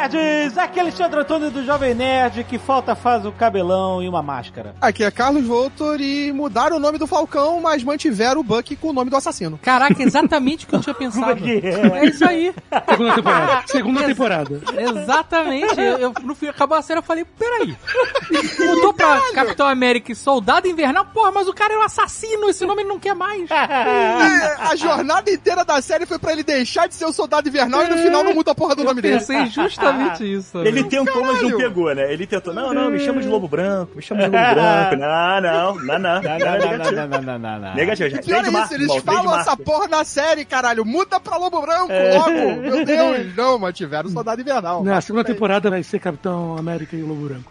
nerds! Aqui é Alexandre Antônio do Jovem Nerd, que falta faz o cabelão e uma máscara. Aqui é Carlos Voltor e mudaram o nome do Falcão, mas mantiveram o Buck com o nome do assassino. Caraca, exatamente o que eu tinha pensado. é? É isso aí. Segunda temporada. Segunda temporada. Exatamente. Eu, eu, no fim, acabou a série, eu falei, peraí. Mudou pra Capitão América e Soldado Invernal? Porra, mas o cara é um assassino, esse nome ele não quer mais. É, a jornada inteira da série foi pra ele deixar de ser o soldado invernal e no final não muda a porra do Eu nome dele. pensei justamente isso. Ele meu. tentou, mas não Caralho. pegou, né? Ele tentou, não, não, me chama de lobo branco, me chama de lobo branco. Não, não, não, não. Não, não, não, não, não, não, não, não. Negativo, E gente. é março, isso, eles falam essa porra na série, caralho. Muda pra Lobo Branco É. logo. Meu Deus. Não, mantiveram o soldado invernal. Na segunda temporada vai ser Capitão América e o Lobo Branco.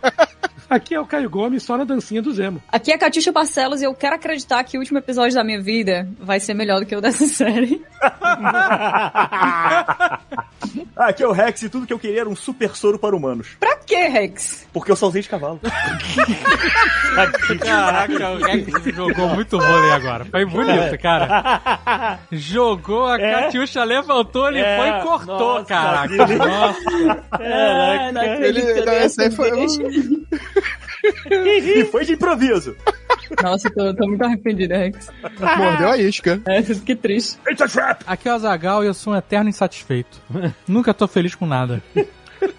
Aqui é o Caio Gomes, só na dancinha do Zemo. Aqui é a Catiuxa Barcelos e eu quero acreditar que o último episódio da minha vida vai ser melhor do que o dessa série. Aqui é o Rex e tudo que eu queria era um super soro para humanos. Pra quê, Rex? Porque eu só usei de cavalo. Caraca, o Rex jogou muito vôlei agora. Foi bonito, cara. Jogou, a É? Catiuxa levantou, ele É, foi e cortou, nossa, caraca. Nossa. Ah, não Ele, acredito não, esse aí foi, e foi de improviso. Nossa, eu tô, tô muito arrependida, Rex. mordeu a isca. É, que triste. It's a trap! Aqui é o Azagal e eu sou um eterno insatisfeito. Nunca tô feliz com nada.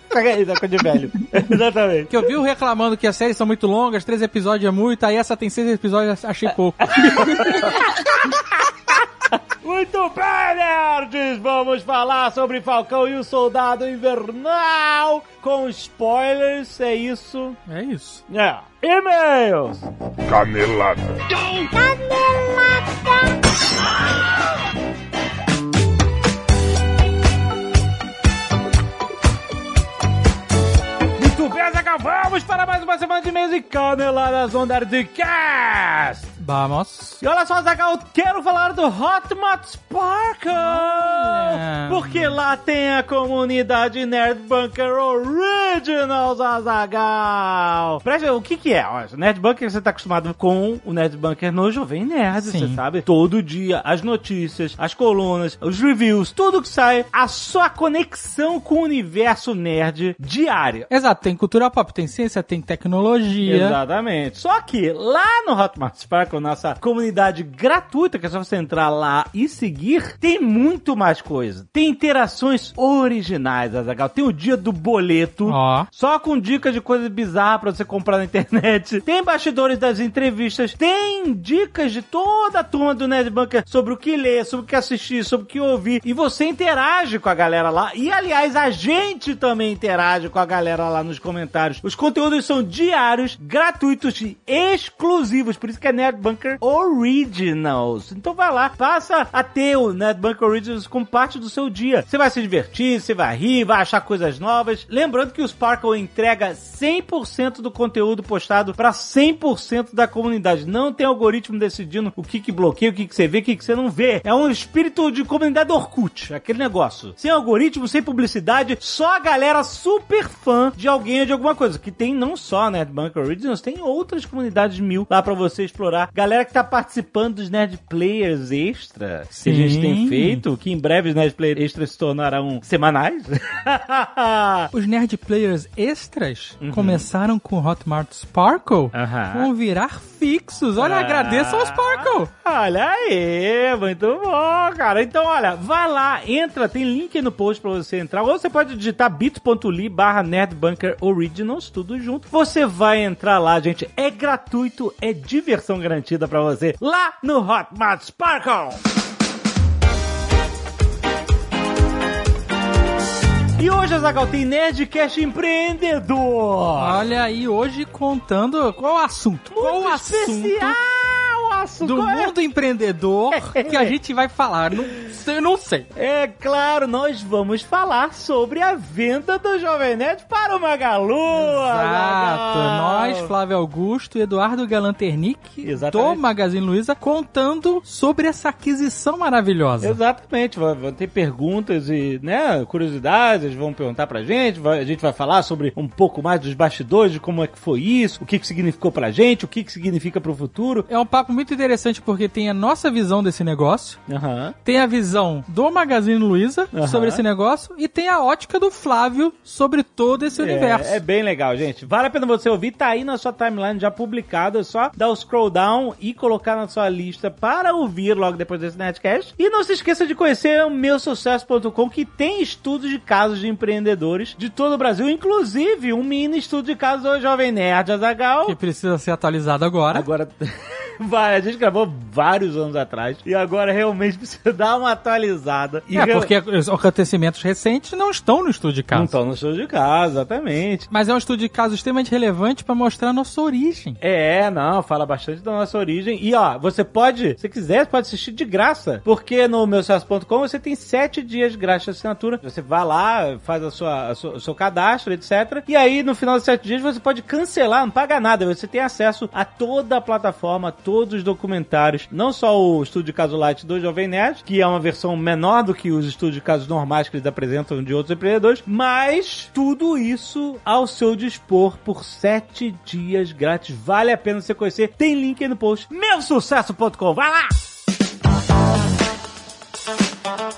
Pega aí, tá de velho. Exatamente. Que eu vi reclamando que as séries são muito longas, três episódios é muito, aí essa tem seis episódios, achei pouco. Muito bem, nerds! Vamos falar sobre Falcão e o Soldado Invernal com spoilers, é isso? É isso. É. E-mails! Canelada. Muito bem, Zagal, vamos para mais uma semana de e-mails e caneladas on Nerdcast! Vamos. E olha só, Zagal, quero falar do Hotmart Sparkle! Olha. Porque lá tem a comunidade Nerd Bunker Originals, Azagal! Presta, o que que é? Ó, o Nerd Bunker, você tá acostumado com o Nerd Bunker no Jovem Nerd, Sim. você sabe? Todo dia, as notícias, as colunas, os reviews, tudo que sai, a sua conexão com o universo nerd diária. Exato, tem cultura pop, tem ciência, tem tecnologia. Exatamente. Só que lá no Hotmart Sparkle, nossa comunidade gratuita, que é só você entrar lá e seguir, tem muito mais coisa. Tem interações originais, Azagal. Tem o dia do boleto. Ó. Só com dicas de coisas bizarras pra você comprar na internet. Tem bastidores das entrevistas. Tem dicas de toda a turma do Nerd Bunker sobre o que ler, sobre o que assistir, sobre o que ouvir. E você interage com a galera lá. E, aliás, a gente também interage com a galera lá nos comentários. Os conteúdos são diários, gratuitos e exclusivos. Por isso que é Nerd Bunker Originals. Então vai lá, passa a ter o Nerd Bunker Originals como parte do seu dia. Você vai se divertir, você vai rir, vai achar coisas novas. Lembrando que o Sparkle entrega 100% do conteúdo postado para 100% da comunidade. Não tem algoritmo decidindo o que que bloqueia, o que que você vê, o que que você não vê. É um espírito de comunidade Orkut, aquele negócio. Sem algoritmo, sem publicidade, só a galera super fã de alguém ou de alguma coisa. Que tem não só Nerd Bunker Originals, tem outras comunidades mil lá pra você explorar. Galera que tá participando dos Nerd Players Extra, que a gente tem feito, que em breve os Nerd Players Extras se tornarão semanais. Os Nerd Players extras começaram com Hotmart Sparkle, Aham. vão virar fixos. Olha, agradeço ao Sparkle. Olha aí, muito bom, cara. Então, olha, vai lá, entra, tem link no post pra você entrar, ou você pode digitar bit.ly barra nerdbunker originals, tudo junto. Você vai entrar lá, gente, é gratuito, é diversão garantida pra você, lá no Hotmart Sparkle. E hoje, Azagal, tem Nerdcast Empreendedor. Olha aí, hoje contando qual o assunto. qual o assunto assunto do é? mundo empreendedor que a gente vai falar? Não sei, não sei. É claro, nós vamos falar sobre a venda do Jovem Nerd para o Magalu. Exato. Exato. Nós, Flávio Augusto e Eduardo Galanternick, Exatamente. do Magazine Luiza, contando sobre essa aquisição maravilhosa. Exatamente, vão ter perguntas e, né, curiosidades, eles vão perguntar pra gente, a gente vai falar sobre um pouco mais dos bastidores, de como é que foi isso, o que que significou pra gente, o que que significa pro futuro. É um papo muito interessante porque tem a nossa visão desse negócio, tem a visão do Magazine Luiza sobre esse negócio e tem a ótica do Flávio sobre todo esse universo. É, é bem legal, gente. Vale a pena você ouvir, tá aí na sua timeline já publicado. É só dar o scroll down e colocar na sua lista para ouvir logo depois desse Netcast. E não se esqueça de conhecer o meusucesso.com, que tem estudos de casos de empreendedores de todo o Brasil, inclusive um mini estudo de casos do Jovem Nerd Azagal. Que precisa ser atualizado agora. Agora, a gente gravou vários anos atrás e agora realmente precisa dar uma atualizada. E É, real- porque os acontecimentos recentes não estão no estudo de Não caso. estão no estudo de caso, exatamente. Mas é um estudo de caso extremamente relevante pra mostrar a nossa origem. É, não, fala bastante da nossa origem. E ó, você pode, se quiser, pode assistir de graça. Porque no meusucesso.com você tem sete dias grátis de assinatura. Você vai lá, faz a sua, a sua- o seu cadastro, etc. E aí, no final dos sete dias, você pode cancelar, não paga nada. Você tem acesso a toda a plataforma, todos os documentários. Não só o Estudo de Caso Light do Jovem Nerd, que é uma versão menor do que os estudos de casos normais que eles apresentam de outros empreendedores, mas tudo isso ao seu dispor por sete dias grátis. Vale a pena você conhecer. Tem link aí no post. Meusucesso.com. Vai lá!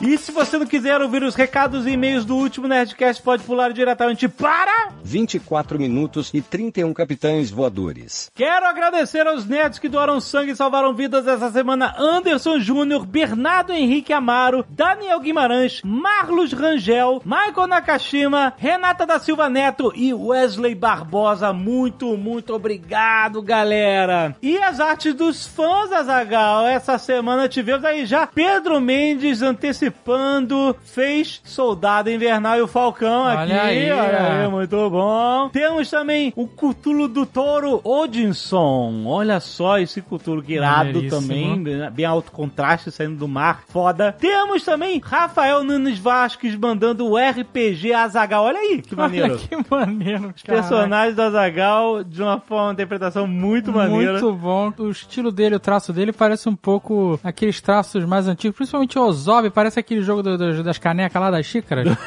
E se você não quiser ouvir os recados e e-mails do último Nerdcast, pode pular diretamente para... 24 minutos e 31 capitães voadores. Quero agradecer aos nerds que doaram sangue e salvaram vidas essa semana. Anderson Júnior, Bernardo Henrique Amaro, Daniel Guimarães, Marlos Rangel, Michael Nakashima, Renata da Silva Neto e Wesley Barbosa. Muito, muito obrigado, galera. E as artes dos fãs, Azagal. Essa semana tivemos aí já Pedro Mendes antecipando, fez Soldado Invernal e o Falcão Olha aqui. aí, olha aí, muito bom. Temos também o Cutulo do Touro Odinson. Olha só esse Cutulo que irado também, bem- alto contraste saindo do mar, foda. Temos também Rafael Nunes Vasques mandando o RPG Azagal. Olha aí, que maneiro. Olha que maneiro, Os personagens do Azagal de uma forma, uma interpretação muito maneira. Muito bom. O estilo dele, o traço dele parece um pouco aqueles traços mais antigos, principalmente o Ozob, parece aquele jogo do- do- das canecas lá das xícaras.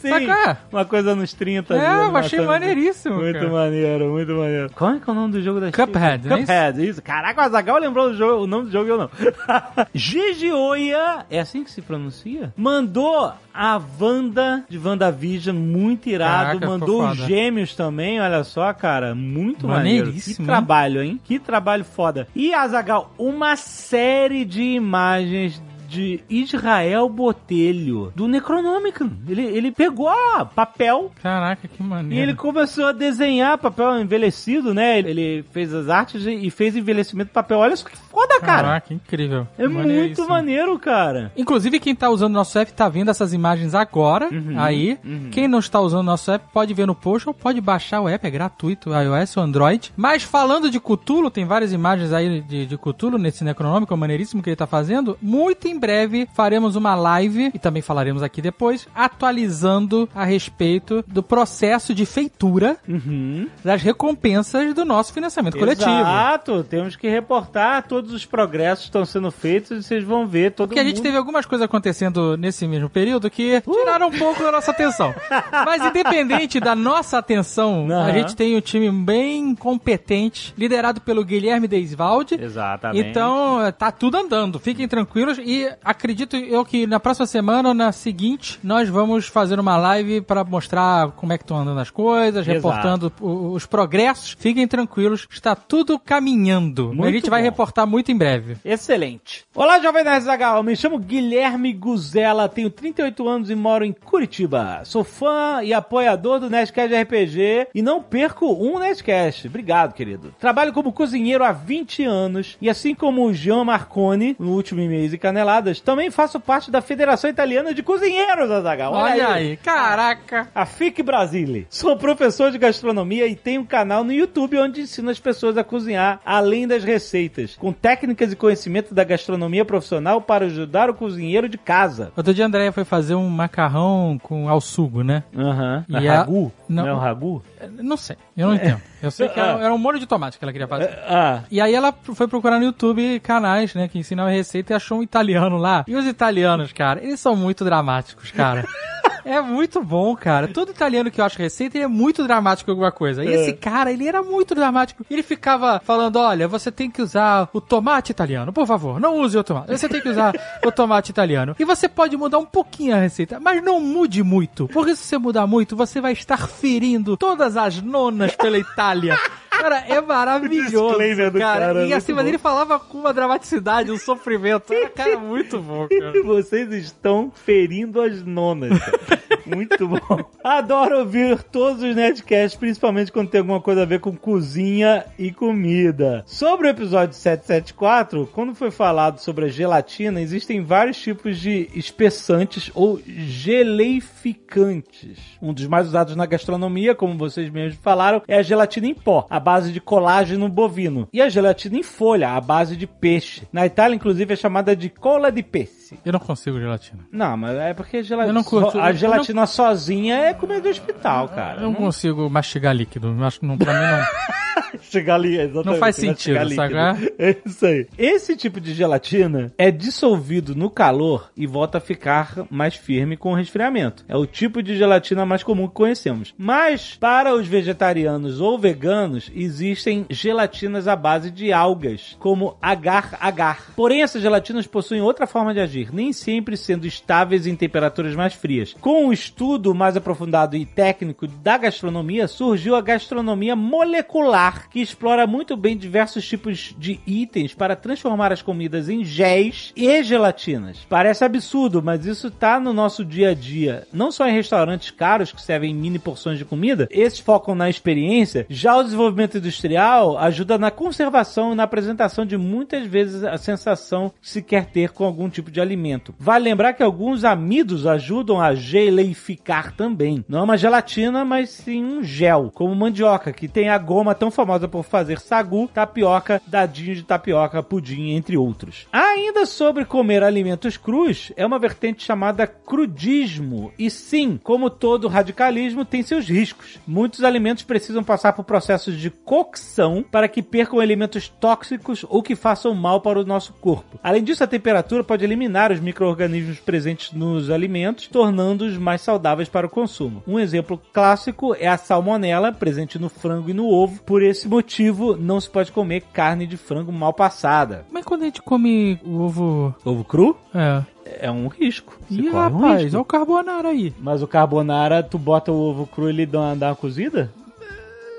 Sim, Sabe é? uma coisa nos 30 É, eu achei maneiríssimo, Muito cara. maneiro, muito maneiro. Qual é, que é o nome do jogo da Cuphead, não é Cuphead, isso? Caraca, o Azagal lembrou do jogo, o nome do jogo eu não. Gigi Oia, é assim que se pronuncia? Mandou a Wanda de WandaVision, muito irado. Caraca, Mandou os gêmeos também, olha só, cara. Muito maneiro. Que trabalho, hein? Que trabalho foda. E, Azagal, uma série de imagens de Israel Botelho, do Necronômico. Ele, ele pegou papel Caraca, que e maneiro. ele começou a desenhar papel envelhecido, né? Ele- fez as artes e e fez envelhecimento de papel. Olha só que foda, cara. Caraca, incrível. é muito maneiro, cara. Inclusive, quem tá usando o nosso app tá vendo essas imagens agora, Uhum, aí. Quem não está usando o nosso app pode ver no post ou pode baixar o app, é gratuito, iOS ou Android. Mas falando de Cthulhu, tem várias imagens aí de, de Cthulhu nesse Necronômico, maneiríssimo que ele tá fazendo. Muito em breve faremos uma live, e também falaremos aqui depois, atualizando a respeito do processo de feitura Uhum. das recompensas do nosso financiamento coletivo. Exato, temos que reportar todos os progressos que estão sendo feitos e vocês vão ver todo Porque a gente mundo. teve algumas coisas acontecendo nesse mesmo período que tiraram um pouco da nossa atenção. Mas independente da nossa atenção, a Aham. gente tem um time bem competente, liderado pelo Guilherme Deisvalde. Exatamente. Então, tá tudo andando. Fiquem tranquilos e acredito eu que na próxima semana ou na seguinte nós vamos fazer uma live para mostrar como é que estão andando as coisas, Exato. reportando os progressos. Fiquem tranquilos, está tudo caminhando. a Muito gente vai bom. reportar muito em breve. Excelente. Olá, Jovem Nerd Zagal. Me chamo Guilherme Guzela, tenho 38 anos e moro em Curitiba. Sou fã e apoiador do Nerdcast RPG e não perco um Nerdcast. Obrigado, querido. Trabalho como cozinheiro há 20 anos e assim como o Jean Marconi, no último e-mails e também faço parte da Federação Italiana de Cozinheiros, Azagal. Olha aí, caraca. A FIC Brasile. Sou professor de gastronomia e tenho um canal no YouTube onde ensino as pessoas a cozinhar além das receitas, com técnicas e conhecimento da gastronomia profissional para ajudar o cozinheiro de casa. Outro dia a Andréia foi fazer um macarrão com ao sugo, né? Aham. E É a- ragu? Não. Não é o ragu? Não sei, eu não entendo. Eu sei que era, era um molho de tomate que ela queria fazer. Ah, E aí ela foi procurar no YouTube canais, né, que ensinam a receita e achou um italiano lá. E os italianos, cara, eles são muito dramáticos, cara. É muito bom, cara. Todo italiano que eu acho receita, ele é muito dramático em alguma coisa. E esse cara, ele era muito dramático. Ele ficava falando, olha, você tem que usar o tomate italiano, por favor, não use o tomate. Você tem que usar o tomate italiano. E você pode mudar um pouquinho a receita, mas não mude muito. Porque se você mudar muito, você vai estar ferindo todas as nonas pela Itália. Cara, é maravilhoso, cara. cara, e muito acima dele falava com uma dramaticidade, um sofrimento. Era, cara, muito bom, cara. Vocês estão ferindo as nonas. cara. Muito bom. Adoro ouvir todos os Nerdcasts, principalmente quando tem alguma coisa a ver com cozinha e comida. Sobre o episódio 774, quando foi falado sobre a gelatina, existem vários tipos de espessantes ou geleificantes. Um dos mais usados na gastronomia, como vocês mesmos falaram, é a gelatina em pó, à base de colágeno bovino. E a gelatina em folha, à base de peixe. Na Itália, inclusive, é chamada de cola de peixe. Eu não consigo gelatina. Não, mas é porque a Eu gelatina, não curto, a eu gelatina sozinha é comida de hospital, cara. Eu não consigo mastigar líquido. Eu Acho que não, pra mim não. Chegar ali, exatamente. Não faz mastigar sentido, líquido. sabe? É isso aí. Esse tipo de gelatina é dissolvido no calor e volta a ficar mais firme com o resfriamento. É o tipo de gelatina mais comum que conhecemos. Mas, para os vegetarianos ou veganos, existem gelatinas à base de algas, como agar-agar. Porém, essas gelatinas possuem outra forma de agir, nem sempre sendo estáveis em temperaturas mais frias. Com um estudo mais aprofundado e técnico da gastronomia, surgiu a gastronomia molecular, que explora muito bem diversos tipos de itens para transformar as comidas em géis e gelatinas. Parece absurdo, mas isso tá no nosso dia a dia. Não só em restaurantes caros que servem mini porções de comida, esses focam na experiência. Já o desenvolvimento industrial ajuda na conservação e na apresentação de muitas vezes a sensação que se quer ter com algum tipo de alimento. Vale lembrar que alguns amidos ajudam a geleificar também. Não é uma gelatina, mas sim um gel, como mandioca, que tem a goma tão famosa por fazer sagu, tapioca, dadinho de tapioca, pudim, entre outros. Ainda sobre comer alimentos crus, é uma vertente chamada crudismo. E sim, como todo radicalismo, tem seus riscos. Muitos alimentos precisam passar por processos de cocção para que percam elementos tóxicos ou que façam mal para o nosso corpo. Além disso, a temperatura pode eliminar os micro-organismos presentes nos alimentos, tornando-os mais saudáveis para o consumo. Um exemplo clássico é a salmonela, presente no frango e no ovo. Por esse motivo, não se pode comer carne de frango mal passada. Mas quando a gente come o ovo. Ovo cru É. é um risco. Você Ih, corre um rapaz, risco. olha o carbonara aí. Mas o carbonara, tu bota o ovo cru e ele dá uma, dá uma cozida?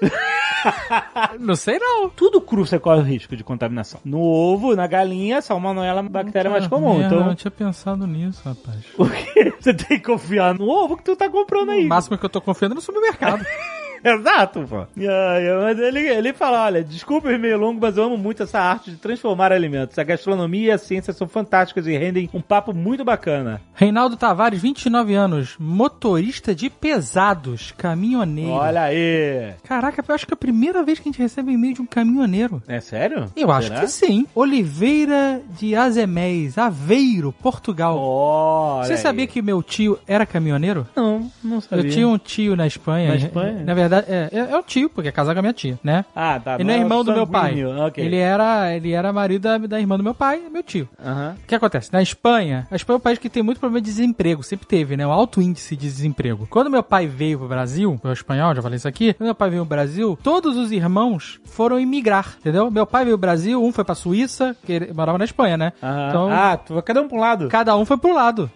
Não sei não. Tudo cru você corre o risco de contaminação. No ovo, na galinha, salmonela é uma bactéria mais comum. Eu Então, não tinha pensado nisso, rapaz. porque você tem que confiar no ovo que tu tá comprando aí. O máximo que eu tô confiando é no supermercado. Exato, pô. Mas ele, ele fala: olha, desculpa o meio longo, mas eu amo muito essa arte de transformar alimentos. A gastronomia e a ciência são fantásticas e rendem um papo muito bacana. Reinaldo Tavares, 29 anos, motorista de pesados, caminhoneiro. Olha aí. Caraca, eu acho que é a primeira vez que a gente recebe e-mail de um caminhoneiro. É sério? Eu acho Será? que sim. Oliveira de Azemés, Aveiro, Portugal. Olha Você aí. sabia que meu tio era caminhoneiro? Não, não sabia. Eu tinha um tio na Espanha. Na Espanha? Na verdade, é, é, é um tio, porque é casado com a minha tia, né? Ah, tá. Ele não é irmão do meu pai. sanguíneo. Ok. Ele era, ele era marido da, da irmã do meu pai, meu tio. O que acontece? Na Espanha, a Espanha é um país que tem muito problema de desemprego, sempre teve, né? Um alto índice de desemprego. Quando meu pai veio pro Brasil, eu espanhol, já falei isso aqui, quando meu pai veio pro Brasil, todos os irmãos foram imigrar, entendeu? Meu pai veio pro Brasil, um foi pra Suíça, que ele morava na Espanha, né? Aham. Então, Ah, tu cada um pra um lado. cada um foi pro lado.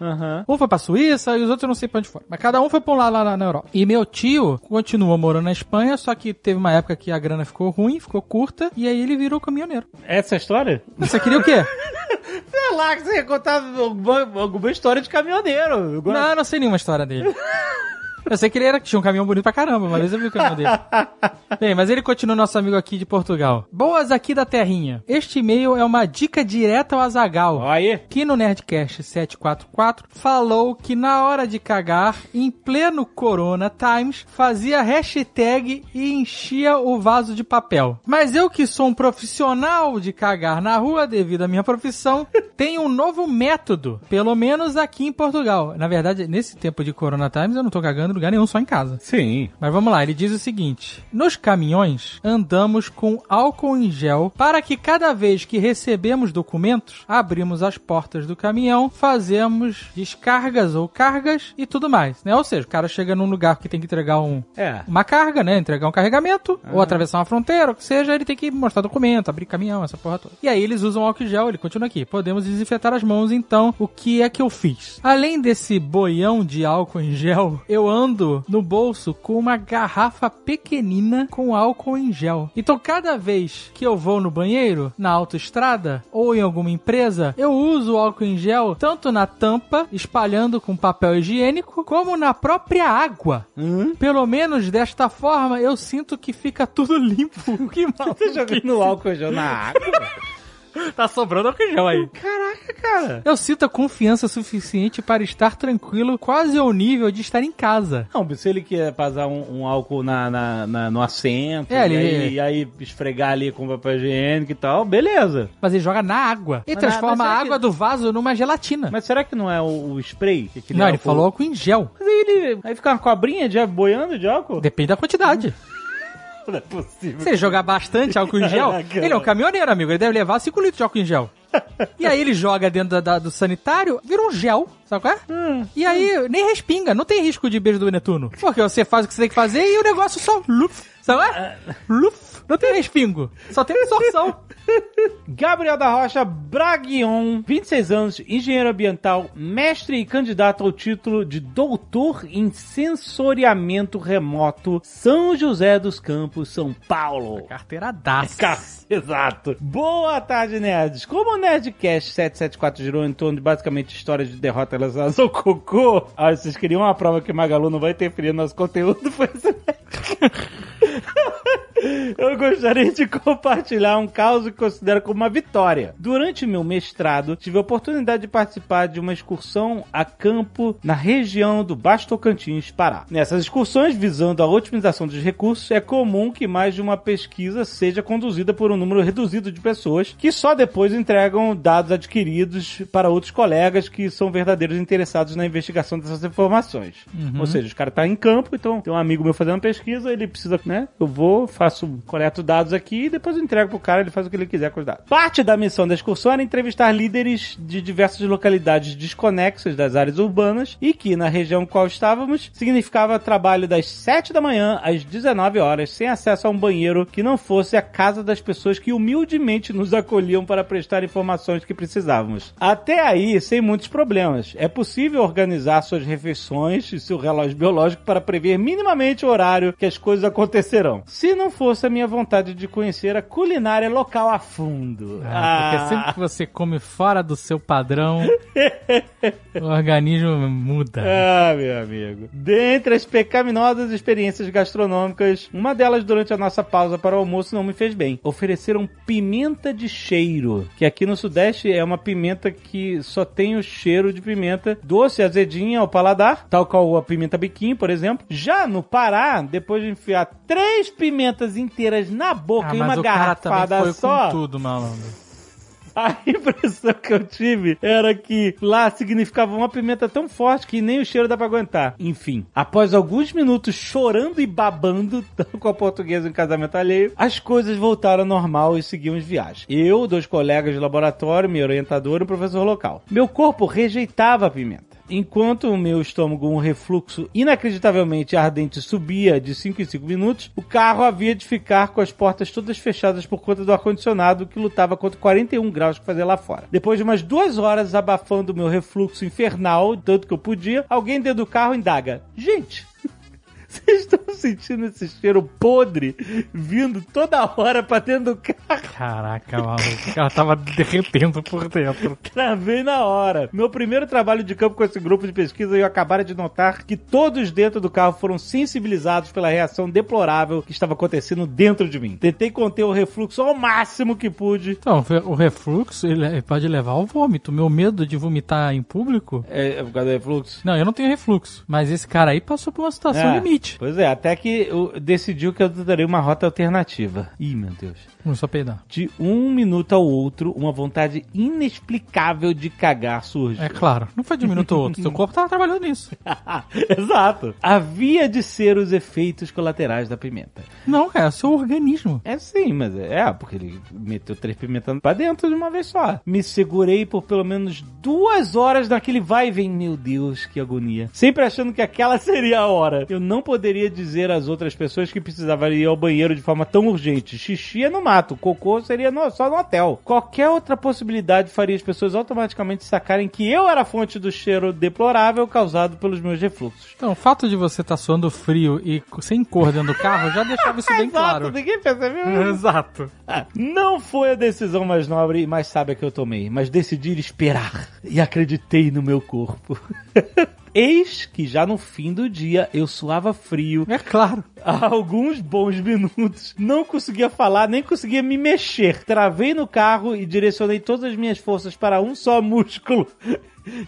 Um foi pra Suíça e os outros eu não sei pra onde foram. Mas cada um foi pra um lado lá na, na Europa. E meu tio continua morando na Espanha, só que teve uma época que a grana ficou ruim, ficou curta, e aí ele virou caminhoneiro. Essa é a história? Você queria o quê? Sei lá, que você ia contar alguma, alguma história de caminhoneiro. Gosto- não, não sei nenhuma história dele. Eu sei que ele era tinha um caminhão bonito pra caramba, uma vez eu vi o caminhão dele. Bem, mas ele continua nosso amigo aqui de Portugal. Boas aqui da terrinha. Este e-mail é uma dica direta ao Azagal. Aí. Que no Nerdcast 744 falou que na hora de cagar, em pleno Corona Times, fazia hashtag e enchia o vaso de papel. Mas eu que sou um profissional de cagar na rua devido à minha profissão, tenho um novo método, pelo menos aqui em Portugal. Na verdade, nesse tempo de Corona Times eu não tô cagando lugar nenhum, só em casa. Sim. Mas vamos lá, ele diz o seguinte: Nos caminhões, andamos com álcool em gel para que cada vez que recebemos documentos, abrimos as portas do caminhão, fazemos descargas ou cargas e tudo mais, né? Ou seja, o cara chega num lugar que tem que entregar um, É. uma carga, né? Entregar um carregamento, ou atravessar uma fronteira, ou o que seja, ele tem que mostrar documento, abrir caminhão, essa porra toda. E aí eles usam álcool em gel, ele continua aqui. Podemos desinfetar as mãos, então, o que é que eu fiz? Além desse boião de álcool em gel, eu ando no bolso com uma garrafa pequenina com álcool em gel. Então, cada vez que eu vou no banheiro, na autoestrada, ou em alguma empresa, eu uso o álcool em gel tanto na tampa, espalhando com papel higiênico, como na própria água. Pelo menos desta forma, eu sinto que fica tudo limpo. Que mal. Tá jogando álcool gel na água? Tá sobrando álcool em gel aí. Caraca, cara. Eu sinto a confiança suficiente para estar tranquilo, quase ao nível de estar em casa. Não, se ele quer passar um, um álcool na, na- na- no assento, É, e, ele- aí, e aí esfregar ali com papel higiênico e tal, beleza. Mas ele joga na água. Ele Mas na- transforma mas a água que- do vaso numa gelatina. Mas será que não é o, o spray? Aquele Não, ele álcool? falou álcool em gel. Mas aí ele. Aí fica uma cobrinha de boiando de álcool? Depende da quantidade. Não é possível. Se ele jogar bastante álcool em gel, Caraca, ele é um caminhoneiro, amigo. Ele deve levar 5 litros de álcool em gel. E aí ele joga dentro da- da- do sanitário, vira um gel, sabe qual é? Hum. E aí nem respinga, não tem risco de beijo do Netuno. Porque você faz o que você tem que fazer e o negócio só luf, sabe qual é? Luf. Não tem respingo, só tem absorção. Gabriel da Rocha Braguion, 26 anos, engenheiro ambiental, mestre e candidato ao título de doutor em sensoriamento remoto, São José dos Campos, São Paulo. Carteira daça. Ca- Exato. Boa tarde, nerds. Como o Nerdcast 774 girou em torno de basicamente histórias de derrota relacionadas ao cocô, ah, vocês queriam uma prova que Magalu não vai interferir no nosso conteúdo? Foi isso Eu gostaria de compartilhar um caso que considero como uma vitória. Durante meu mestrado, tive a oportunidade de participar de uma excursão a campo na região do Baixo Tocantins, Pará. Nessas excursões, visando a otimização dos recursos, é comum que mais de uma pesquisa seja conduzida por um número reduzido de pessoas que só depois entregam dados adquiridos para outros colegas que são verdadeiros interessados na investigação dessas informações. Ou seja, os caras estão em campo, então tem um amigo meu fazendo pesquisa, ele precisa, né? Eu vou, faço, coleto dados aqui e depois eu entrego pro cara, ele faz o que ele quiser com os dados. Parte da missão da excursão era entrevistar líderes de diversas localidades desconexas das áreas urbanas e que, na região em qual estávamos, significava trabalho das 7 da manhã às 19 horas, sem acesso a um banheiro que não fosse a casa das pessoas que humildemente nos acolhiam para prestar informações que precisávamos. Até aí, sem muitos problemas. É possível organizar suas refeições e seu relógio biológico para prever minimamente o horário que as coisas acontecerão. Se não fosse a minha vontade de conhecer a culinária local a fundo. Ah, porque sempre que você come fora do seu padrão, o organismo muda. Ah, meu amigo. Dentre as pecaminosas experiências gastronômicas, uma delas durante a nossa pausa para o almoço não me fez bem. Ofereceram pimenta de cheiro, que aqui no Sudeste é uma pimenta que só tem o cheiro de pimenta doce, azedinha ao paladar, tal qual a pimenta biquinho, por exemplo. Já no Pará, depois de enfiar três pimentas inteiras na boca Ah, e mas uma o cara também garrafada foi só, com tudo, malandro. a impressão que eu tive era que lá significava uma pimenta tão forte que nem o cheiro dá pra aguentar. Enfim, após alguns minutos chorando e babando, com a portuguesa em casamento alheio, as coisas voltaram ao normal e seguimos viagem. Eu, dois colegas de laboratório, meu orientador e o professor local. Meu corpo rejeitava a pimenta. Enquanto o meu estômago, um refluxo inacreditavelmente ardente, subia de 5 em 5 minutos, o carro havia de ficar com as portas todas fechadas por conta do ar-condicionado que lutava contra 41 graus que fazia lá fora. Depois de umas duas horas abafando o meu refluxo infernal, tanto que eu podia, alguém dentro do carro indaga: Gente, Vocês estão sentindo esse cheiro podre vindo toda hora pra dentro do carro? Caraca, maluco. Ela tava derretendo por dentro. Travei na hora. Meu primeiro trabalho de campo com esse grupo de pesquisa, eu acabara de notar que todos dentro do carro foram sensibilizados pela reação deplorável que estava acontecendo dentro de mim. Tentei conter o refluxo ao máximo que pude. Então, o refluxo ele pode levar ao vômito. Meu medo de vomitar em público. É, é por causa do refluxo? Não, eu não tenho refluxo. Mas esse cara aí passou por uma situação É. limite. Pois é, até que decidiu que eu darei uma rota alternativa. Ih, meu Deus. Começou a peidar. De um minuto ao outro, uma vontade inexplicável de cagar surge. É claro. Não foi de um minuto ao outro. Seu corpo tava trabalhando nisso. Exato. Havia de ser os efeitos colaterais da pimenta. Não, cara, é o seu organismo. É sim, mas é, é, porque ele meteu três pimentas pra dentro de uma vez só. Me segurei por pelo menos duas horas naquele vai e vem. Meu Deus, que agonia. Sempre achando que aquela seria a hora. Eu não poderia dizer às outras pessoas que precisavam ir ao banheiro de forma tão urgente. Xixi é no mato, cocô seria no- só no hotel. Qualquer outra possibilidade faria as pessoas automaticamente sacarem que eu era a fonte do cheiro deplorável causado pelos meus refluxos. Então, o fato de você estar suando frio e sem cor dentro do carro já deixava isso bem Exato, claro. ninguém percebeu. Exato. Ah, Não foi a decisão mais nobre e mais sábia que eu tomei, mas decidi esperar e acreditei no meu corpo. Eis que já no fim do dia eu suava frio É claro. há alguns bons minutos. Não conseguia falar, nem conseguia me mexer. Travei no carro e direcionei todas as minhas forças para um só músculo.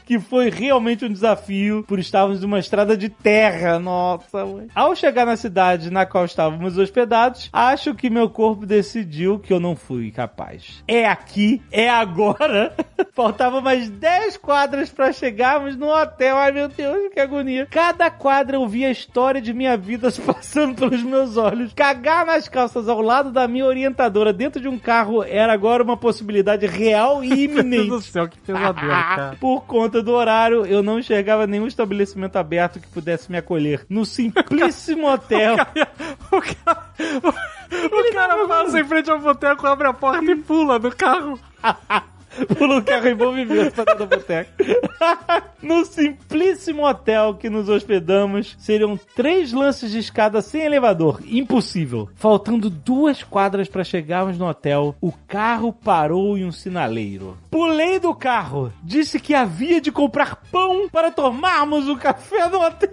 Que foi realmente um desafio por estarmos numa estrada de terra. Nossa, mãe. Ao chegar na cidade na qual estávamos hospedados, acho que meu corpo decidiu que eu não fui capaz. É aqui, é agora. Faltava mais 10 quadras para chegarmos no hotel. Ai meu Deus, que agonia. Cada quadra eu via a história de minha vida se passando pelos meus olhos. Cagar nas calças ao lado da minha orientadora dentro de um carro era agora uma possibilidade real e Meu Deus do iminente. céu, que pesadelo, cara. Por conta do horário, eu não enxergava nenhum estabelecimento aberto que pudesse me acolher. No simplíssimo hotel. O cara, o, o cara passa em frente ao boteco, abre a porta e pula do carro. Pula o carro em movimento pra dentro da boteca. no simplíssimo hotel que nos hospedamos, seriam três lances de escada sem elevador. Impossível. Faltando duas quadras para chegarmos no hotel, o carro parou em um sinaleiro. Pulei do carro. Disse que havia de comprar pão para tomarmos o café no hotel.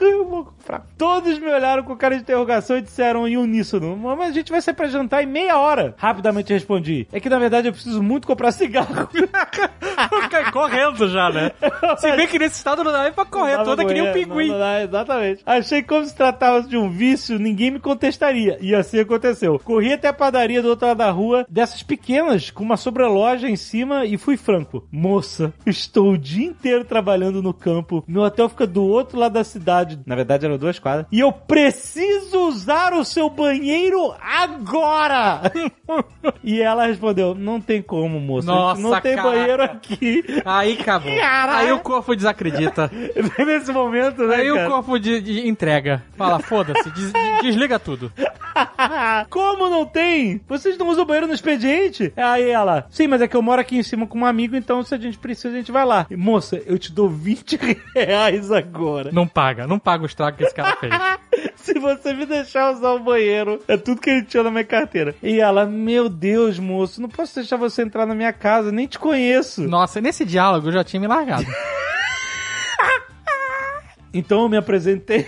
Eu vou comprar. Todos me olharam com cara de interrogação e disseram em uníssono: Mas a gente vai sair pra jantar em meia hora. Rapidamente respondi: É que na verdade eu preciso muito comprar cigarro. Correndo já, né? Se bem que nesse estado não dá nem pra correr, toda que nem um pinguim. não- não dá, exatamente. Achei que como se tratava de um vício, ninguém me contestaria. E assim aconteceu. Corri até a padaria do outro lado da rua, dessas pequenas, com uma sobreloja em cima, e fui franco. Moça, estou o dia inteiro trabalhando no campo. Meu hotel fica do outro lado da cidade. Na verdade, eram duas quadras. E eu preciso usar o seu banheiro agora! e ela respondeu: Não tem como, moça. Nossa, não tem caraca. banheiro aqui. Aí acabou. Caralho. Aí o corpo desacredita. Nesse momento, né? Aí o cara? corpo de, de entrega. Fala, foda-se, des- de- desliga tudo. Como não tem? Vocês não usam banheiro no expediente? Aí ela, sim, mas é que eu moro aqui em cima com um amigo, então se a gente precisa, a gente vai lá. E, Moça, eu te dou 20 reais agora. Não paga, não paga o estrago que esse cara fez. Se você me deixar usar o banheiro, é tudo que ele tinha na minha carteira. E ela, meu Deus, moço, não posso deixar você entrar na minha casa, nem te conheço. Nossa, nesse diálogo eu já tinha me largado. Então eu me apresentei.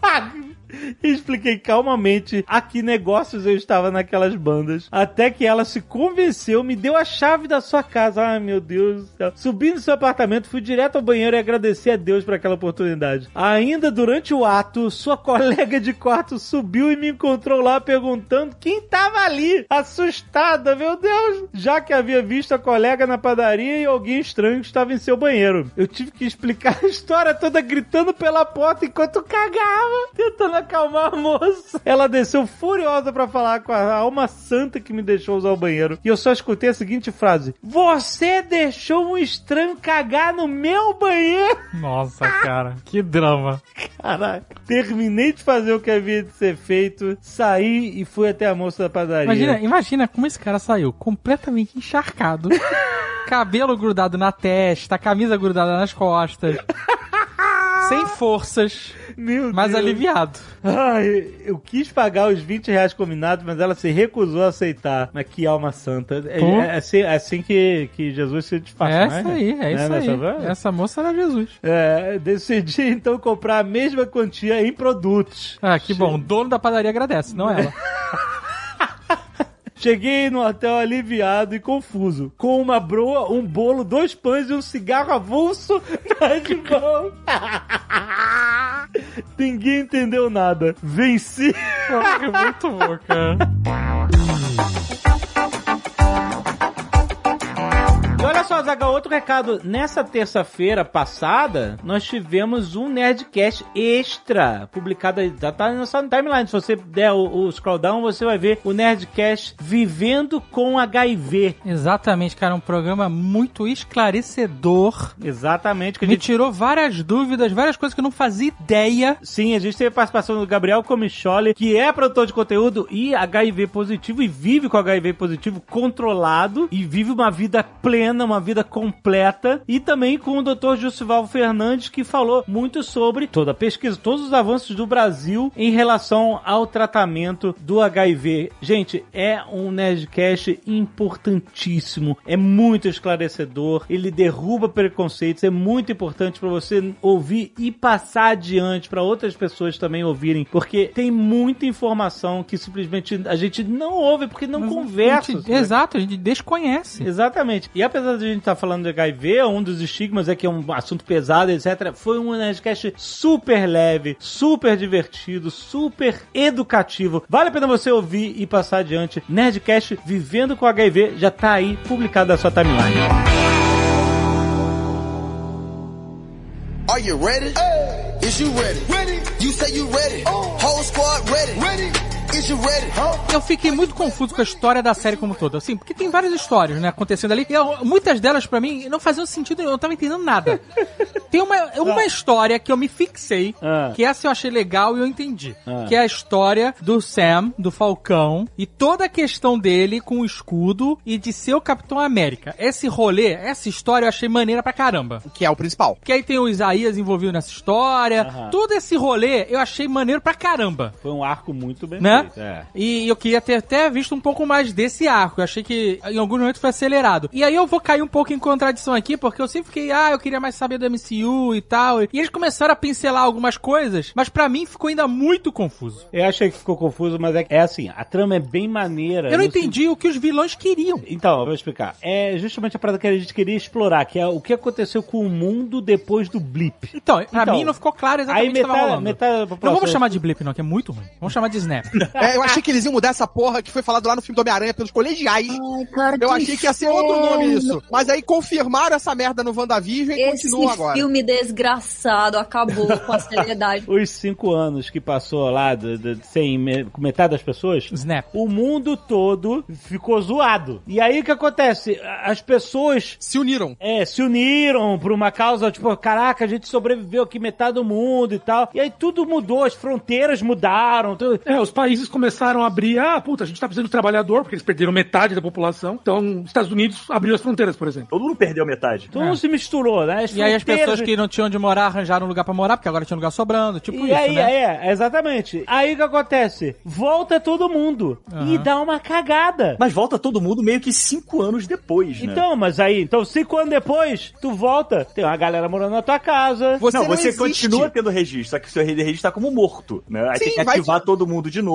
E expliquei calmamente a que negócios eu estava naquelas bandas. Até que ela se convenceu, me deu a chave da sua casa. Ai, meu Deus do céu. Subi no seu apartamento, fui direto ao banheiro e agradeci a Deus por aquela oportunidade. Ainda durante o ato, sua colega de quarto subiu e me encontrou lá perguntando quem estava ali. Assustada, meu Deus. Já que havia visto a colega na padaria e alguém estranho que estava em seu banheiro. Eu tive que explicar a história toda gritando pela porta enquanto cagava, tentando acalmar a moça. Ela desceu furiosa pra falar com a alma santa que me deixou usar o banheiro. E eu só escutei a seguinte frase: Você deixou um estranho cagar no meu banheiro? Nossa, cara, que drama. Caraca. Terminei de fazer o que havia de ser feito, saí e fui até a moça da padaria. Imagina, imagina como esse cara saiu completamente encharcado. cabelo grudado na testa, camisa grudada nas costas. Sem forças, Meu mas Deus. aliviado. Ai, eu quis pagar os 20 reais combinados, mas ela se recusou a aceitar. Mas que alma santa. É, é assim, é assim que, que Jesus se desfaz, É né? isso aí, é isso Né, aí. nessa- Essa moça era Jesus. É, decidi então comprar a mesma quantia em produtos. Ah, que bom. O dono da padaria agradece, não ela. Cheguei no hotel aliviado e confuso, com uma broa, um bolo, dois pães e um cigarro avulso nas mãos. Ninguém entendeu nada. Venci. Muito bom, cara. Olha só, Zaga, outro recado. Nessa terça-feira passada, nós tivemos um Nerdcast extra, publicado, aí, já tá na nossa timeline. Se você der o, o scroll down, você vai ver o Nerdcast Vivendo com HIV. Exatamente, cara. Um programa muito esclarecedor. Exatamente, que a Me gente... tirou várias dúvidas, várias coisas que eu não fazia ideia. Sim, a gente teve a participação do Gabriel Comicholi, que é produtor de conteúdo e HIV positivo e vive com HIV positivo controlado e vive uma vida plena, uma vida completa. E também com o Dr. Jussival Fernandes, que falou muito sobre toda a pesquisa, todos os avanços do Brasil em relação ao tratamento do HIV. Gente, é um Nerdcast importantíssimo, é muito esclarecedor, ele derruba preconceitos, é muito importante para você ouvir e passar adiante para outras pessoas também ouvirem, porque tem muita informação que simplesmente a gente não ouve porque não conversa. A gente- sobre exato, a gente desconhece. Exatamente. E apesar de a gente estar falando de HIV, um dos estigmas é que é um assunto pesado, etc. Foi um Nerdcast super leve, super divertido, super educativo. Vale a pena você ouvir e passar adiante. Nerdcast Vivendo com HIV já tá aí publicado na sua timeline. Are you ready? Is you ready? Ready. You say you ready. Whole squad ready. Ready. Eu fiquei muito confuso com a história da série como toda, assim, porque tem várias histórias, né, acontecendo ali, e eu- muitas delas pra mim não faziam sentido, eu não tava entendendo nada. Tem uma, uma história que eu me fixei, Ah. que essa eu achei legal e eu entendi, Ah. que é a história do Sam, do Falcão, e toda a questão dele com o escudo e de ser o Capitão América. Esse rolê, essa história eu achei maneira pra caramba. Que é o principal. Que aí tem o Isaías envolvido nessa história, Aham. todo esse rolê eu achei maneiro pra caramba Foi um arco muito bem né? É. E eu queria ter até visto um pouco mais desse arco. Eu achei que em alguns momentos foi acelerado. E aí eu vou cair um pouco em contradição aqui, porque eu sempre fiquei, ah, eu queria mais saber do MCU e tal. E eles começaram a pincelar algumas coisas, mas pra mim ficou ainda muito confuso. Eu achei que ficou confuso, mas é, é assim, a trama é bem maneira. Eu não entendi o que os vilões queriam. Então, eu vou explicar. É justamente a parada que a gente queria explorar, que é o que aconteceu com o mundo depois do blip. Então, pra Então, mim não ficou claro exatamente aí o que tava metade- rolando. metade da não vamos chamar de blip, não, que é muito ruim. Vamos chamar de snap. É, eu achei que eles iam mudar essa porra que foi falado lá no filme do Homem-Aranha pelos colegiais. eu achei que ia ser outro nome isso. Mas aí confirmaram essa merda no WandaVision e Esse continua agora. filme desgraçado acabou com a seriedade. Os cinco anos que passou lá, de, de- sem metade das pessoas, Snap. o mundo todo ficou zoado. E aí o que acontece? As pessoas Se uniram. é, se uniram por uma causa, tipo, caraca, a gente sobreviveu aqui metade do mundo e tal. E aí tudo mudou, as fronteiras mudaram. Tudo... É, os países começaram a abrir, ah, puta, a gente tá precisando de trabalhador, porque eles perderam metade da população. Então, os Estados Unidos abriu as fronteiras, por exemplo. Todo mundo perdeu metade. Tudo se misturou, né? E aí as pessoas que não tinham onde morar arranjaram um lugar pra morar, porque agora tinha um lugar sobrando, tipo E isso, aí, né? é, exatamente. Aí o que acontece? Volta todo mundo e dá uma cagada. Mas volta todo mundo meio que cinco anos depois, né? Então, mas aí, então cinco anos depois, tu volta, tem uma galera morando na tua casa. Você não, não, você existe. continua tendo registro, só que o seu registro tá como morto, né? Aí Sim, tem que vai- ativar todo mundo de novo.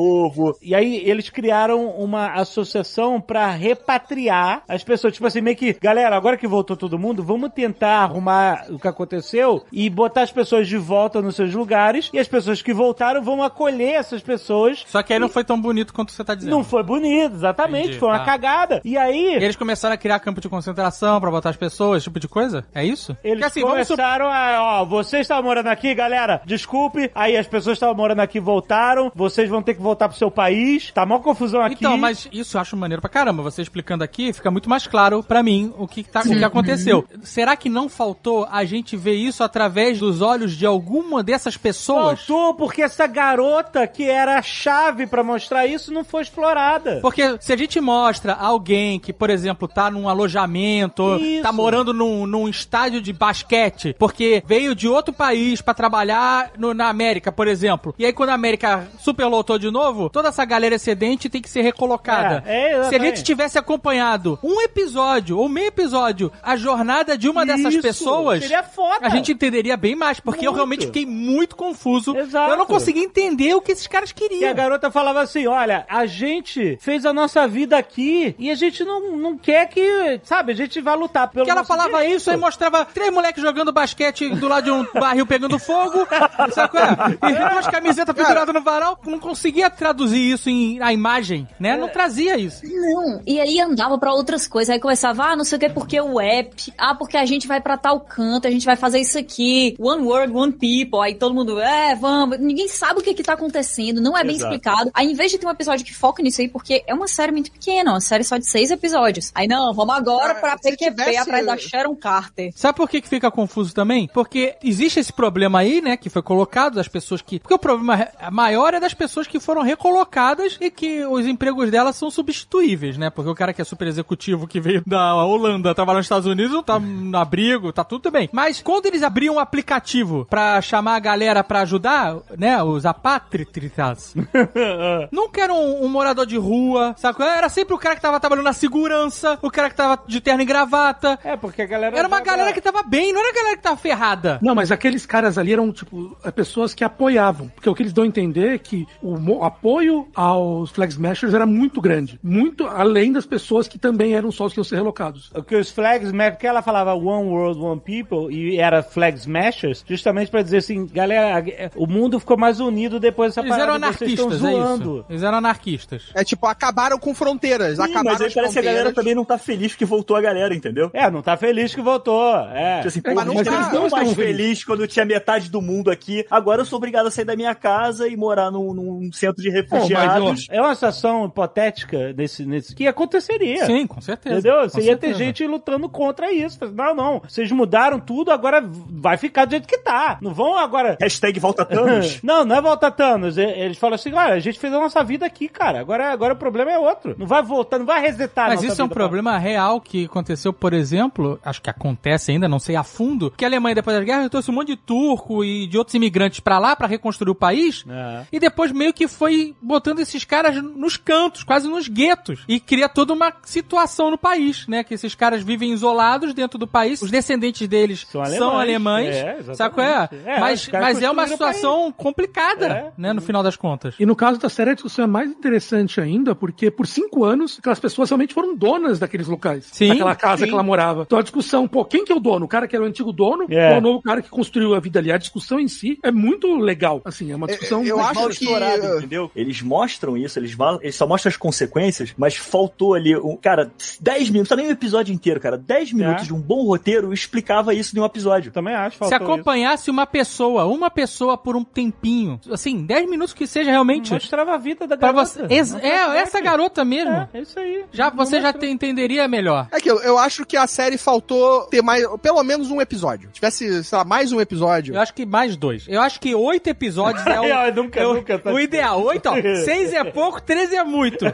E aí eles criaram uma associação pra repatriar as pessoas. Tipo assim, meio que, galera, agora que voltou todo mundo, vamos tentar arrumar o que aconteceu e botar as pessoas de volta nos seus lugares. E as pessoas que voltaram vão acolher essas pessoas. Só que aí não foi tão bonito quanto você tá dizendo. Não foi bonito, exatamente. Entendi, foi uma tá. cagada. E aí. E eles começaram a criar campo de concentração pra botar as pessoas, esse tipo de coisa? É isso? Eles assim, vamos começaram a, ó, vocês estavam morando aqui, galera, desculpe, aí as pessoas que estavam morando aqui voltaram, vocês vão ter que voltar pro seu país, tá mó confusão aqui. Então, mas isso eu acho maneiro pra caramba. Você explicando aqui, fica muito mais claro pra mim o que, tá, o que aconteceu. Será que não faltou a gente ver isso através dos olhos de alguma dessas pessoas? Faltou porque essa garota que era a chave pra mostrar isso não foi explorada. Porque se a gente mostra alguém que, por exemplo, tá num alojamento, Isso. tá morando num, num estádio de basquete, porque veio de outro país pra trabalhar no- na América, por exemplo, e aí quando a América superlotou de novo, toda essa galera excedente tem que ser recolocada. É, é, se a gente tivesse acompanhado um episódio ou meio episódio, a jornada de uma dessas Isso, pessoas, seria foda. a gente entenderia bem mais, porque eu Muito. realmente fiquei muito confuso. Exato. Eu não consegui entender o que esses caras E a queriam. garota falava assim: olha, a gente fez a nossa vida aqui e a gente não, não quer que, sabe, a gente vai lutar pelo. Que ela falava direito. isso, aí mostrava três moleques jogando basquete do lado de um barril pegando fogo, sabe qual é? E duas camisetas penduradas no varal. Não conseguia traduzir isso em a imagem, né? Não trazia isso. Não. E aí andava pra outras coisas. Aí começava, ah, não sei o que, porque o app. Ah, porque a gente vai pra tal canto, a gente vai fazer isso aqui. One word, one people. Aí todo mundo, é, vamos. Ninguém sabe o que que tá acontecendo, não é bem Exato. explicado. Aí, em vez de ter um episódio que foca nisso aí, porque é uma série muito pequena, uma série só de seis episódios. Aí, não, vamos agora Ah, pra PQP tivesse- atrás da Sharon Carter. Sabe por que, que fica confuso também? Porque existe esse problema aí, né? Que foi colocado das pessoas que. Porque o problema maior é das pessoas que foram recolocadas e que os empregos delas são substituíveis, né? Porque o cara que é super executivo que veio da Holanda trabalhar nos Estados Unidos não tá no abrigo, tá tudo bem. Mas quando eles abriam um aplicativo pra chamar a galera pra ajudar, né? Os apátritas. Nunca era um, um morador de rua, sabe? Era sempre o cara que tava trabalhando na segurança, o cara que tava de terno e gravata. É, porque a galera. Era uma joga- galera que tava bem, não era a galera que tava ferrada. Não, mas aqueles caras ali eram, tipo, eh, pessoas que apoiavam. Porque o que eles dão a entender é que o mo- apoio aos Flag Smashers era muito grande. Muito além das pessoas que também eram só os que iam ser relocados. O que os flags, porque ela falava One World, One People e era Flag Smashers, justamente pra dizer assim, galera, o mundo ficou mais unido depois dessa Eles eram parada, vocês estão anarquistas, é zoando. isso. Eles eram anarquistas. É tipo, acabaram com fronteiras. Sim, acabaram mas aí parece que a galera também não tá feliz que voltou a galera, entendeu? É, não tá feliz que voltou. É. Tipo assim, É, mas mas, não tá- eles não não mais felizes quando tinha metade do mundo aqui. Agora eu sou obrigado a sair da minha casa e morar num, num centro de refugiados. É uma situação hipotética nesse, nesse que aconteceria. Sim, com certeza. Entendeu? Com Você ia ter gente lutando contra isso. Não, não. Vocês mudaram tudo, agora vai ficar do jeito que tá. Não vão agora. Hashtag volta Thanos. Não, não é volta Thanos. Eles falam assim, olha, a gente fez a nossa vida aqui, cara. Agora, agora o problema é outro. Não vai voltar, não vai resetar a Mas nossa isso é um problema real que aconteceu, por exemplo, acho que acontece ainda, não sei a fundo, que a Alemanha depois da guerra trouxe um monte de turco e de outros imigrantes pra lá pra reconstruir o país. É. E depois meio que foi botando esses caras nos cantos, quase nos guetos. E cria toda uma situação no país, né? Que esses caras vivem isolados dentro do país. Os descendentes deles São são alemães. alemães. É, sabe qual é? É, mas mas é uma situação complicada, É. né? No final das contas. E no caso da série, a discussão é mais interessante ainda, porque por cinco anos, aquelas pessoas realmente foram donas daqueles locais. Sim, daquela casa sim. que ela morava. Então a discussão, pô, quem que é o dono? O cara que era o antigo dono É. ou o novo cara que construiu a vida ali? A discussão em si é muito legal. Assim, é uma discussão... eu muito acho mal que- explorado, Eles mostram isso, eles, eles só mostram as consequências, mas faltou ali, um, cara, 10 minutos, não nem um episódio inteiro, cara, 10 minutos É. de um bom roteiro explicava isso em um episódio. Também acho. Se faltou isso. acompanhasse uma pessoa, uma pessoa por um tempinho, assim, 10 minutos que seja realmente. Mostrava a vida da garota. você. Ex- é, essa garota mesmo. É, é isso aí. Já, Não você já te entenderia melhor. É aquilo, eu acho que a série faltou ter mais, pelo menos um episódio. Tivesse, sei lá, mais um episódio. Eu acho que mais dois. Eu acho que oito episódios é o, Eu nunca, é o, nunca tá- o ideal. Oito, ó. Seis é pouco, treze é muito.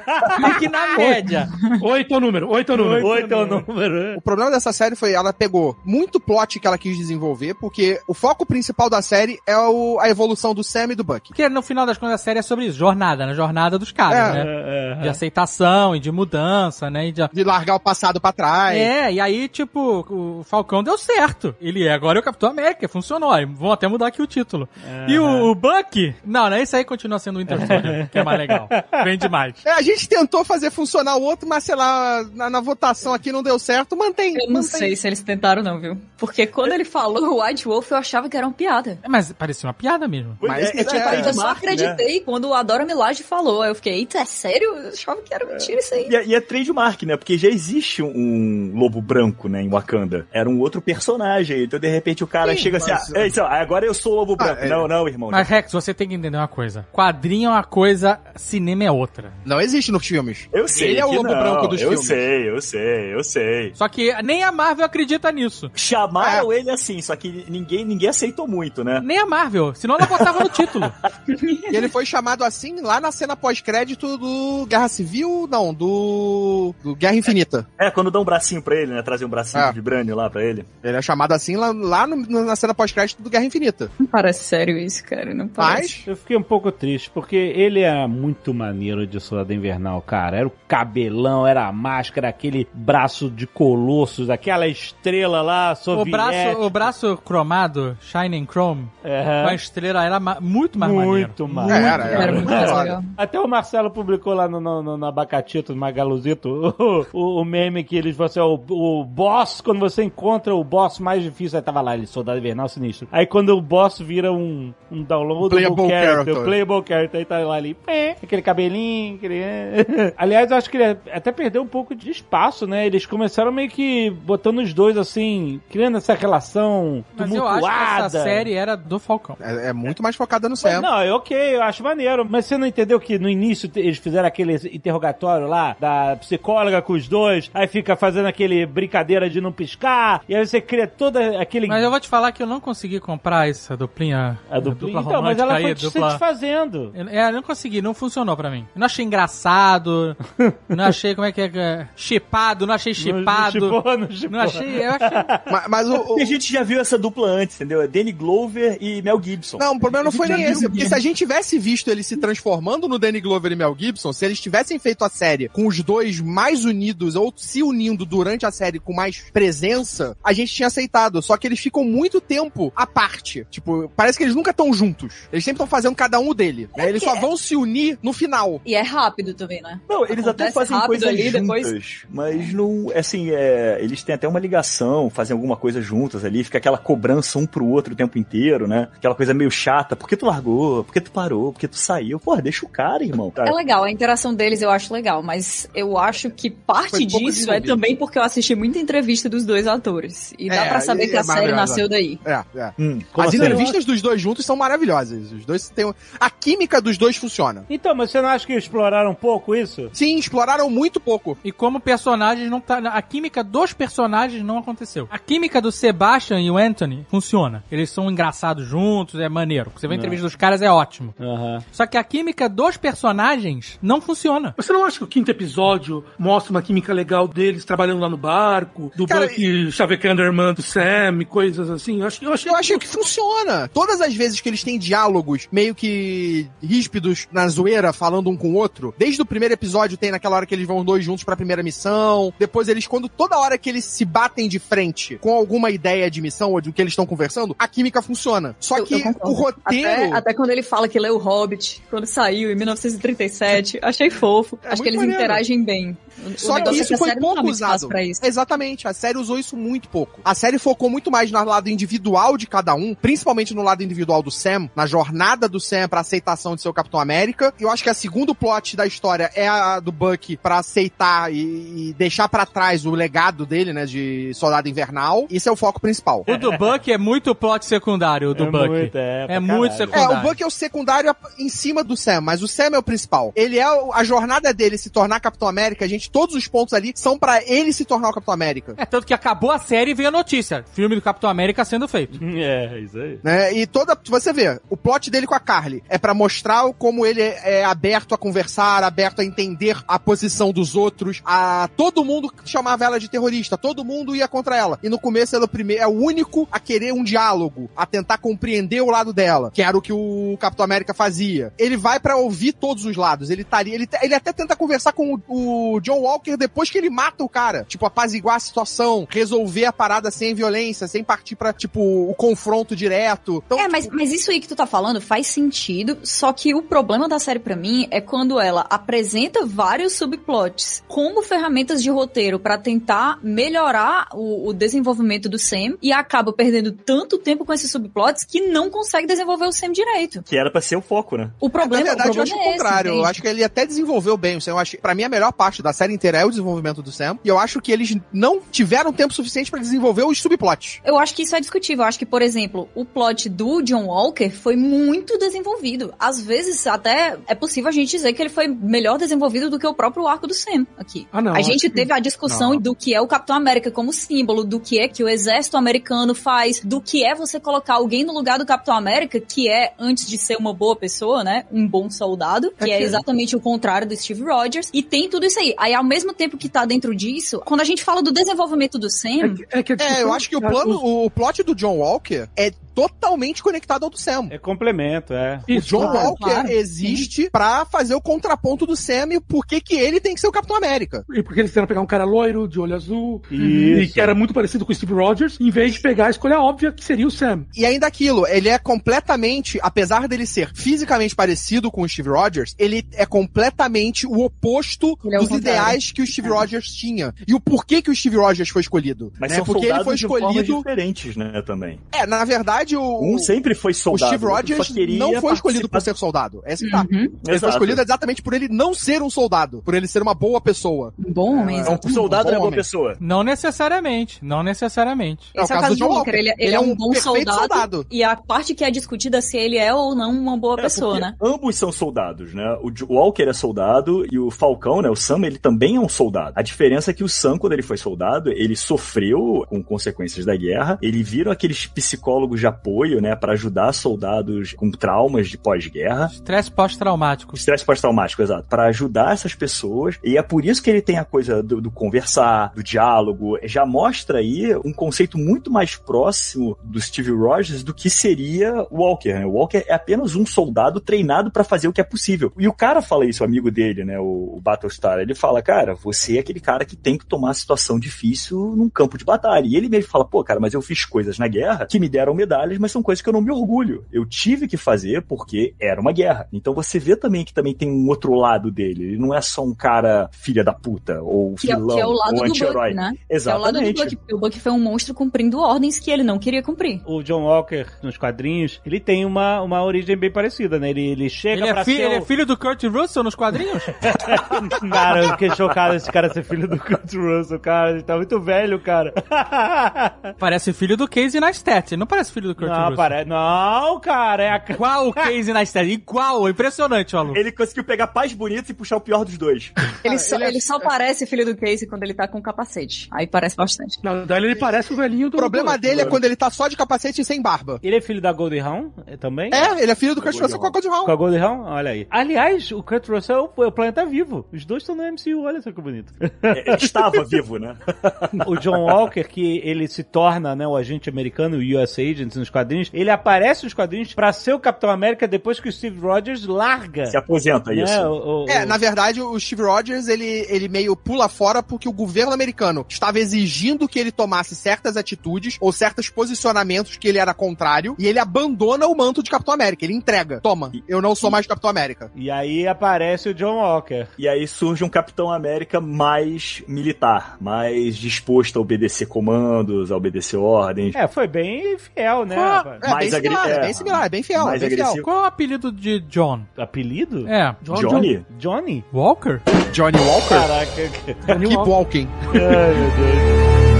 Fique na média. Oito é o número, oito é o número. Oito é o número. O problema dessa série foi ela pegou muito plot que ela quis desenvolver, porque o foco principal da série é o- a evolução do Sam e do Buck. Porque no final das contas a série é sobre isso. Jornada, né? Jornada dos caras, É, né? É, De aceitação e de mudança, né? E de... De largar o passado pra trás. É, e aí, tipo, o Falcão deu certo. Ele é agora é o Capitão América, funcionou. Aí Vão até mudar aqui o título. E o, o Buck? Não, né? Esse aí continua sendo o Winter Que é mais legal. Vem demais. É, a gente tentou fazer funcionar o outro, mas sei lá, na, na votação aqui não deu certo. Mantém. Eu não mantém. sei se eles tentaram, não, viu? Porque quando ele falou White Wolf, eu achava que era uma piada. Mas parecia uma piada mesmo. Pois Mas é, é é, tipo é, eu só Mark, né? acreditei quando a Dora Milaje falou. Aí eu fiquei, eita, é sério? Eu achava que era mentira isso aí. E é, e é trademark, né? Porque já existe um, um lobo branco, né, em Wakanda. Era um outro personagem. Então, de repente, o cara Sim, chega mas- assim, ah, é isso, agora eu sou o lobo Ah, branco. é. Não, não, irmão. Mas, Rex, você tem que entender uma coisa. Quadrinho é uma coisa, cinema é outra. Não existe nos filmes. eu sei Ele é o lobo não, branco dos eu filmes. sei, eu sei, eu sei. Só que nem a Marvel acredita nisso. Chamaram ele assim, só que ninguém, ninguém aceitou muito, né? Nem a Marvel. Senão ela botava no título. E ele foi chamado assim lá na cena pós-crédito do Guerra Civil, não, do, do Guerra Infinita. É, quando dá um bracinho pra ele, né? Trazer um bracinho É. de vibrânio lá pra ele. Ele é chamado assim lá, lá no- na cena pós-crédito do Guerra Infinita. Não parece sério isso, cara. Não parece. Mas, Eu fiquei um pouco triste, porque ele era muito maneiro de Soldado Invernal, cara. Era o cabelão, era a máscara, aquele braço de colossos, aquela estrela lá, O braço, o braço cromado, Shining Chrome, com a estrela era ma- muito mais maneiro. Muito mais. É, era, Era muito mais Era. legal. Até o Marcelo publicou lá no, no, no, no Abacatito, no Magaluzito, o, o, o meme que eles assim, ó, o, o boss, quando você encontra o boss mais difícil, aí tava lá, ele soldado invernal sinistro. Aí quando o boss vira um, um downloadable Playable character, character. playable character, aí tá lá ali, pé, aquele cabelinho, aquele... Aliás, eu acho que ele até perdeu um pouco de espaço, né? Eles começaram meio que botando os dois assim, criando essa relação Mas eu acho que essa série era do Falcão. é, é muito mais focada no Sam. não, é ok, eu acho maneiro. Mas você não entendeu que no início te- eles fizeram aquele interrogatório lá da psicóloga com os dois, aí fica fazendo aquele brincadeira de não piscar, e aí você cria toda aquele. Mas eu vou te falar que eu não consegui comprar essa duplinha. a dupla. dupla Então, mas ela aí, foi se dupla... desfazendo. Eu- É, eu não consegui, não funcionou pra mim. Eu não achei engraçado, não achei, como é que é, é, chipado, não achei chipado. Não, chipou, não chipou. Não achei, eu achei... Mas, mas o, o- E a gente já viu essa dupla antes, entendeu? É Danny Glover e Mel Gibson. Não, o problema não foi nem esse. Porque se a gente tivesse visto ele se transformando no Danny Glover e Mel Gibson, se eles tivessem feito a série com os dois mais unidos, ou se unindo durante a série com mais presença, a gente tinha aceitado. Só que eles ficam muito tempo à parte. Tipo, parece que eles nunca estão juntos. Eles sempre estão fazendo cada um o dele. né? Eles só vão se unir no final. E é rápido também, né? Não, eles até fazem coisas ali, juntas, depois- mas não, assim, é, eles têm até uma ligação, fazem alguma coisa juntas ali, fica aquela cobrança um pro outro o tempo inteiro, né? Aquela coisa meio chata, por que tu largou? Por que tu parou? Por que tu saiu? Porra, deixa o cara, irmão. É legal, a interação deles eu acho legal, mas eu acho que parte disso é também porque eu assisti muita entrevista dos dois atores. E dá É, pra saber e que é a série maravilhosa. nasceu daí. É, é. Hum, As assim? entrevistas dos dois juntos são maravilhosas. Os dois têm. A química dos dois funciona. Então, mas você não acha que exploraram um pouco isso? Sim, exploraram muito pouco. E como personagens não tá. A química dos personagens não aconteceu. A química do Sebastian e o Anthony funciona. Eles são engraçados juntos, é maneiro. Você vê a entrevista dos caras, é ótimo. Aham. Só que a química dos personagens não funciona. Você não acha que o quinto episódio mostra uma química legal deles trabalhando lá no barco, do Cara, Bucky chavecando a irmã do Sam e coisas assim? Eu acho, eu achei Eu achei que funciona. Todas as vezes que eles têm diálogos meio que ríspidos na zoeira, falando um com o outro, desde o primeiro episódio tem naquela hora que eles vão os dois juntos pra primeira missão, depois eles, quando toda hora que eles se batem de frente com alguma ideia de missão ou do que eles estão conversando, a química funciona. Só Eu- eu que concordo. o roteiro... Até, até quando ele fala que leu o Hobbit, quando saiu em 1937, achei fofo. É Acho que eles maneiro. interagem bem. O Só que é isso a foi série não pouco usado. Exatamente, a série usou isso muito pouco. A série focou muito mais no lado individual de cada um, principalmente no lado individual do Sam, na jornada do Sam pra aceitação de ser o Capitão América. Eu acho que a segundo plot da história é a do Bucky pra aceitar e, e deixar pra trás o legado dele, né, de Soldado Invernal. Isso é o foco principal. O do Buck é muito plot secundário, o do É Buck. muito, é, pra muito caralho. É, secundário. o Buck é o secundário em cima do Sam, mas o Sam é o principal. Ele é a jornada dele se tornar Capitão América, gente, todos os pontos ali são pra ele se tornar o Capitão América. É tanto que acabou a série e veio a notícia. Filme do Capitão América sendo feito. É, isso aí. né? E toda, você vê, o plot dele com a Carly é pra mostrar como ele é, é aberto a conversar, aberto a entender a posição dos outros, a todo mundo chamava ela de terrorista, todo mundo ia contra ela. E no começo é o primeiro, é o único a querer um diálogo, a tentar compreender o lado dela, que era o que o Capitão América fazia. Ele vai pra ouvir todos os lados. Ele estaria, ele, ele até tenta conversar com o, o John Walker depois que ele mata o cara, tipo apaziguar a situação, resolver a parada sem violência, sem partir pra tipo o confronto direto. Então, É, mas, mas isso aí que tu tá falando faz sentido, só que o problema da série pra mim é quando ela apresenta vários subplots como ferramentas de roteiro pra tentar melhorar o, o desenvolvimento do Sam e acaba perdendo tanto tempo com esses subplots que não consegue desenvolver o Sam direito. Que era pra ser o foco, né? O problema, Na verdade, o eu acho problema o é esse, contrário. eu entende? acho que ele até desenvolveu bem o Sam. Eu acho, pra mim, a melhor parte da série inteira é o desenvolvimento do Sam. E eu acho que eles não tiveram tempo suficiente pra desenvolver os subplots. Eu acho que isso é discutível. Eu acho que, por exemplo, o plot do John Walker foi muito desenvolvido. Às vezes, até é possível a gente dizer que ele foi melhor desenvolvido do que o próprio arco do Sam aqui. Ah, não, a gente acho que- teve a discussão não. do que é o Capitão América como símbolo, do que é que o exército americano faz, do que é você colocar alguém no lugar do Capitão América, que é, antes de ser uma boa pessoa, né, um bom soldado, que é, que- exatamente o contrário do Steve Rogers, e tem tudo isso aí. Aí, ao mesmo tempo que tá dentro disso, quando a gente fala do desenvolvimento do Sam, É que É, eu discussão- acho que o plano, o plot do John Walker é totalmente conectado ao do Sam. É complemento, é. O Isso, John claro. Walker claro, existe pra fazer o contraponto do Sam e por que que ele tem que ser o Capitão América. E porque eles quiseram pegar um cara loiro, de olho azul, Isso. e que era muito parecido com o Steve Rogers, em vez de pegar a escolha óbvia, que seria o Sam. E ainda aquilo, ele é completamente, apesar dele ser fisicamente parecido com o Steve Rogers, ele é completamente o oposto é o dos contrário. ideais que o Steve Rogers tinha. E o porquê que o Steve Rogers foi escolhido. Mas né? são Porque ele foi de formas escolhido. diferentes, né, também. É, na verdade, o. Um sempre foi soldado. Steve o outro Rogers só queria não foi escolhido por ser soldado. É que tá. Uhum. Ele foi escolhido exatamente por ele não ser um soldado, por ele ser uma boa pessoa. um bom homem, É um soldado bom não é boa homem. pessoa. Não necessariamente, não necessariamente. É o Esse é o caso do John Walker. Walker. Ele, ele é um bom perfeito soldado, soldado. E a parte que é discutida se ele é ou não uma boa É, pessoa, né? Ambos são soldados, né? O Walker é soldado e o Falcão, né? O Sam, ele também é um soldado. A diferença é que o Sam, quando ele foi soldado, ele sofreu com consequências da guerra. Ele viram aqueles psicólogos de apoio, né? Pra ajudar soldados com traumas de pós-guerra. Estresse pós-traumático. Estresse pós-traumático, exato. Pra ajudar essas pessoas. E é por isso que ele tem a coisa do, do conversar, do diálogo. Já mostra aí um conceito muito mais próximo do Steve Rogers do que seria o Walker, né? O Walker é apenas um soldado treinado pra fazer o que é possível. E o cara fala isso, o amigo dele, né? O, o Battlestar. Ele fala, cara, você é aquele cara que tem que tomar situação difícil num campo de batalha. E ele mesmo fala, pô, cara, mas eu fiz coisas na guerra que me deram mas são coisas que eu não me orgulho. Eu tive que fazer porque era uma guerra. Então você vê também que também tem um outro lado dele. Ele não é só um cara filha da puta, ou Que é, filão, que é o lado ou anti-herói. né? Que é o lado do Exatamente. Buck. porque O Buck foi um monstro cumprindo ordens que ele não queria cumprir. O John Walker, nos quadrinhos, ele tem uma, uma origem bem parecida, né? Ele, ele chega Ele é, pra ser ele o- é filho do Kurt Russell nos quadrinhos? Cara, eu fiquei chocado esse cara ser filho do Kurt Russell, cara. Ele tá muito velho, cara. parece filho do Casey Neistat. Não parece filho do Kurt não, Russell. parece. Não, cara, é a Igual o Casey Neistat. Igual. Impressionante, maluco. Ele conseguiu pegar paz bonitos e puxar o pior dos dois. Ele, só, ele é- ele só parece filho do Casey quando ele tá com capacete. Aí parece bastante. Não, daí ele parece o velhinho do. O problema do- dele é quando ele tá só de capacete e sem barba. Ele é filho da Goldie Hawn é, também? É, ele é filho do Kurt Russell com a Gold Com a Goldie Hawn? Olha aí. Aliás, o Kurt Russell é o planeta vivo. Os dois estão no MCU, olha só que bonito. É, estava vivo, né? o John Walker, que ele se torna né, o agente americano, o US Agent nos quadrinhos, ele aparece nos quadrinhos pra ser o Capitão América depois que o Steve Rogers larga. Se aposenta, né, isso. o- o- É, o- na verdade, o Steve Rogers, ele, ele meio pula fora porque o governo americano estava exigindo que ele tomasse certas atitudes ou certos posicionamentos que ele era contrário, e ele abandona o manto de Capitão América. Ele entrega. Toma, eu não sou mais Capitão América. E aí aparece o John Walker. E aí surge um Capitão América mais militar, mais disposto a obedecer comandos, a obedecer ordens. É, foi bem fiel, né? Qual-? É Mais bem similar, é é, bem similar, é bem fiel, mais bem fiel. Qual é o apelido de John? Apelido? É. John- Johnny? Johnny? Walker? Johnny Walker? Caraca. Johnny Keep Walker. walking. Ai, meu Deus.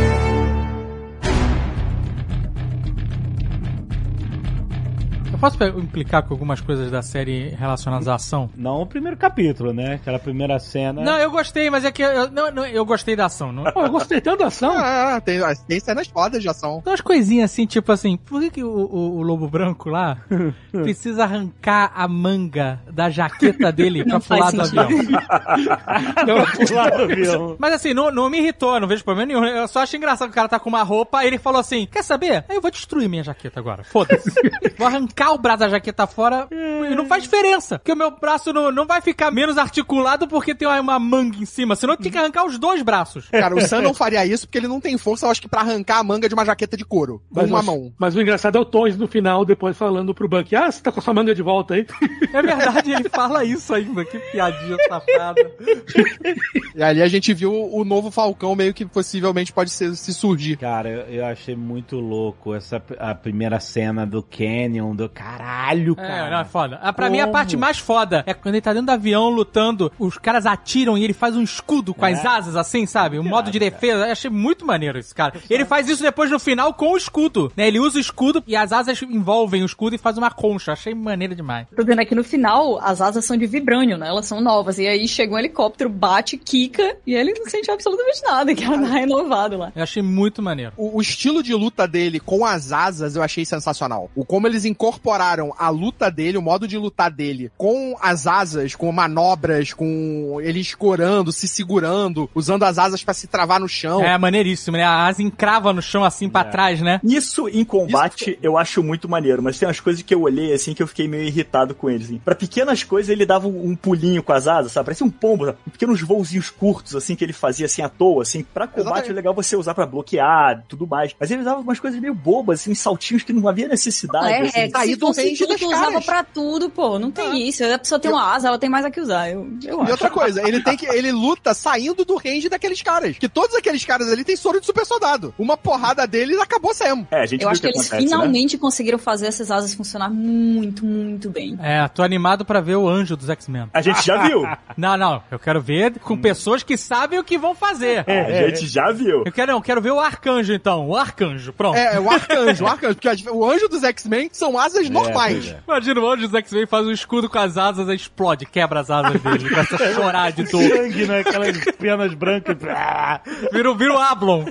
Posso implicar com algumas coisas da série relacionadas à ação? Não o primeiro capítulo, né? Aquela primeira cena. Não, eu gostei, mas é que eu, não, não, eu gostei da ação. Não, Pô, eu gostei tanto da ação. Ah, tem, tem cenas fodas de ação. Tem umas coisinhas assim, tipo assim, por que, que o, o- o lobo branco lá precisa arrancar a manga da jaqueta dele pra Não pular faz do avião? Não, pular do avião. Mas assim, não, não me irritou, não vejo problema nenhum. Eu só acho engraçado que o cara tá com uma roupa, aí ele falou assim: quer saber? Aí eu vou destruir minha jaqueta agora. Foda-se. vou arrancar o braço da jaqueta fora e não faz diferença. Porque o meu braço não, não vai ficar menos articulado porque tem uma, uma manga em cima. Senão eu tinha que arrancar os dois braços. Cara, o Sam não faria isso porque ele não tem força, eu acho que pra arrancar a manga de uma jaqueta de couro. Com Mas, uma o- mão. mas o engraçado é o Tons no final, depois falando pro Buck, ah, você tá com a sua manga de volta aí. É verdade, ele fala isso ainda. Que piadinha safada. E ali a gente viu o novo Falcão meio que possivelmente pode ser, se surgir. Cara, eu, eu achei muito louco essa a primeira cena do Canyon, do caralho, É, cara. não, é foda. Ah, pra mim, a Como? parte mais foda é quando ele tá dentro do avião lutando, os caras atiram e ele faz um escudo com as asas, assim, sabe? Um modo de defesa. Eu achei muito maneiro esse cara. Ele faz isso depois no final com o escudo, né? Ele usa o escudo e as asas envolvem o escudo e faz uma concha. Achei maneiro demais. Tô vendo aqui no final, as asas são de vibrânio, né? Elas são novas. E aí chega um helicóptero, bate, quica, e ele não sente absolutamente nada, que ela tá renovado lá. Eu achei muito maneiro. O, o estilo de luta dele com as asas eu achei sensacional. O como eles incorporaram a luta dele, o modo de lutar dele com as asas, com manobras, com ele escorando, se segurando, usando as asas pra se travar no chão. É maneiríssimo, né? A asa encrava no chão assim pra trás, né? Isso em combate eu acho muito maneiro, mas tem umas coisas que eu olhei assim que eu fiquei meio irritado com eles. Assim. Pra pequenas coisas ele dava um, um pulinho com as asas, sabe? Parecia um pombo, sabe? pequenos voozinhos curtos assim que ele fazia assim à toa, assim. Pra combate Exatamente. é legal você usar pra bloquear, tudo mais. Mas ele dava umas coisas meio bobas, assim, uns saltinhos que não havia necessidade. É, assim. é, do range tudo das que usava caras. pra tudo, pô, não tem isso. A pessoa tem uma asa, ela tem mais a que usar. Eu, eu E acho. outra coisa, ele tem que. Ele luta saindo do range daqueles caras. Que todos aqueles caras ali têm soro de super soldado. Uma porrada deles acabou Sam. É, a gente Eu acho o que eles acontece, né? finalmente conseguiram fazer essas asas funcionar muito, muito bem. É, tô animado pra ver o anjo dos X-Men. A gente já viu. Não, não, eu quero ver com pessoas que sabem o que vão fazer. A gente já viu. Eu quero, não, eu quero ver o arcanjo então, o arcanjo, pronto. É, é o arcanjo, o arcanjo. Porque o anjo dos X-Men são asas normais. pois é. Imagina o anjo X-Men faz um escudo com as asas e explode, quebra as asas dele, começa a chorar de dor. Sangue, né? Aquelas penas brancas. Vira, o- vira o Ablon.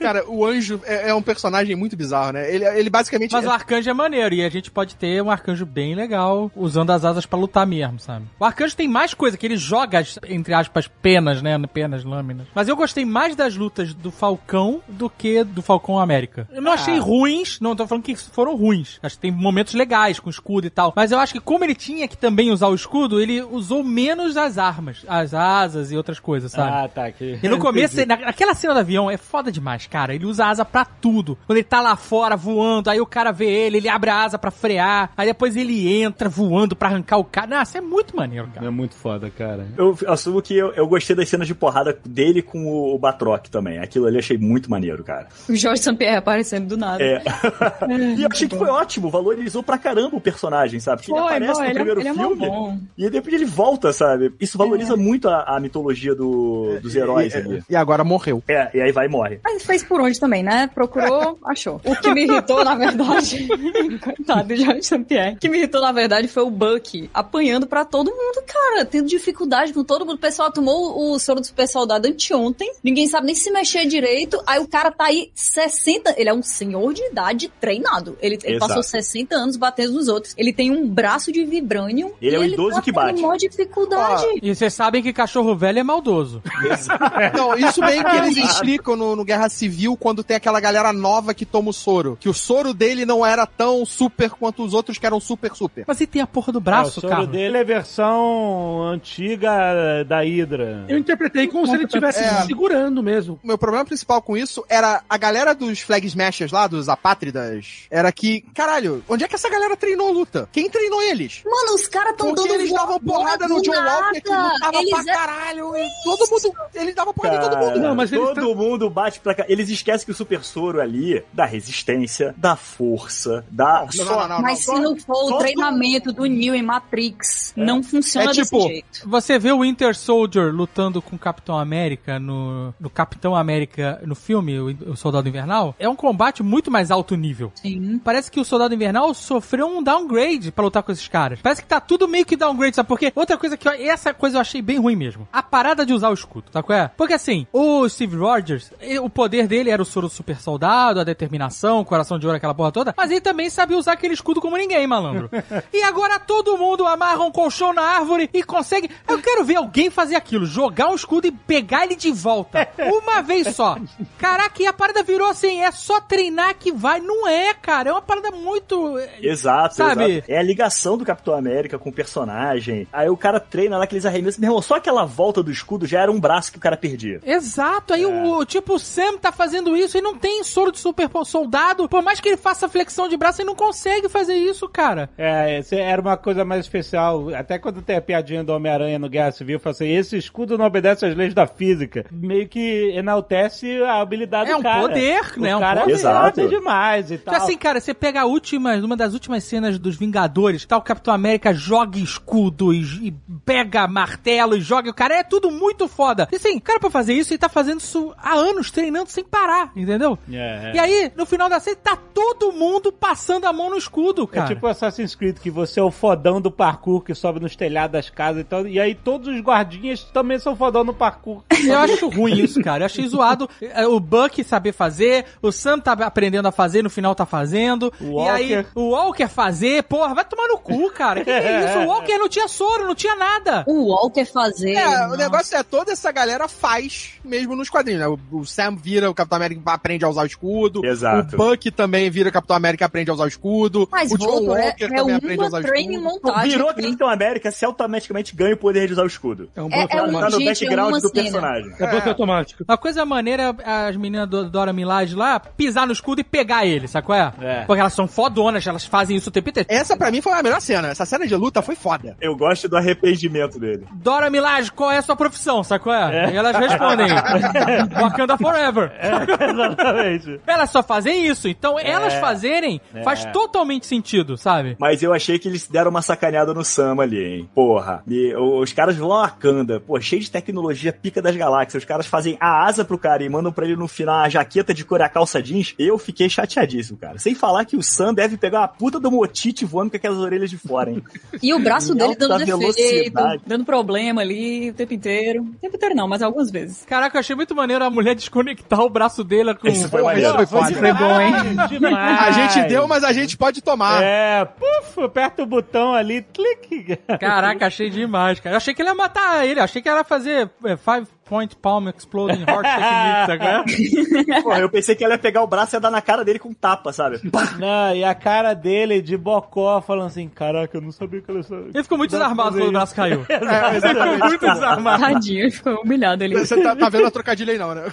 Cara, o anjo é, é um personagem muito bizarro, né? Ele, ele basicamente. Mas o arcanjo é maneiro e a gente pode ter um arcanjo bem legal usando as asas pra lutar mesmo, sabe? O arcanjo tem mais coisa, que ele joga, as, entre aspas, penas, né? Penas, lâminas. Mas eu gostei mais das lutas do Falcão do que do Falcão América. Eu não achei ruins, não tô falando que foram ruins. Acho que tem momentos legais com escudo e tal. Mas eu acho que como ele tinha que também usar o escudo, ele usou menos as armas, as asas e outras coisas, sabe? Ah, tá. Que... E no começo, na- naquela cena do avião, é foda demais, cara. Ele usa asa pra tudo. Quando ele tá lá fora voando, aí o cara vê ele, ele abre a asa pra frear, aí depois ele entra voando pra arrancar o cara. Nossa, é muito maneiro, cara. É muito foda, cara. Eu assumo que eu, eu gostei das cenas de porrada dele com o, o Batroc também. Aquilo ali eu achei muito maneiro, cara. O Jorge St-Pierre aparecendo do nada. É. e eu achei que foi ótimo, valorizou pra caramba o personagem, sabe? Porque ele Foi, aparece foi, no ele é- primeiro ele é filme bom. e aí depois ele volta, sabe? Isso valoriza muito a, a mitologia do- dos heróis e, ali. e agora morreu. É, e aí vai e morre. Mas fez por onde também, né? Procurou, achou. O que me irritou, na verdade. Coitado do Jorge St-Pierre. O que me irritou, na verdade, foi o Buck apanhando pra todo mundo, cara. Tendo dificuldade com todo mundo. O pessoal tomou o soro do super soldado anteontem. Ninguém sabe nem se mexer direito. Aí o cara tá aí 60. Ele é um senhor de idade treinado. Ele, ele passou 60 anos batendo nos outros. Ele tem um braço de vibranium. Ele e é o idoso tá que bate. maior dificuldade. E vocês sabem que cachorro velho é maldoso. Não, isso meio que eles explicam no, no Guerra Civil quando tem aquela galera nova que toma o soro. Que o soro dele não era tão super quanto os outros que eram super super. Mas ele tem a porra do É, o braço, soro cara. dele é versão antiga da Hydra. Eu interpretei como se ele estivesse É. segurando mesmo. Meu problema principal com isso era a galera dos Flag Smashers lá, dos apátridas, era que, caralho, onde é que essa galera treinou luta? Quem treinou eles? Mano, os caras tão Porque dando eles davam porrada no John nada. Walker, que lutava Eles pra é- caralho. Todo mundo, eles davam porrada em todo mundo. Não, mas Todo mundo bate pra cá. Eles esquecem que o super soro ali dá resistência, dá força, dá. Não, não, não, não, Mas não. se não for só o treinamento do Neo em Matrix, não funciona É tipo, desse jeito. Você vê o Winter Soldier lutando com o Capitão América no, no Capitão América no filme, o, o Soldado Invernal, é um combate muito mais alto nível. Sim. Parece que o Soldado Invernal sofreu um downgrade pra lutar com esses caras. Parece que tá tudo meio que downgrade, sabe por quê? Outra coisa que eu, essa coisa eu achei bem ruim mesmo. A parada de usar o escudo, sabe qual é? Porque assim, o Steve Rogers, o poder dele era o soro super soldado, a determinação, o coração de ouro, aquela porra toda, mas ele também sabia usar aquele escudo como ninguém, malandro. e agora todo mundo amarra um colchão na árvore e consegue. Eu quero ver alguém fazer aquilo, jogar um escudo e pegar ele de volta. Uma vez só. Caraca, e a parada virou assim, é só treinar que vai. Não é, cara. É uma parada muito eh, Exato, Sabe? exato. É a ligação do Capitão América com o personagem. Aí o cara treina lá aqueles arremessos. Meu irmão, só aquela volta do escudo já era um braço que o cara perdia. Exato, aí o, o- tipo, o Sam tá fazendo isso e não tem soro de super soldado. Por mais que ele faça flexão de braço, ele não consegue fazer isso, cara. É, esse era uma coisa mais especial. Até quando tem a piadinha do Homem-Aranha no Guerra Civil, fala assim, esse escudo não obedece às leis da física. Meio que enaltece a habilidade É do um cara. poder, né? O Um cara poder. é Exato. foda demais e tal. Então, assim, cara, você pega a última, uma das últimas cenas dos Vingadores, tá o Capitão América joga escudo e, pega martelo e joga o cara, é tudo muito foda. E assim, o cara pra fazer isso, ele tá fazendo isso há anos, treinando sem parar, entendeu? É, é. E aí, no final da série, tá todo mundo passando a mão no escudo, É cara. tipo Assassin's Creed, que você é o fodão do parkour que sobe nos telhados das casas e tal. E aí todos os guardinhas também são fodão no parkour. Eu acho ruim isso, cara. Eu achei zoado. É, O Buck saber fazer, o Sam tá aprendendo a fazer, no final tá fazendo. O E aí, Walker. o Walker fazer, porra, vai tomar no cu, cara. Que que é isso? O Walker não tinha soro, não tinha nada. O Walker fazer. É, o não. negócio é, toda essa galera faz mesmo nos quadrinhos, né? O, o Sam vira o Capitão América e aprende a usar o escudo. Exato. O Buck também vira o Capitão América e aprende a usar o escudo. Mas o John Voltor é, Walker é também aprende a usar o escudo. montagem Virou aqui. Capitão América, se automaticamente ganha o poder de usar o escudo. É um É- bloco é um Tá no é background uma do cena. personagem. É bloco automático. Uma coisa maneira é as meninas do Dora Milaje lá pisar no escudo e pegar ele, sabe qual é? É. Porque elas são fodonas, elas fazem isso o tempo inteiro. Essa pra mim foi a melhor cena. Essa cena de luta foi foda. Eu gosto do arrependimento dele. Dora Milaje, qual é a sua profissão, sabe qual é? E elas respondem, Wakanda Forever. Exatamente. Elas só fazem isso, então elas fazerem faz totalmente sentido, sabe? Mas eu achei que eles deram uma sacaneada no Sam ali, hein? Porra. E os caras vão a Wakanda, pô, cheio de tecnologia pica das galáxias. Os caras fazem a asa pro cara e mandam pra ele no final a jaqueta de cor e a calça jeans. Eu fiquei chateadíssimo, cara. Sem falar que o Sam deve pegar uma puta do motite voando com aquelas orelhas de fora, hein? E o braço Em dele dando defeito, velocidade. dando problema ali o tempo inteiro. O tempo inteiro não, mas algumas vezes. Caraca, eu achei muito maneiro a mulher desconectar o braço dele com... Isso foi maneiro. isso foi. Foi bom, hein? Demais. A gente deu, mas a gente pode tomar. É, puf, aperta o botão ali, clique. Caraca, achei demais, cara. Eu achei que ele ia matar ele, eu achei que ela ia fazer é, Five Point Palm Exploding Heart Technique, sabe? qual é? Porra, eu pensei que ela ia pegar o braço e ia dar na cara dele com tapa, sabe? Não, e a cara dele de bocó falando assim, caraca, eu não sabia que ela... Ele ficou muito desarmado quando o braço caiu. É, exatamente. Muito desarmado. Tadinho, ele ficou humilhado ali. Você tá, tá vendo a trocadilha aí não, né?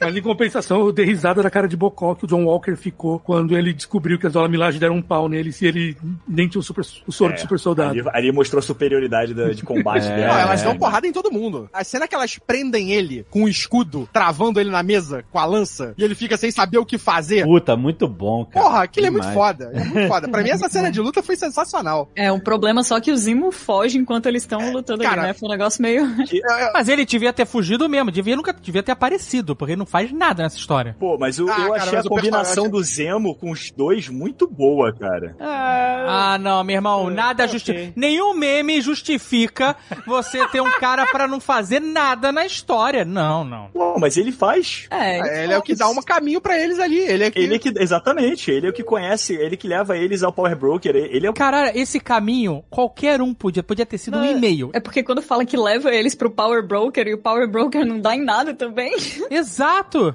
Mas em compensação, eu dei risada da cara de bocó que o John Walker ficou quando ele descobriu que as Dora Milaje deram um pau nele se ele nem tinha o, super, o soro de super soldado. Ali, ali mostrou a superioridade da- de combate Não, dela. elas né? dão porrada em todo mundo. A cena que elas prendem ele com o escudo, travando ele na mesa com a lança, e ele fica sem saber o que fazer. Puta, muito bom, cara. Porra, aquilo é muito Demais. foda. É muito foda. Pra mim, essa cena de luta foi sensacional. É um problema só que o Zimo foge enquanto eles estão lutando cara, ali, né? Foi um negócio meio. Mas ele devia ter fugido mesmo, devia nunca devia ter aparecido, porque ele não faz nada nessa história. Pô, mas eu, Ah, eu cara, achei mas a combinação personagem- do Zemo com os dois muito boa, cara. Ah, Ah, não, meu irmão, nada ok. justifica. Nenhum meme justifica você ter um cara pra não fazer nada na história. Não, não. Pô, mas ele faz. É, Ele é o que dá um caminho pra eles ali. Ele é que... Ele é que. Exatamente, ele é o que conhece, ele que leva eles ao Power Broker. Ele é o. Caralho, esse caminho, qualquer um podia, podia ter sido um e-mail. É porque quando fala que leva eles pro Power Broker e o Power Broker não dá em nada também. Exato!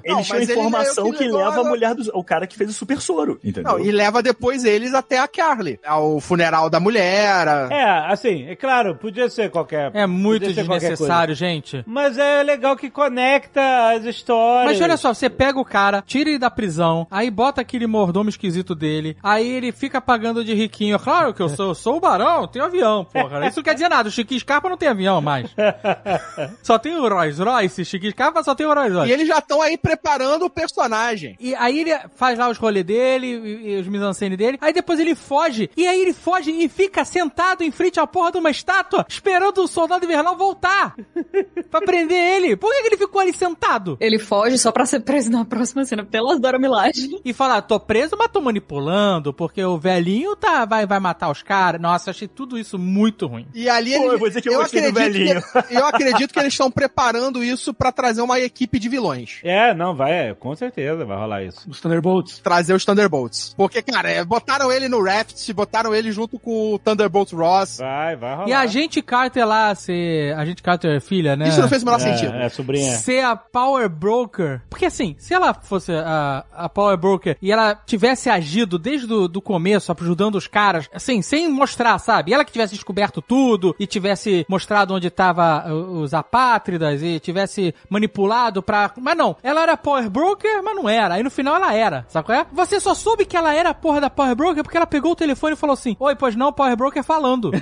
Ele Não, mas ele informação é o que que, levou leva a mulher do. O cara que fez o super soro, entendeu? Não, e leva depois eles até a Carly. Ao funeral da mulher. a- É, assim, é claro, podia ser qualquer... É muito desnecessário, gente. Mas é legal que conecta as histórias. Mas olha só, você pega o cara, tira ele da prisão, aí bota aquele mordomo esquisito dele, aí ele fica pagando de riquinho. Claro que eu sou, eu sou o barão, tenho avião, porra. Isso não quer dizer nada, o Chiquinho Scarpa não tem avião mais. Só tem o Rolls Royce, Chiquinho Scarpa só tem o Rolls Royce. E eles já estão aí preparando o personagem. E aí ele faz lá os rolês dele, e, e os mise-en-scène dele, aí depois ele foge, e aí ele foge e fica sentado em frente à porra de uma estátua, esperando o soldado invernal voltar pra prender ele. Por que, que ele ficou ali sentado? Ele foge só pra ser preso na próxima cena, pelas Dora Milaje. E falar, tô preso, mas tô manipulando, porque o velhinho tá, vai, vai matar os caras. Nossa, achei tudo isso muito ruim. E ali Pô, eles- eu vou dizer que eu gostei do acredito velhinho. que- eu acredito que eles estão preparando isso pra trazer uma equipe de vilões. É, não, vai, é, com certeza vai rolar isso. Os Thunderbolts. Trazer os Thunderbolts. Porque, cara, é, botaram ele no Raft, botaram ele junto com o Thunderbolt Ross. Vai, vai rolar. E a gente Carter lá, ser. A gente Carter filha, né? Isso não fez o menor sentido. É, é, sobrinha. Ser a Power Broker. Porque assim, se ela fosse a, a Power Broker e ela tivesse agido desde o do começo, ajudando os caras, assim, sem mostrar, sabe? E ela que tivesse descoberto tudo e tivesse mostrado onde tava uh, os apátridas e tivesse manipulado pra. Mas não, ela era Power Broker, mas não era. Aí no final ela era, sabe qual é? Você só soube que ela era a porra da Power Broker porque ela pegou o telefone e falou assim: Oi, pois não, Power Broker falando.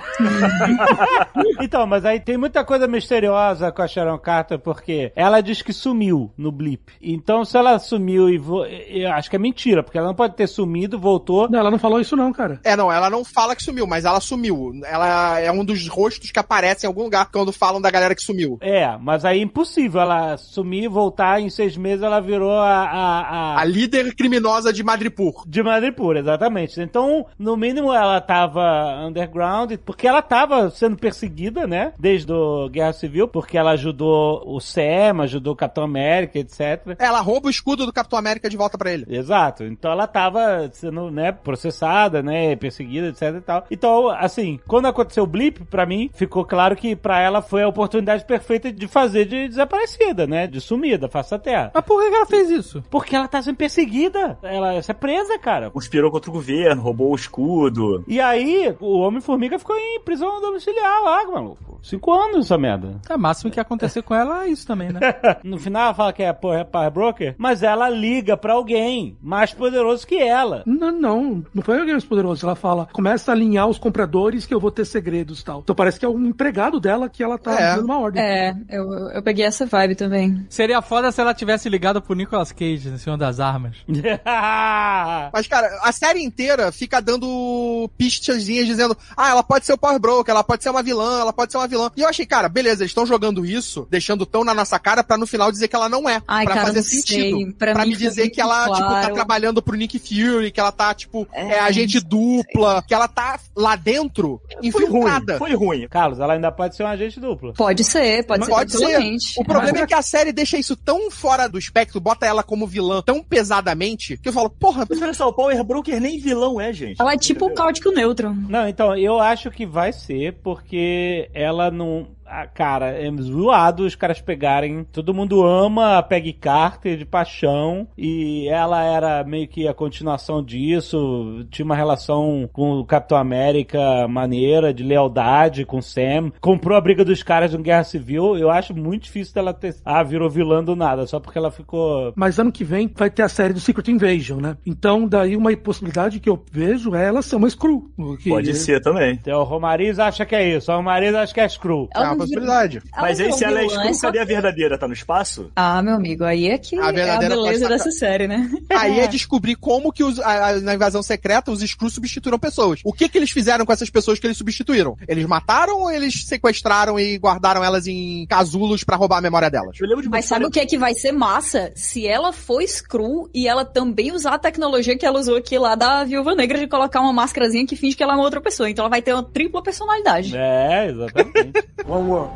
Então, mas aí tem muita coisa misteriosa com a Sharon Carter, porque ela diz que sumiu no blip. Então, se ela sumiu e vo... eu acho que é mentira, porque ela não pode ter sumido, voltou. Não, ela não falou isso não, cara. É, não, ela não fala que sumiu, mas ela sumiu. Ela é um dos rostos que aparece em algum lugar quando falam da galera que sumiu. É, mas aí é impossível ela sumir e voltar em seis meses ela virou a. a, a... A líder criminosa de Madripoor. De Madripoor, exatamente. Então, no mínimo, ela tava underground, porque ela tava sendo perseguida, né? Desde a Guerra Civil, porque ela ajudou o Sam, ajudou o Capitão América, etc. Ela rouba o escudo do Capitão América de volta pra ele. Exato. Então ela tava sendo, né, processada, né, perseguida, etc e tal. Então, assim, quando aconteceu o blip, pra mim, ficou claro que pra ela foi a oportunidade perfeita de fazer de desaparecida, né, de sumida, face da terra. mas por que ela fez isso? Porque ela tá sendo perseguida. Ela é presa, cara. Conspirou contra o governo, roubou o escudo. E aí, o Homem-Formiga ficou em prisão domiciliar lá, maluco. Cinco anos essa merda. É, o máximo que ia acontecer com ela é isso também, né? No final ela fala que é porra, é Power Broker, mas ela liga pra alguém mais poderoso que ela. Não, não, não foi alguém mais poderoso. Ela fala, começa a alinhar os compradores que eu vou ter segredos e tal. Então parece que é um empregado dela que ela tá É. dando uma ordem. É, eu, eu peguei essa vibe também. Seria foda se ela tivesse ligado pro Nicolas Cage em cima das armas. Mas, cara, a série inteira fica dando pistazinhas dizendo, ah, ela pode ser o Power Broker, ela pode ser uma vilã, ela pode ser uma vilã. E eu achei, cara, beleza, eles estão jogando isso, deixando tão na nossa cara pra no final dizer que ela não é. Ai, pra cara, fazer não sei. sentido. Pra mim me dizer que ela, tipo, tá claro. trabalhando pro Nick Fury, que ela tá, tipo, é, É, agente dupla, que ela tá lá dentro, Foi ruim, infiltrada. foi ruim. Carlos, ela ainda pode ser um agente duplo. Pode ser, pode ser Pode ser. O problema é que a série deixa isso tão fora do espectro, bota ela como vilã tão pesadamente, que eu falo, porra, Mas olha só, o Power Broker nem vilão é, gente. Ela é tipo o Cáutico Neutro. Não, então, eu acho que vai ser, porque ela não. Ah, cara, é zoado os caras pegarem. Todo mundo ama a Peggy Carter de paixão. E ela era meio que a continuação disso. Tinha uma relação com o Capitão América maneira, de lealdade com o Sam. Comprou a briga dos caras no Guerra Civil. Eu acho muito difícil dela ter. Ah, virou vilã do nada, só porque ela ficou. Mas ano que vem vai ter a série do Secret Invasion, né? Então, daí uma possibilidade que eu vejo é ela ser uma Screw. que- Pode ser também. Então, o Romariz acha que é isso. O Romariz acha que é Screw. é uma possibilidade. Mas aí, se ela é Screw, só cadê a verdadeira? Tá no espaço? Ah, meu amigo, aí é que A é a verdadeira beleza dessa série, né? Aí é descobrir como que os, a- a- na invasão secreta os Skrulls substituíram pessoas. O que que eles fizeram com essas pessoas que eles substituíram? Eles mataram ou eles sequestraram e guardaram elas em casulos pra roubar a memória delas? Eu lembro de uma Mas sabe o que é que vai ser massa? Se ela for Screw e ela também usar a tecnologia que ela usou aqui lá da Viúva Negra de colocar uma máscarazinha que finge que ela é uma outra pessoa. Então ela vai ter uma tripla personalidade. É, exatamente. One world.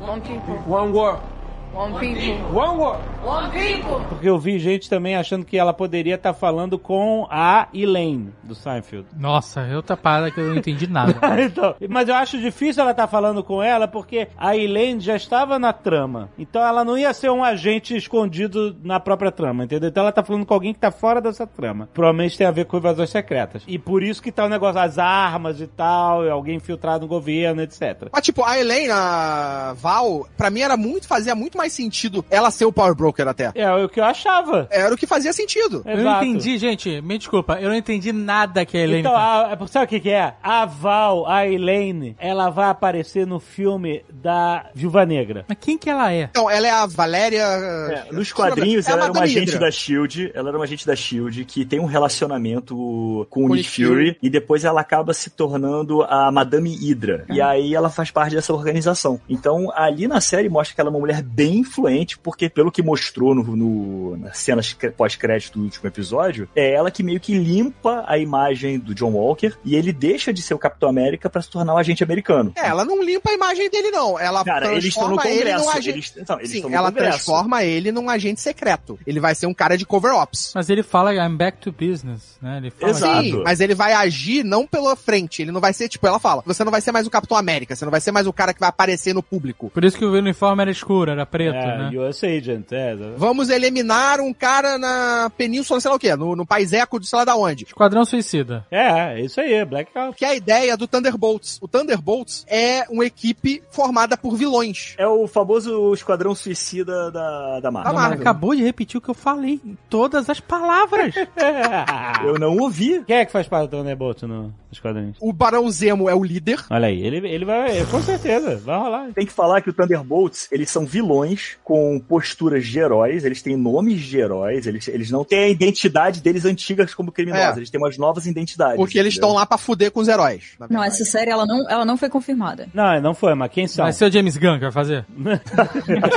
One people. One world. One people. One world. One people. Porque eu vi gente também achando que ela poderia estar falando com a Elaine do Seinfeld. Nossa, é outra parada que eu não entendi nada. então, mas eu acho difícil ela estar falando com ela porque a Elaine já estava na trama. Então ela não ia ser um agente escondido na própria trama, entendeu? Então ela tá falando com alguém que tá fora dessa trama. Provavelmente tem a ver com invasões secretas. E por isso que tá o negócio das armas e tal, e alguém infiltrado no governo, etc. Mas, tipo, a Elaine, a Val, pra mim era muito, fazia muito mais sentido ela ser o Power Broker até. É o que eu achava. Era o que fazia sentido. Eu não entendi, gente. Me desculpa, eu não entendi nada que a Helene Então, a, sabe o que, que é? A Val, a Elaine, ela vai aparecer no filme da Viúva Negra. Mas quem que ela é? Então, ela é a Valéria... É, nos quadrinhos, É ela era uma agente Hydra. da SHIELD, ela era uma agente da SHIELD que tem um relacionamento com Com o Nick Fury. Fury, e depois ela acaba se tornando a Madame Hydra. E aí ela faz parte dessa organização. Então, ali na série mostra que ela é uma mulher bem influente, porque pelo que mostrou no, no- nas cenas pós-crédito do último episódio, é ela que meio que limpa a imagem do John Walker e ele deixa de ser o Capitão América pra se tornar um agente americano. É, ela não limpa a imagem dele, não. Ela Cara, eles estão no transforma ele num Congresso. agente. Eles, não, eles Sim, estão no ela Congresso. transforma ele num agente secreto. Ele vai ser um cara de cover ops. Mas ele fala I'm back to business, né? Ele fala Exato. Sim, mas ele vai agir não pela frente. Ele não vai ser, tipo, ela fala, você não vai ser mais o Capitão América, você não vai ser mais o cara que vai aparecer no público. Por isso que o uniforme era escuro, era preto, É, né? US Agent, é. Vamos eliminar um cara na península, sei lá o quê, no, no país eco de sei lá da onde. Esquadrão Suicida. É, é isso aí, Blackout. Que é a ideia do Thunderbolts. O Thunderbolts é uma equipe formada por vilões. É o famoso Esquadrão Suicida da, da Marvel. Não, Marvel. acabou de repetir o que eu falei em todas as palavras. Eu não ouvi. Quem é que faz parte do Thunderbolt no, nos quadrinhos? O Barão Zemo é o líder. Olha aí, ele, ele vai, com certeza, vai rolar. Tem que falar que o Thunderbolts, eles são vilões com posturas de heróis, eles têm nomes de heróis, eles, eles não têm a identidade deles antigas como criminosos, É. eles têm umas novas identidades. Porque eles estão lá pra fuder com os heróis. Não, essa série ela não, ela não foi confirmada. Não, não foi, mas quem são? Vai ser o James Gunn que vai fazer?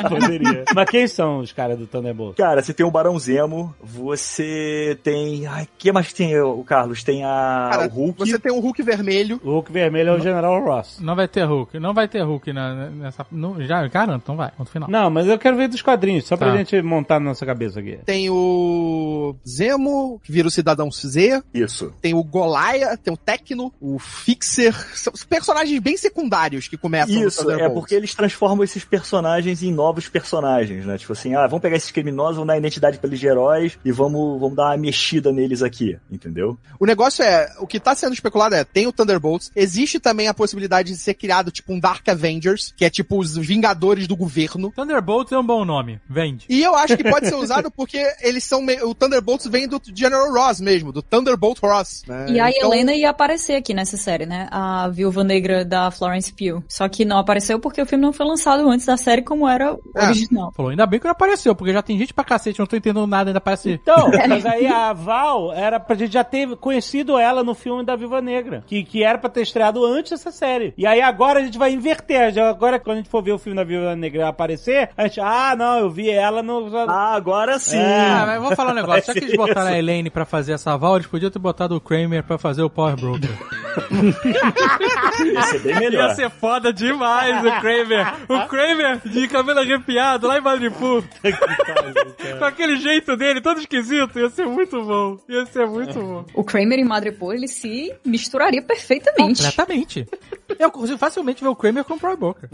Poderia. mas quem são os caras do Thunderbolt? Cara, você tem o Barão Zemo, você tem. Ai, que mais que tem, o Carlos? Tem a. Cara, o Hulk. Você tem um Hulk vermelho. O Hulk vermelho é o General Ross. Não vai ter Hulk. Não vai ter Hulk na, nessa. Não, já garanto, não vai. Ponto final. Não, mas eu quero ver dos quadrinhos, só pra Tá. gente montar na nossa cabeça aqui. Tem o Zemo, que vira o Cidadão Z. Isso. Tem o Golaia, tem o Tecno, o Fixer. São personagens bem secundários que começam no Isso, é porque eles transformam esses personagens em novos personagens, né? Tipo assim, ah, vamos pegar esses criminosos, vamos dar identidade pra eles de heróis e vamos, vamos dar uma mexida neles aqui, entendeu? O negócio é, o que tá sendo especulado é, tem o Thunderbolts, existe também a possibilidade de ser criado tipo um Dark Avengers, que é tipo os Vingadores do governo. Thunderbolts é um bom nome. Vende. E eu acho que pode ser usado porque eles são meio, o Thunderbolts vem do General Ross mesmo, do Thunderbolt Ross, né? E a Então, Helena ia aparecer aqui nessa série, né? A viúva negra da Florence Pugh. Só que não apareceu porque o filme não foi lançado antes da série como era o É. original. Falou, ainda bem que não apareceu, porque já tem gente pra cacete, não tô entendendo nada, ainda parece. Então, mas aí a Val era pra gente já ter conhecido ela no filme da Viva Negra, que, que era pra ter estreado antes dessa série. E aí agora a gente vai inverter. Já- Agora, quando a gente for ver o filme da Viva Negra aparecer, a gente, ah, não, eu vi ela no. Ah, agora sim! Ah, mas vou falar um negócio. Já que eles botaram a Elaine pra fazer essa Val, eles podiam ter botado o Kramer pra fazer o Power Broker. Ia ser bem melhor. Ia ser foda demais o Kramer. O Kramer de cabelo arrepiado lá em Madripoor. Com aquele jeito dele, todo esquisito. Ia ser muito bom. Ia ser muito bom. O Kramer e Madripoor, ele se misturaria perfeitamente. Completamente. Eu consigo facilmente ver o Kramer com o Power Broker.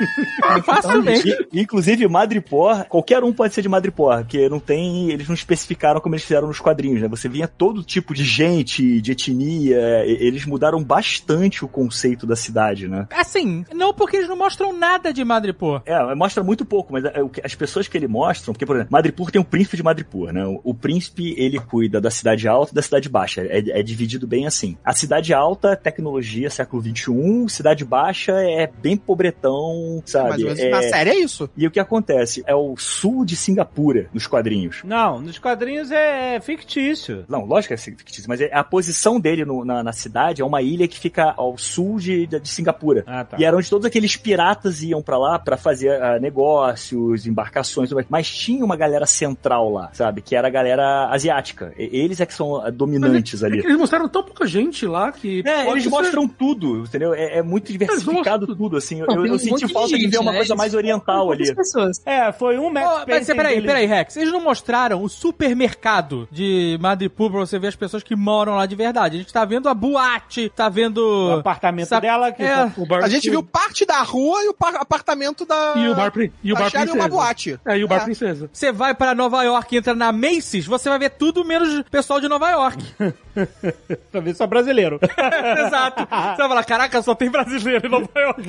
facilmente. I- Inclusive, Madripoor, qualquer um pode ser de Madripoor, porque não tem. Eles não especificaram como eles fizeram nos quadrinhos, né? Você vinha todo tipo de gente, de etnia, eles mudaram bastante o conceito da cidade, né? Assim, não porque eles não mostram nada de Madripoor. É, mostra muito pouco, mas é, as pessoas que ele mostram, porque, por exemplo, Madripoor tem o príncipe de Madripoor, né? O, o príncipe, ele cuida da cidade alta e da cidade baixa. É, é dividido bem assim. A cidade alta, tecnologia, século XXI. Cidade baixa é bem pobretão, sabe? ou menos É- na série é isso. E o que acontece? É o sul de Singapura, nos quadrinhos. Não, nos quadrinhos é fictício. Não, lógico que é fictício, mas é- a posição dele no- na, na cidade é uma ilha que fica ao sul de, de, Singapura. Ah, tá. E era onde todos aqueles piratas iam pra lá pra fazer ah, negócios, embarcações, tudo mais. mas tinha uma galera central lá, sabe? Que era a galera asiática. E- Eles é que são ah, dominantes É ali. eles mostraram tão pouca gente lá que. É, eles ser- mostram tudo, entendeu? É, é muito diversificado tudo, assim. Eu, Não, tem eu um senti falta de, ver uma né? coisa mais oriental ali. Pessoas. É, foi um Max Oh, mas peraí, dele. peraí, Rex. Eles não mostraram o supermercado de Madripoor pra você ver as pessoas que moram lá de verdade. A gente tá vendo a boate, tá vendo... O apartamento Sabe- dela, que É. O bar A gente viu parte da rua e o par- apartamento da. E o bar, e o bar Cher e princesa. uma boate. É, e o bar É. princesa. Você vai pra Nova York e entra na Macy's, você vai ver tudo menos pessoal de Nova York. pra ver só brasileiro. Exato. Você vai falar, caraca, só tem brasileiro em Nova York.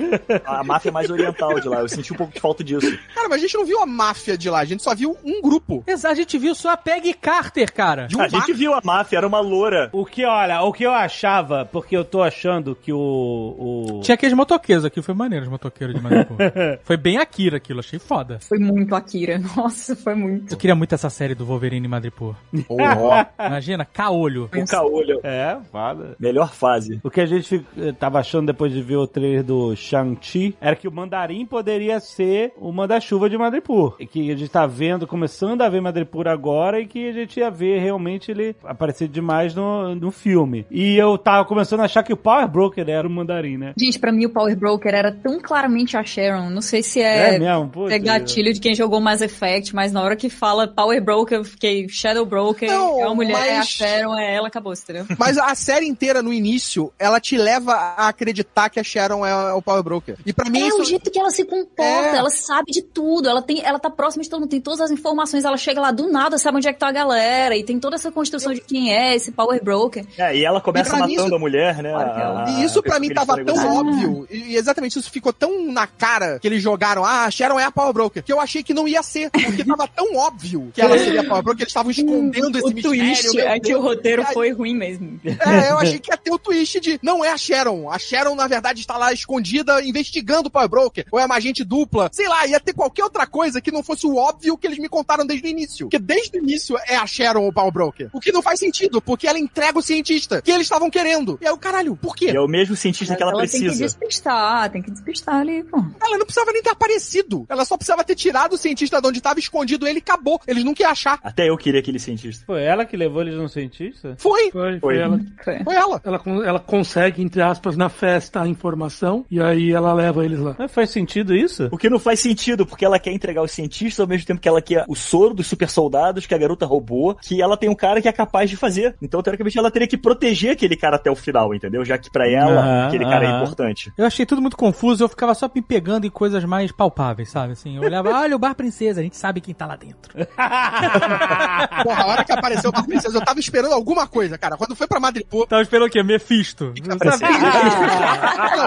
A máfia é mais oriental de lá. Eu senti um pouco de falta disso. Cara, mas a gente não viu a máfia de lá, a gente só viu um grupo. Exato, a gente viu só a Peggy Carter, cara. De um A gente viu a máfia, era uma loura. O que, olha, o que eu achava porque eu tô achando que o. o... Tinha aqueles motoqueiros aqui, foi maneiro os motoqueiros de Madripoor. foi bem Akira aquilo, achei foda. Foi muito Akira. Nossa, foi muito. Eu queria muito essa série do Wolverine e Madripoor. Imagina, caolho. O caolho. É, foda. Melhor fase. O que a gente tava achando depois de ver o trailer do Shang-Chi era que o Mandarim poderia ser o manda-chuva de Madripoor. E que a gente tá vendo, começando a ver Madripoor agora e que a gente ia ver realmente ele aparecer demais no, no filme. E eu tava começando a achar que o Power Broker era o Mandarim, né? Gente, pra mim o Power Broker era tão claramente a Sharon. Não sei se é, É mesmo? Putz, é gatilho de quem jogou Mass Effect, mas na hora que fala Power Broker, eu fiquei Shadow Broker, Não, é uma mulher, é a mas- Sharon, é ela, acabou, entendeu? Mas a série inteira, no início, ela te leva a acreditar que a Sharon é o Power Broker. E pra mim É isso... o jeito que ela se comporta, É. ela sabe de tudo, ela tem, ela tá próxima de todo mundo, tem todas as informações, ela chega lá do nada, sabe onde é que tá a galera, e tem toda essa construção de quem é esse Power Broker. É, e ela começa E matando isso- a mulher, né? Que a- E isso a pra mim tava tão negociando. óbvio, e exatamente isso ficou tão na cara que eles jogaram, ah, a Sharon é a Power Broker, que eu achei que não ia ser, porque tava tão óbvio que ela seria a Power Broker, que eles estavam escondendo esse o mistério. twist é que o roteiro aí- foi ruim mesmo. É, eu achei que ia ter o twist de não é a Sharon. A Sharon, na verdade, está lá escondida investigando o Power Broker. Ou é uma agente dupla. Sei lá, ia ter qualquer outra coisa que não fosse o óbvio que eles me contaram desde o início. Porque desde o início é a Sharon o Power Broker. O que não faz sentido, porque ela entrega o cientista que eles estavam querendo. E aí o caralho, por quê? E é o mesmo cientista que ela, tem que precisa. despistar, tem que despistar ali, pô. Ela não precisava nem ter aparecido. Ela só precisava ter tirado o cientista de onde estava escondido ele e acabou. Eles não queriam achar. Até eu queria aquele cientista. Foi ela que levou eles no cientista? Foi. Foi, foi Foi. ela. Foi. Foi ela. Ela, ela consegue, entre aspas, na festa a informação e aí ela leva eles lá. Mas faz sentido isso? O que não faz sentido, porque ela quer entregar os cientistas ao mesmo tempo que ela quer o soro dos super soldados que a garota roubou, que ela tem um cara que é capaz de fazer. Então, teoricamente, ela teria que proteger aquele cara até o final, entendeu? Já que pra ela, Aham, aquele cara é importante. Eu achei tudo muito confuso, eu ficava só me pegando em coisas mais palpáveis, sabe? Assim, eu olhava, olha o Bar Princesa, a gente sabe quem tá lá dentro. Porra, a hora que apareceu o Princesa, eu tava esperando alguma coisa, cara. Quando foi pra Madripoor, Tava esperando o quê? Mephisto. Não,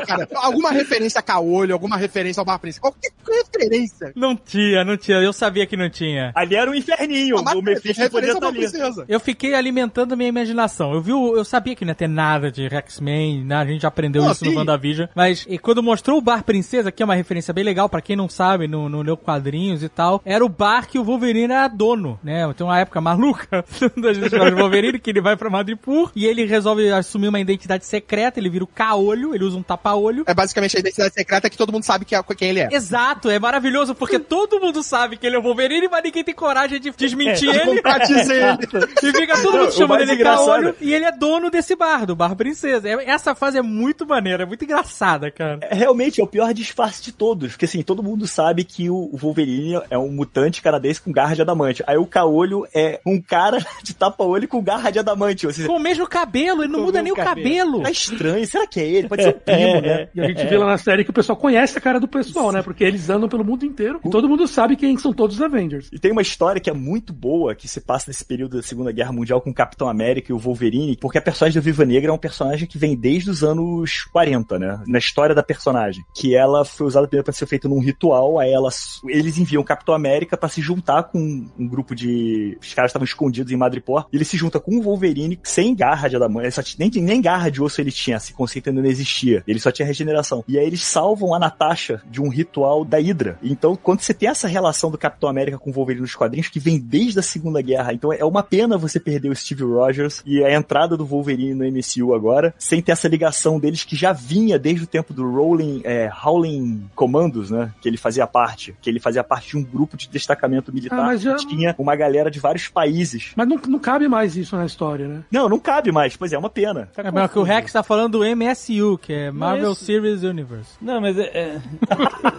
cara, alguma referência a caolho, alguma referência ao Bar Princesa, qualquer referência. Não tinha, não tinha. Eu sabia que não tinha. Ali era um inferninho, Mas o Mephisto podia referência estar ao Bar ali. Princesa. Eu fiquei alimentando a minha imaginação. Eu vi, o- eu sabia que não ia ter nada de X-Men, né? a gente já aprendeu Pô, isso no sim. WandaVision. Mas e quando mostrou o Bar Princesa, que é uma referência bem legal, pra quem não sabe, no, no leu quadrinhos e tal, era o bar que o Wolverine era dono, né? Tem uma época maluca das histórias do Wolverine, que ele vai pra Madripoor e ele resolve assumir uma identidade secreta, ele vira o caolho, ele usa um tapa-olho. É basicamente a identidade secreta que todo mundo sabe que é, quem ele é. Exato, é maravilhoso, porque todo mundo sabe que ele é o Wolverine, mas ninguém tem coragem de desmentir De ele. contradizer ele. E fica todo mundo chamando ele caolho e ele é dono desse bar, do Bar Princesa. É- Essa fase é muito maneira, é muito engraçada, cara. É, Realmente é o pior disfarce de todos, porque assim, todo mundo sabe que o Wolverine é um mutante canadense com garra de adamante. Aí o Caolho é um cara de tapa-olho com garra de adamante. Ou seja, Com o mesmo cabelo, ele não muda nem o cabelo. tá estranho. Será que é ele? Pode ser o primo, né? E a gente vê lá na série que o pessoal conhece a cara do pessoal, né? Porque eles andam pelo mundo inteiro e todo mundo sabe quem são todos os Avengers. E tem uma história que é muito boa, que se passa nesse período da Segunda Guerra Mundial com o Capitão América e o Wolverine, porque a personagem da Viva Negra é um personagem que vem desde os anos 40, né? Na história da personagem. Que ela foi usada primeiro para ser feita num ritual, aí ela, eles enviam o Capitão América para se juntar com um grupo de... Os caras estavam escondidos em Madripoor, e ele se junta com o Wolverine sem garra de adamante, nem, nem garra de osso ele tinha, esse conceito ainda não existia. Ele só tinha regeneração. E aí eles salvam a Natasha de um ritual da Hydra. Então, quando você tem essa relação do Capitão América com o Wolverine nos quadrinhos, que vem desde a Segunda Guerra, então é uma pena você perder o Steve Rogers e a entrada do Wolverine no MCU agora, sem ter essa ligação deles que já vinha desde o tempo do Rolling, é, Howling Commandos, né? Que ele fazia parte. Que ele fazia parte de um grupo de destacamento militar Ah, mas já- que tinha uma galera de vários países. Mas não, não cabe mais isso na história, né? Não, não cabe mais. Pois é, é uma pena. Tá É mas que o Rex tá falando do MSU, que é Marvel isso- Series Universe. Não, mas é, é-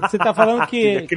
você tá falando Que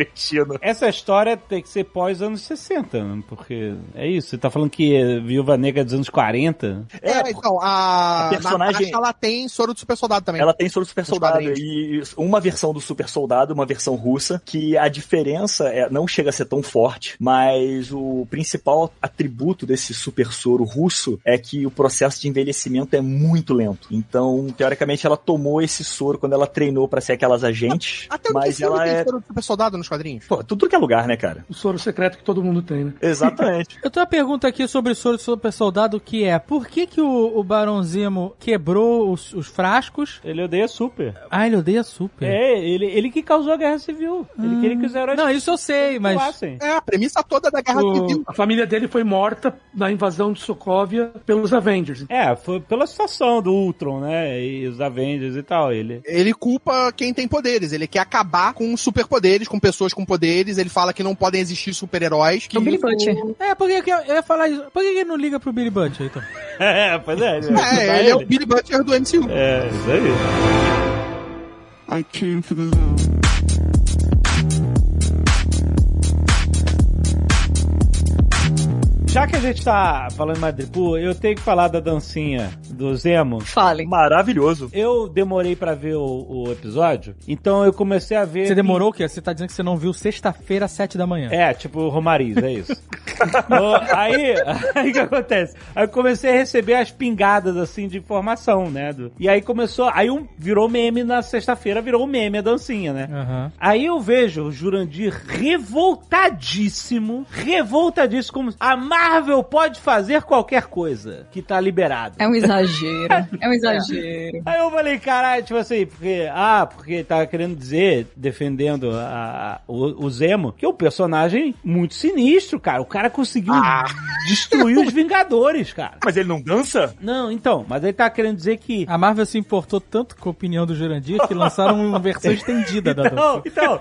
é essa história tem que ser pós anos 60, né? porque é isso. Você tá falando que é Viúva Negra dos anos 40? É, então, a, a personagem- Natasha, ela tem soro do super soldado também. Ela tem soro super Nos soldado e uma versão do super soldado, uma versão russa, que a diferença é, não chega a ser tão forte, mas o principal atributo desse super soro russo é que o processo de envelhecimento é muito lento. Então, teoricamente, ela tomou esse soro quando ela treinou pra ser aquelas agentes, Até no que mas filme ela tem é soro super soldado nos quadrinhos. Pô, tudo que é lugar, né, cara? O soro secreto que todo mundo tem, né? Exatamente. Eu tenho uma pergunta aqui sobre o soro do super soldado que é, por que que o, o Barão Zemo quebrou os, os frascos. Ele odeia super. Ah, ele odeia super. É, ele, ele que causou a guerra civil. Ele queria que os heróis Não, isso eu sei, mas. voassem. É, a premissa toda da Guerra O- Civil. a família dele foi morta na invasão de Sokovia pelos Avengers. É, foi pela situação do Ultron, né? E os Avengers e tal. Ele. Ele culpa quem tem poderes. Ele quer acabar com superpoderes, com pessoas com poderes. Ele fala que não podem existir super-heróis. Que O Billy Butcher. É, por que eu, ia falar isso? Por que ele não liga pro Billy Butcher, então? É, pois é. É, ajudar ele é o Billy Butcher do MCU. É, isso aí. I came for the love. Já que a gente tá falando em Madripoor, eu tenho que falar da dancinha do Zemo. Fale. Maravilhoso. Eu demorei pra ver o, o episódio, então eu comecei a ver. Você demorou o quê? Você tá dizendo que você não viu sexta-feira às sete da manhã. É, tipo Romariz, é isso. Ô, aí, aí o que acontece? Aí eu comecei a receber as pingadas, assim, de informação, né? do- e aí começou, aí um, virou meme na sexta-feira, virou um meme a dancinha, né? Aham. Aí eu vejo o Jurandir revoltadíssimo, revoltadíssimo, como a Marvel pode fazer qualquer coisa que tá liberado. É um exagero. É um exagero. Aí eu falei, caralho, tipo assim, porque, ah, porque tava querendo dizer, defendendo a, o, o Zemo, que é um personagem muito sinistro, cara. O cara conseguiu destruir os Vingadores, cara. Mas ele não dança? Não, então, mas ele tava querendo dizer que. A Marvel se importou tanto com a opinião do Jurandir que lançaram uma versão estendida da dança. Então, então,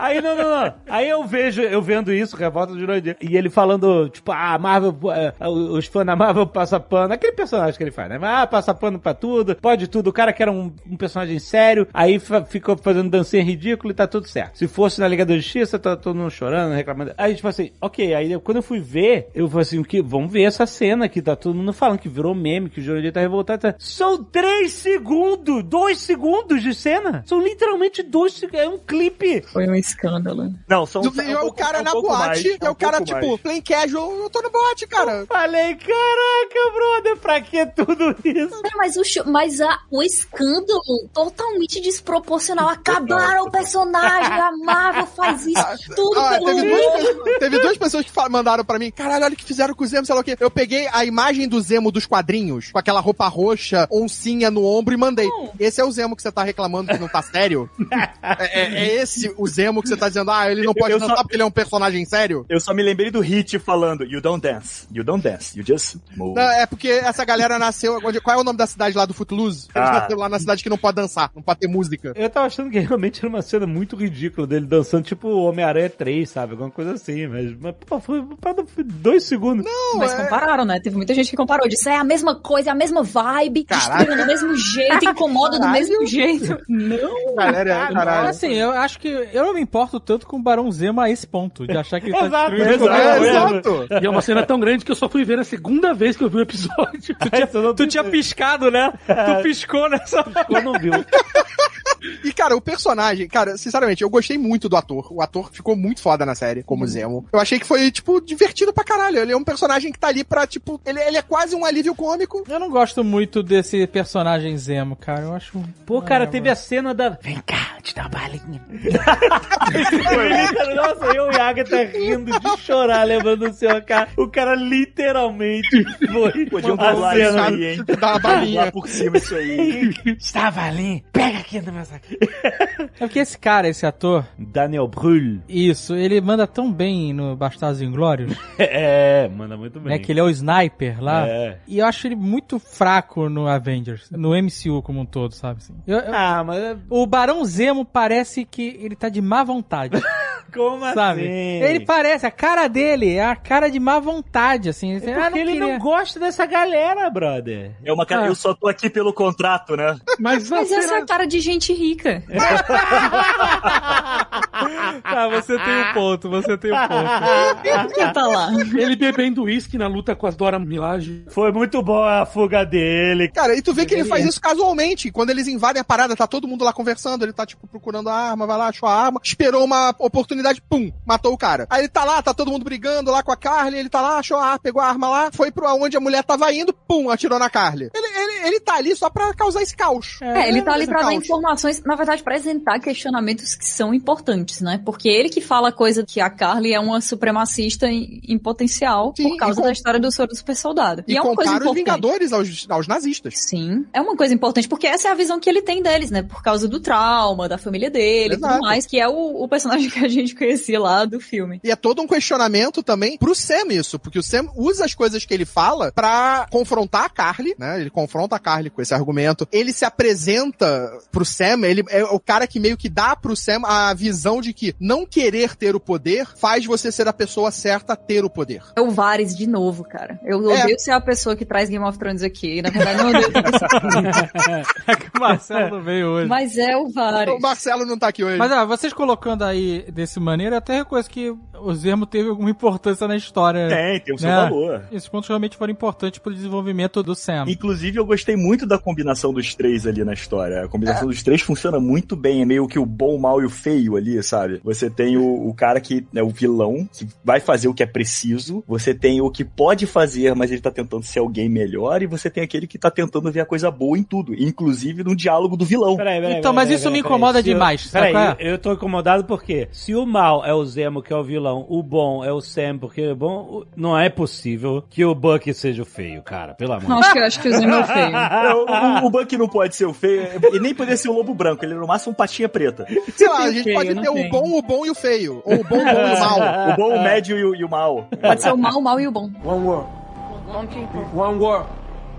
aí não, não, não. Aí eu vejo, eu vendo isso, revolta do Jurandir, e ele falando, tipo, ah, Marvel, é, os fãs da Marvel passa pano, aquele personagem que ele faz, né? Ah, passa pano pra tudo, pode tudo. O cara que era um, um personagem sério, aí ficou fazendo dancinha ridícula e tá tudo certo. Se fosse na Liga da Justiça, tá todo mundo chorando, reclamando. Aí, tipo assim, ok, aí eu- quando eu fui ver, eu falei assim, o que, vamos ver essa cena que tá todo mundo falando que virou meme, que o Jurandir tá revoltado. Tá... São três segundos, dois segundos de cena. São literalmente dois segundos, é um clipe. Foi um escândalo. Não, são. Do- é um e o pouco- cara é um na boate, mais, é, é um o cara, tipo, mais. plain casual, eu tô no boate, cara. Falei, caraca, brother, pra que tudo isso? É, mas o, show- mas a, o escândalo totalmente desproporcional. Acabaram o personagem. A Marvel faz isso tudo Ah, pelo teve, duas, teve duas pessoas que mandaram pra mim, caralho, olha o que fizeram com o Zemo, sei lá o quê. Eu peguei a imagem do Zemo dos quadrinhos, com aquela roupa roxa, oncinha no ombro e mandei. Esse é o Zemo que você tá reclamando que não tá sério? é, é- é esse o Zemo que você tá dizendo, ah, ele não pode Eu dançar só- porque ele é um personagem sério? Eu só me lembrei do Hit falando, You don't dance, you don't dance, you just move. Não, é porque essa galera nasceu. Qual é o nome da cidade lá do Footloose? Eles Ah. nasceram lá na cidade que não pode dançar, não pode ter música. Eu tava achando que realmente era uma cena muito ridícula dele dançando, tipo Homem-Aranha 3, sabe? Alguma coisa assim, mas, mas pô, foi, foi dois segundos. Não, Mas compararam, né? Teve muita gente que comparou. Disse, é a mesma coisa, é a mesma vibe, destruindo do mesmo jeito, incomoda do mesmo jeito. Não. Galera, caralho. Assim, eu acho que eu não me importo tanto com o Barão Zemo a esse ponto, de achar que ele tá Exato, exato. É, coisa. exato. E é uma cena tão grande que eu só fui ver a segunda vez que eu vi o episódio. tu tinha, Tu tinha piscado, né? Tu piscou nessa. Eu não viu. E, cara, o personagem, cara, sinceramente, eu gostei muito do ator. O ator ficou muito foda na série, como Zemo. Eu achei que foi, tipo, divertido pra caralho. Ele é um personagem que tá ali pra, tipo, ele, ele é quase um alívio cômico. Eu não gosto muito desse personagem Zemo, cara. Eu acho. Pô, cara, Ah, teve a cena da. Vem cá, te dá uma balinha. Nossa, eu e a Agatha rindo de chorar, levando o seu cara. O cara literalmente foi. Podiam isso cena. aí, hein? Dá uma balinha. Por cima isso aí. Estava ali. Pega aqui no meu saco. É porque esse cara, esse ator, Daniel Brühl. isso, ele manda tão bem no Bastardos Inglórios, É, manda muito bem. né? Que ele é o sniper lá. É. E eu acho ele muito fraco no Avengers, no MCU como um todo, sabe? Assim. Eu- eu- Ah, mas o Barão Zemo parece que ele tá de má vontade, como sabe? assim? Ele parece, a cara dele é a cara de má vontade, assim. É Assim, porque ah, não ele queria. não gosta dessa galera, brother. É uma cara, Ah. eu só tô aqui pelo contrato, né? Mas, Mas essa é a cara de gente rica. Tá, você tem um ponto, você tem um ponto. Tá lá. ele bebendo uísque na luta com as Dora Milaje. Foi muito boa a fuga dele. Cara, e tu vê que ele faz isso casualmente. Quando eles invadem a parada, tá todo mundo lá conversando, ele tá, tipo, procurando a arma, vai lá, achou a arma, esperou uma oportunidade oportunidade, pum, matou o cara. Aí ele tá lá, tá todo mundo brigando lá com a Carly, ele tá lá, achou a pegou a arma lá, foi pra onde a mulher tava indo, pum, atirou na Carly. Ele, ele, ele tá ali só pra causar esse caos. É, ele tá ali pra dar informações, na verdade, pra apresentar questionamentos que são importantes, né? Porque ele que fala coisa que a Carly é uma supremacista em, em potencial Sim, por causa e com- da história do soro do super soldado. E, é uma coisa compara os importante. Vingadores aos, aos nazistas. Sim, é uma coisa importante, porque essa é a visão que ele tem deles, né? Por causa do trauma, da família dele e Exato. tudo mais, que é o, o personagem que a gente conhecia lá do filme. E é todo um questionamento também pro Sam isso, porque o Sam usa as coisas que ele fala pra confrontar a Carly, né? Ele confronta a Carly com esse argumento. Ele se apresenta pro Sam, ele é o cara que meio que dá pro Sam a visão de que não querer ter o poder faz você ser a pessoa certa a ter o poder. É o Varys de novo, cara. Eu É. odeio ser a pessoa que traz Game of Thrones aqui. Na verdade, não odeio. É que o Marcelo não veio hoje. Mas é o Varys. O Marcelo não tá aqui hoje. Mas ó, vocês colocando aí desse maneira, até reconheço que o Zermo teve alguma importância na história. Tem, tem o seu né? valor. Esses pontos realmente foram importantes pro desenvolvimento do Sam. Inclusive, eu gostei muito da combinação dos três ali na história. A combinação dos três funciona muito bem. É meio que o bom, o mal e o feio ali, sabe? Você tem o, o cara que é o vilão, que vai fazer o que é preciso. Você tem o que pode fazer, mas ele tá tentando ser alguém melhor. E você tem aquele que tá tentando ver a coisa boa em tudo. Inclusive no diálogo do vilão. Peraí, peraí, Então, peraí, mas peraí, isso me incomoda eu- demais, sabe Peraí, é? eu, eu tô incomodado porque se o mal é o Zemo, que é o vilão, o bom é o Sam, porque é bom, o- não é possível que o Buck seja o feio, cara. Pelo amor de Acho que, acho que o Zemo é o feio. O, o, o Buck não pode ser o feio. Ele nem poderia ser o lobo branco. Ele é no máximo um patinha preta. Sei lá, a gente feio, pode ter o tem. bom, o bom e o feio. Ou o bom, o bom e o mal. O bom, o médio e o, e o mal. Pode ser o mal, o mal e o bom. One world. One people. One world.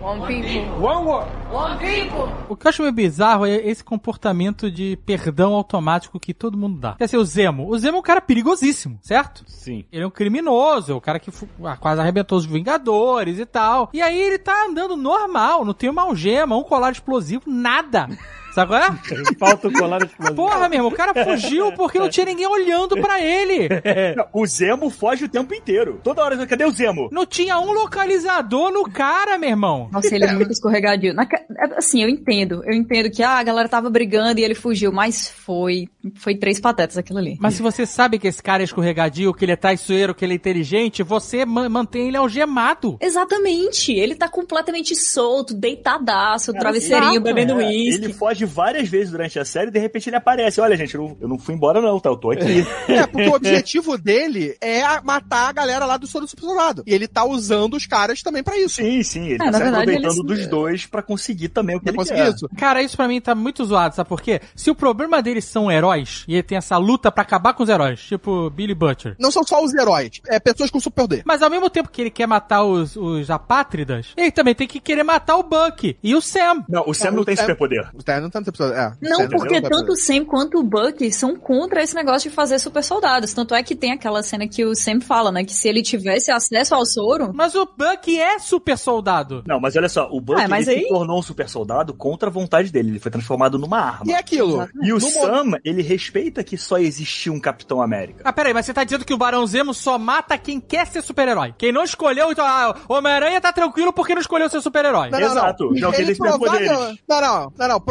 One people. One world. One people. O que eu acho meio bizarro é esse comportamento de perdão automático que todo mundo dá. Quer dizer, o Zemo. O Zemo é um cara perigosíssimo, certo? Sim. Ele é um criminoso, é o cara que ah, quase arrebentou os Vingadores e tal. E aí ele tá andando normal, não tem uma algema, um colar explosivo, nada. Sabe qual é? Falta o colar explosivo. Porra, meu irmão, o cara fugiu porque não tinha ninguém olhando pra ele. Não, o Zemo foge o tempo inteiro. Toda hora, cadê o Zemo? Não tinha um localizador no cara, meu irmão. Nossa, ele é muito escorregadio. Na é, assim, eu entendo. Eu entendo que ah, a galera tava brigando e ele fugiu, mas foi. Foi três patetas aquilo ali. Mas se você sabe que esse cara é escorregadio, que ele é traiçoeiro, que ele é inteligente, você ma- mantém ele algemado. Exatamente. Ele tá completamente solto, deitadaço, travesseirinho, exato. bebendo É, uísque. ele foge várias vezes durante a série e de repente ele aparece. Olha, gente, eu não, eu não fui embora, não, tá? Eu tô aqui. É, porque o objetivo dele é matar a galera lá do Soro do Super Soldado. E ele tá usando os caras também pra isso. sim, sim. Ele É, tá se verdade, aproveitando ele- dos dois pra conseguir também o que Pra ele conseguir quer. isso. Cara, isso pra mim tá muito zoado, sabe por quê? Se o problema deles são heróis, e ele tem essa luta pra acabar com os heróis, tipo Billy Butcher. Não são só os heróis, é pessoas com superpoder. Mas ao mesmo tempo que ele quer matar os, os apátridas, ele também tem que querer matar o Buck e o Sam. Não, o Sam não, o tem Sam- superpoder. O Terry não É, Não, porque tem tanto o. Sam quanto o Buck são contra esse negócio de fazer super soldados. Tanto é que tem aquela cena que o Sam fala, né? Que se ele tivesse acesso ao soro. Mas o Buck é super soldado. Não, mas olha só, o Buck Ah, mas ele aí- se tornou um super soldado contra a vontade dele. Ele foi transformado numa arma. E é aquilo. E o No mo- Sam, ele respeita que só existiu um Capitão América. Ah, peraí, mas você tá dizendo que o Barão Zemo só mata quem quer ser super-herói. Quem não escolheu, então, ah, o Homem-Aranha tá tranquilo porque não escolheu ser super-herói. Não, não, Exato, não. já que Ele eles têm poderes. provável- Não, não, não, não.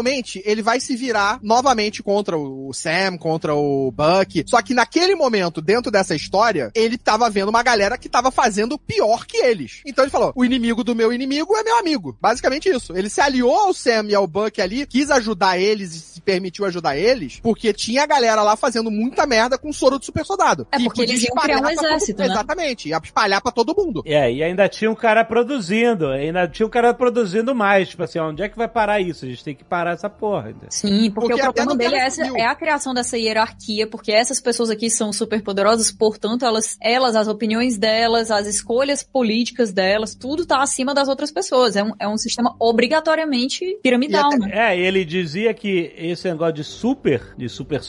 Provavelmente ele vai se virar novamente contra o Sam, contra o Buck. Só que naquele momento, dentro dessa história, ele tava vendo uma galera que tava fazendo pior que eles. Então ele falou: o inimigo do meu inimigo é meu amigo. Basicamente isso. Ele se aliou ao Sam e ao Buck ali, quis ajudar eles e se permitiu ajudar eles, porque tinha a galera lá fazendo muita merda com o soro do super soldado. É Que porque eles iam criar um espalhar pra todo- exército, né? Exatamente, ia espalhar pra todo mundo. É, e ainda tinha um cara produzindo, ainda tinha um cara produzindo mais. Tipo assim, onde é que vai parar isso? A gente tem que parar essa porra. Sim, porque, Porque o até problema dele é, essa, é a criação dessa hierarquia, porque essas pessoas aqui são super poderosas, portanto, elas, elas, as opiniões delas, as escolhas políticas delas, tudo tá acima das outras pessoas. É um, é um sistema obrigatoriamente piramidal, E né? É, e ele dizia que esse negócio de super, de super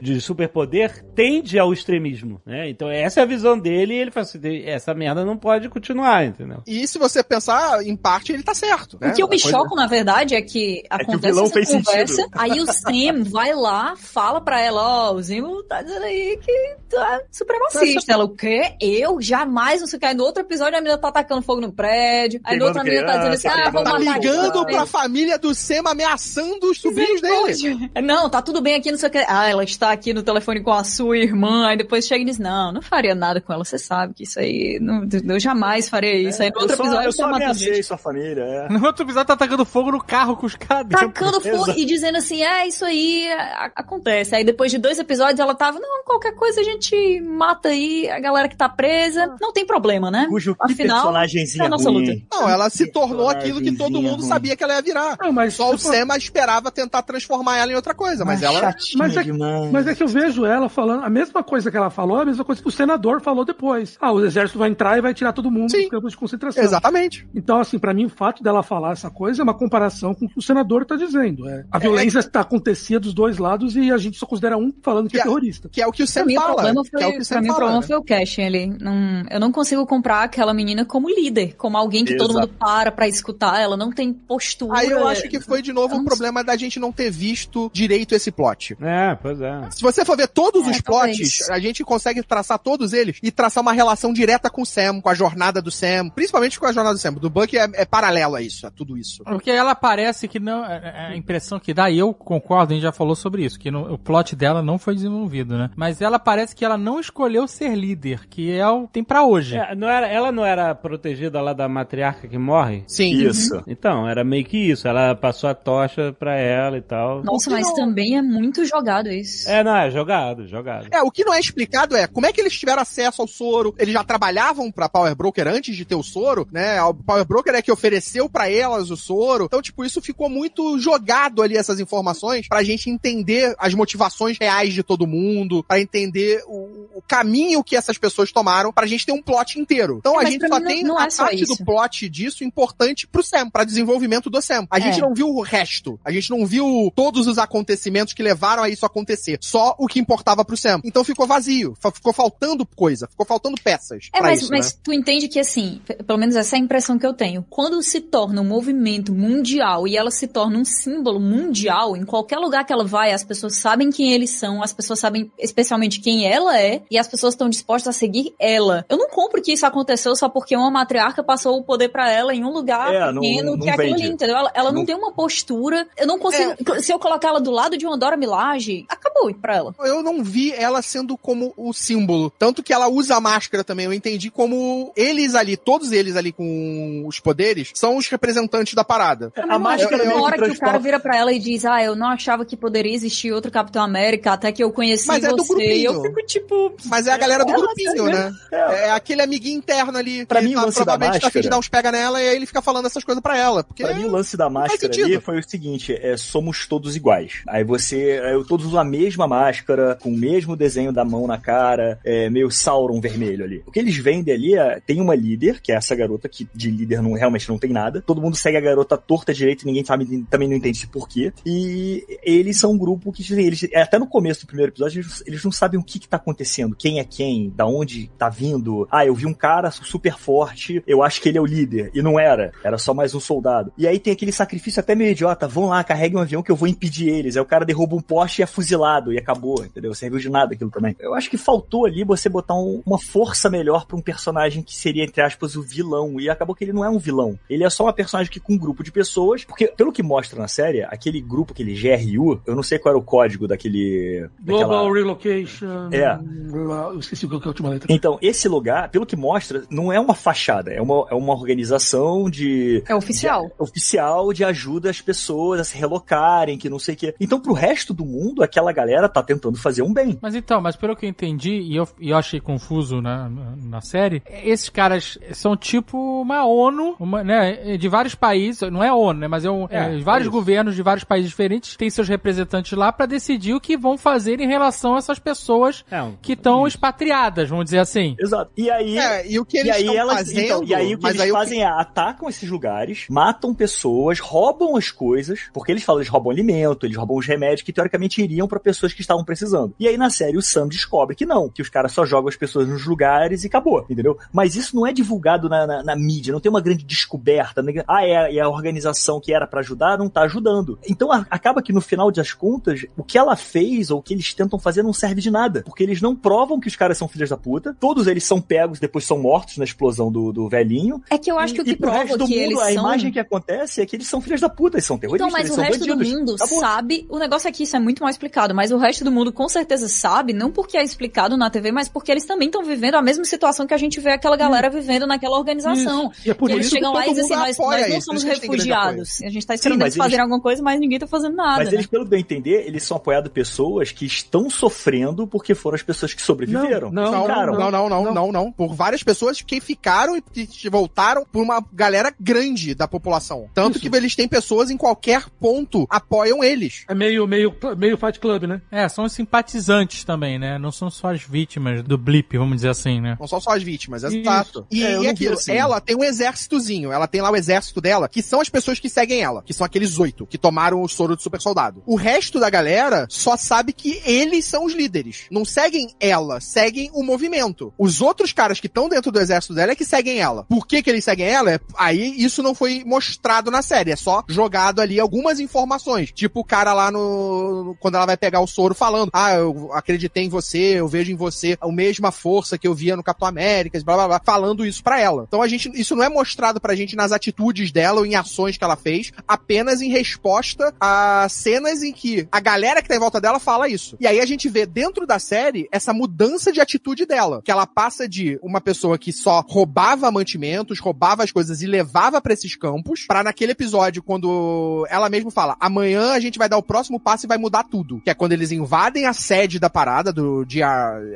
de superpoder, tende ao extremismo, né? Então essa é a visão dele e ele fala assim, essa merda não pode continuar, entendeu? E se você pensar, em parte, ele tá certo. né? O que eu me A coisa- choco, na verdade, é que acontece vilão fez conversa, sentido. aí o Sam vai lá, fala pra ela, ó, o Zemo tá dizendo aí que tu é supremacista. Ela, o quê? Eu? Jamais, não sei o que. Aí no outro episódio a menina tá atacando fogo no prédio, aí no outro a menina tá dizendo assim, ah, vou Tá matar ligando pra família do Sam ameaçando os sobrinhos dele. Não, tá tudo bem aqui, não sei o que. Ah, ela está aqui no telefone com a sua irmã, aí depois chega e diz, não, não faria nada com ela, você sabe que isso aí, não, eu jamais faria isso. aí no outro eu só, episódio eu só ameacei gente. sua família, é. No outro episódio tá atacando fogo no carro com os caras dentro. Tacando fogo e dizendo assim, é, isso aí a- acontece. Aí depois de dois episódios ela tava, não, qualquer coisa a gente mata aí a galera que tá presa, não tem problema, né? Cujo que Afinal, personagemzinho é a nossa ruim. luta. Não, ela se tornou aquilo que todo Personagemzinha mundo ruim. sabia que ela ia virar. Não, mas Só o for- Sam esperava tentar transformar ela em outra coisa, mas ela... chatinha Mas é- demais. Mas é que eu vejo ela falando a mesma coisa que ela falou, a mesma coisa que o senador falou depois. Ah, o exército vai entrar e vai tirar todo mundo Sim. dos campos de concentração. Exatamente. Então, assim, pra mim, o fato dela falar essa coisa é uma comparação com o que o senador tá dizendo. É, a violência está acontecia dos dois lados e a gente só considera um falando que é Que é- terrorista. Que é o que o Pra Sam mim, o fala. problema que foi, é o que o pra Sam mim, o fala. problema né? foi o casting ali. Não, eu não consigo comprar aquela menina como líder, como alguém que todo Exato. mundo para pra escutar. Ela não tem postura. Aí eu acho que foi de novo o não problema da gente não ter visto direito esse plot. É, pois é. Se você for ver todos É, os talvez. plots, a gente consegue traçar todos eles e traçar uma relação direta com o Sam, com a jornada do Sam, principalmente com a jornada do Sam. Do Buck é, é paralelo a isso, a tudo isso. Porque ela parece que não. É- A impressão que dá, e eu concordo, a gente já falou sobre isso, que no- o plot dela não foi desenvolvido, né? Mas ela parece que ela não escolheu ser líder, que é o tem pra hoje. É, não era, ela não era protegida lá da matriarca que morre? Sim. Isso. Então, era meio que isso. Ela passou a tocha pra ela e tal. Nossa, mas também é muito jogado isso. É, não, é jogado, jogado. É, o que não é explicado é como é que eles tiveram acesso ao soro. Eles já trabalhavam pra Power Broker antes de ter o soro, né? O Power Broker é que ofereceu pra elas o soro. Então, tipo, isso ficou muito jogado ali, essas informações, pra gente entender as motivações reais de todo mundo, pra entender o, o caminho que essas pessoas tomaram, pra gente ter um plot inteiro. Então, É, a gente só mim não- tem não a é parte do plot disso importante pro Sam, pra desenvolvimento do Sam. A gente É. não viu o resto. A gente não viu todos os acontecimentos que levaram a isso acontecer. Só o que importava pro Sam. Então ficou vazio. Ficou faltando coisa. Ficou faltando peças. É, mas, isso, mas né? tu entende que assim, pelo menos essa é a impressão que eu tenho. Quando se torna um movimento mundial e ela se torna um símbolo mundial, em qualquer lugar que ela vai, as pessoas sabem quem eles são, as pessoas sabem especialmente quem ela é, e as pessoas estão dispostas a seguir ela. Eu não compro que isso aconteceu só porque uma matriarca passou o poder pra ela em um lugar É, não- pequeno, não que é aquilo ali, entendeu? Ela, ela não, Não- tem uma postura. Eu não consigo. É. Se eu colocar ela do lado de uma Dora Milaje, acabou pra ela. Eu não vi ela sendo como o símbolo. Tanto que ela usa a máscara também. Eu entendi como eles ali, todos eles ali com os poderes, são os representantes da parada. A máscara eu- Tem meio uma hora que o cara vira pra ela e diz, ah, eu não achava que poderia existir outro Capitão América até que eu conheci Mas é do você. E eu grupinho. fico tipo... Mas é a galera do grupinho, sabe, né? É aquele amiguinho interno ali. Pra que mim, o tá, lance da provavelmente tá afim de máscara- dar uns pega nela e aí ele fica falando essas coisas pra ela. Porque Pra mim, o lance da máscara ali foi o seguinte: é, somos todos iguais. Aí você. é, todos usam a mesma máscara, com o mesmo desenho da mão na cara, é, meio Sauron vermelho ali. O que eles vendem ali é. Tem uma líder, que é essa garota, que de líder não, realmente não tem nada. Todo mundo segue a garota torta direito, ninguém sabe, também não entende por quê. E eles são um grupo que, tipo assim, eles, até no começo do primeiro episódio, eles, eles não sabem o que, que tá acontecendo, quem é quem, da onde tá vindo. Ah, eu vi um cara super forte, eu acho que ele é o líder. E não era, era só mais um soldado. E aí tem aquele sacrifício até meio idiota, vão lá, carreguem um avião que eu vou impedir eles. Aí o cara derruba um poste e é fuzilado, e acabou, entendeu? Serviu de nada aquilo também. Eu acho que faltou ali você botar um- uma força melhor pra um personagem que seria, entre aspas, o vilão. E acabou que ele não é um vilão. Ele é só uma personagem que com um grupo de pessoas, porque pelo que mostra na série, aquele grupo, aquele GRU, eu não sei qual era o código daquele... Global daquela- Relocation. É. Eu esqueci qual que é a última letra. Então, esse lugar, pelo que mostra, não é uma fachada, é uma, é uma organização de. É oficial. de- oficial de ajuda às pessoas a se relocarem, que não sei o quê. Então, pro resto do mundo, aquela galera tá tentando fazer um bem. Mas então, mas pelo que eu entendi, e eu, e eu achei confuso na, na, na série, esses caras são tipo uma ONU, uma, né, de vários países, não é ONU, né, mas é, um, É, é, vários é isso. governos de vários países diferentes têm seus representantes lá pra decidir o que vão fazer em relação a essas pessoas É, um- que estão expatriadas, vamos dizer assim. Exato. E aí. É, e o que E eles aí estão elas, fazendo... então, e aí o que eles aí o que- fazem é atacam esses lugares, matam pessoas, roubam as coisas, porque eles falam eles roubam alimento, eles roubam os remédios que teoricamente iriam pra pessoas que estavam precisando. E aí na série o Sam descobre que não, que os caras só jogam as pessoas nos lugares e acabou, entendeu? Mas isso não é divulgado na, na- na mídia, não tem uma grande descoberta. né? Ah, é, e a organização que era pra ajudar não tá ajudando. Então a- acaba que no final das contas, o que ela fez ou o que eles tentam fazer não serve de nada, porque eles não provam que os caras são filhos da puta, todos eles são pegos, depois são mortos na explosão do, do velhinho. É que eu acho que o E que pro prova resto do que mundo, eles a são imagem que acontece é que eles são filhos da puta, eles são terroristas, Então, mas eles o resto do bandidos. mundo Acabou. sabe. O negócio aqui, isso é muito mal explicado, mas o resto do mundo com certeza sabe, não porque é explicado na TV, mas porque eles também estão vivendo a mesma situação que a gente vê aquela galera vivendo naquela organização. Isso. E é por Que eles isso que chegam lá e dizem assim, nós, nós não somos que eles refugiados. A gente tá esperando Sim, mas eles fazerem eles- alguma coisa, mas ninguém tá fazendo nada. Mas né? eles, pelo que eu entender, eles são apoiados pessoas que estão sofrendo porque foram as pessoas que sobreviveram. Não, Não, Ficaram. não, não, não, não, não, Por várias pessoas que ficaram e que voltaram por uma galera grande da população. Tanto Isso. que eles têm pessoas em qualquer ponto apoiam eles. É meio, meio, meio Fight Club, né? É, são os simpatizantes também, né? Não são só as vítimas do blip, vamos dizer assim, né? Não são só as vítimas, exato. E, É, e não aquilo, assim. ela tem um exércitozinho, ela tem lá o exército dela, que são as pessoas que seguem ela, que são aqueles oito que tomaram o soro de super soldado. O resto da galera só sabe que eles são os líderes. Não seguem ela, seguem o movimento. Os outros caras que estão dentro do exército dela é que seguem ela. Por que que eles seguem ela? É- Aí isso não foi mostrado na série, é só jogado ali algumas informações. Tipo o cara lá no quando ela vai pegar o soro falando: "Ah, eu acreditei em você, eu vejo em você a mesma força que eu via no Capitão América", blá blá blá, falando isso pra ela. Então a gente isso não é mostrado pra gente nas atitudes dela ou em ações que ela fez, apenas em resposta a cenas em que a galera que tá em volta dela fala isso. E aí a gente vê dentro da série essa mudança de atitude dela, que ela passa de uma pessoa que só roubava mantimentos, roubava as coisas e levava pra esses campos, pra naquele episódio quando ela mesma fala: "Amanhã a gente vai dar o próximo passo e vai mudar tudo", que é quando eles invadem a sede da parada do GR,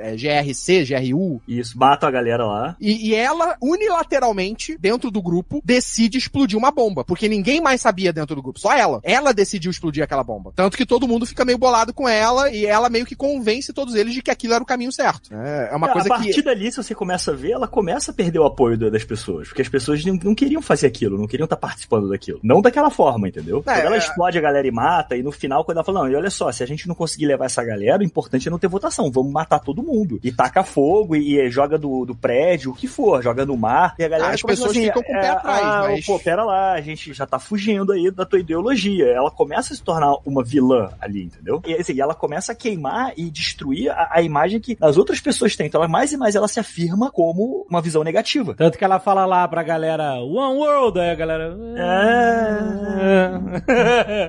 é, GRC, GRU, Isso, matam a galera lá. e, e ela, unilateralmente, dentro do grupo, decide explodir uma bomba. Porque ninguém mais sabia dentro do grupo, só ela. Ela decidiu explodir aquela bomba. Tanto que todo mundo fica meio bolado com ela e ela meio que convence todos eles de que aquilo era o caminho certo. É, é uma É, coisa a partir que. dali, se você começa a ver, ela começa a perder o apoio da- das pessoas. Porque as pessoas não, não queriam fazer aquilo, não queriam estar participando daquilo. Não daquela forma, entendeu? É, quando ela é. explode a galera e mata, e no final, quando ela fala, não, e olha só, se a gente não conseguir levar essa galera, o importante é não ter votação, vamos matar todo mundo. E taca fogo e, e joga do, do prédio, o que for, joga no mar. E a galera Ah, as pessoas ficam com o pé atrás, ah, mas- Pô, pera lá, a gente já tá fugindo aí da tua ideologia. Ela começa a se tornar uma vilã ali, entendeu? E assim, ela começa a queimar e destruir a, a imagem que as outras pessoas têm. Então, ela, mais e mais ela se afirma como uma visão negativa. Tanto que ela fala lá pra galera, One World, aí a galera...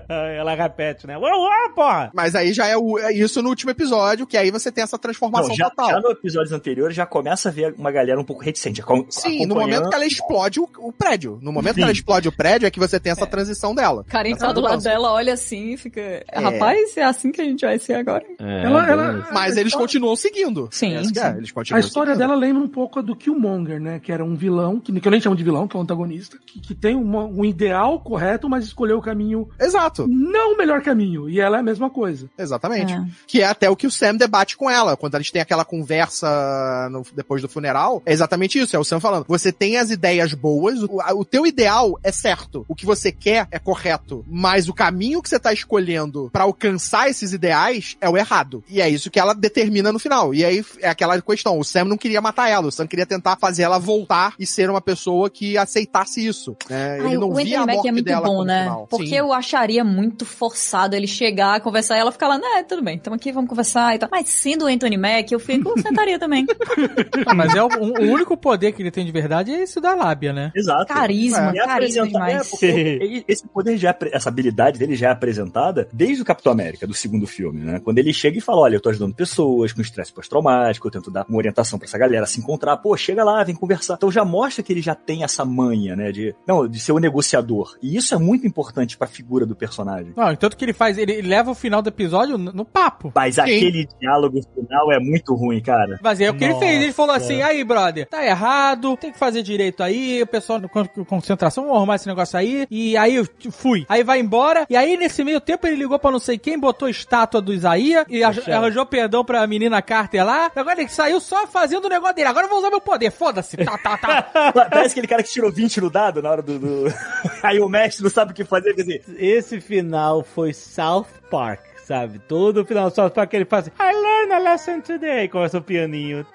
Aí ela repete, né? One World, porra! Mas aí já é, o- é isso no último episódio, que aí você tem essa transformação Não, já, total. já no episódios anteriores já começa a ver uma galera um pouco reticente. Sim, no momento que ela explode o, o prédio. No momento que ela explode o prédio é que você tem essa transição dela. Karen tá do lado dela, olha assim e fica. Rapaz, é assim que a gente vai ser agora. Ela, ela, Mas eles continuam seguindo. Sim, é, sim. eles A continuam história seguindo. dela lembra um pouco a do Killmonger, né? Que era um vilão, que, que eu nem chamo de vilão, que é um antagonista, que, que tem uma- um ideal correto, mas escolheu o caminho, Exato, não o melhor caminho. E ela é a mesma coisa. exatamente. É. Que é até o que o Sam debate com ela. Quando eles têm aquela conversa no- depois do funeral, é exatamente isso. É o Sam falando. Você tem as ideias boas, o, a- o teu ideal é certo. O que você quer é correto. Mas o caminho que você tá escolhendo pra alcançar esses ideais é o errado. E é isso que ela determina no final. E aí é aquela questão. O Sam não queria matar ela. O Sam queria tentar fazer ela voltar e ser uma pessoa que aceitasse isso. né? Ai, Ele não o via a Anthony Mack morte é muito dela bom, né? final. Porque Sim. eu acharia muito forçado ele chegar, conversar e ela ficar lá, né, tudo bem, estamos aqui, vamos conversar e tal. Mas sendo o Anthony Mack, eu fico, sentaria também. Ah, mas é o, o único poder que ele tem de verdade é esse da lábia, né? Exato. Carisma, É carisma apresenta- é, demais. porque ele- já, é essa habilidade dele já é apresentada desde o Capitão América, do segundo filme, né? Quando ele chega e fala, olha, eu tô ajudando pessoas com estresse pós-traumático, eu tento dar uma orientação pra essa galera se encontrar, pô, chega lá, vem conversar. Então já mostra que ele já tem essa manha, né, de, não, de ser o negociador. E isso é muito importante pra figura do personagem. Não, tanto que ele faz, ele leva o final do episódio no, no papo. Mas aquele diálogo final é muito ruim, cara. Mas é o que ele fez. Ele falou Nossa. assim: aí, brother, tá errado, tem que fazer direito aí, o pessoal con- concentração, vamos arrumar esse negócio aí. E aí eu fui. Aí vai embora. E aí, nesse meio tempo, ele ligou pra não sei quem, botou estátua do Isaías e Poxa. arranjou perdão pra menina Carter lá. Agora ele saiu só fazendo o negócio dele. Agora eu vou usar meu poder. Foda-se. Tá, tá, tá. Parece aquele cara que tirou 20 no dado na hora do. do- Aí o mestre não sabe o que fazer, quer dizer, Esse final foi South Park. Sabe? Todo final do South Park ele faz assim, I learned a lesson today. Começa o pianinho.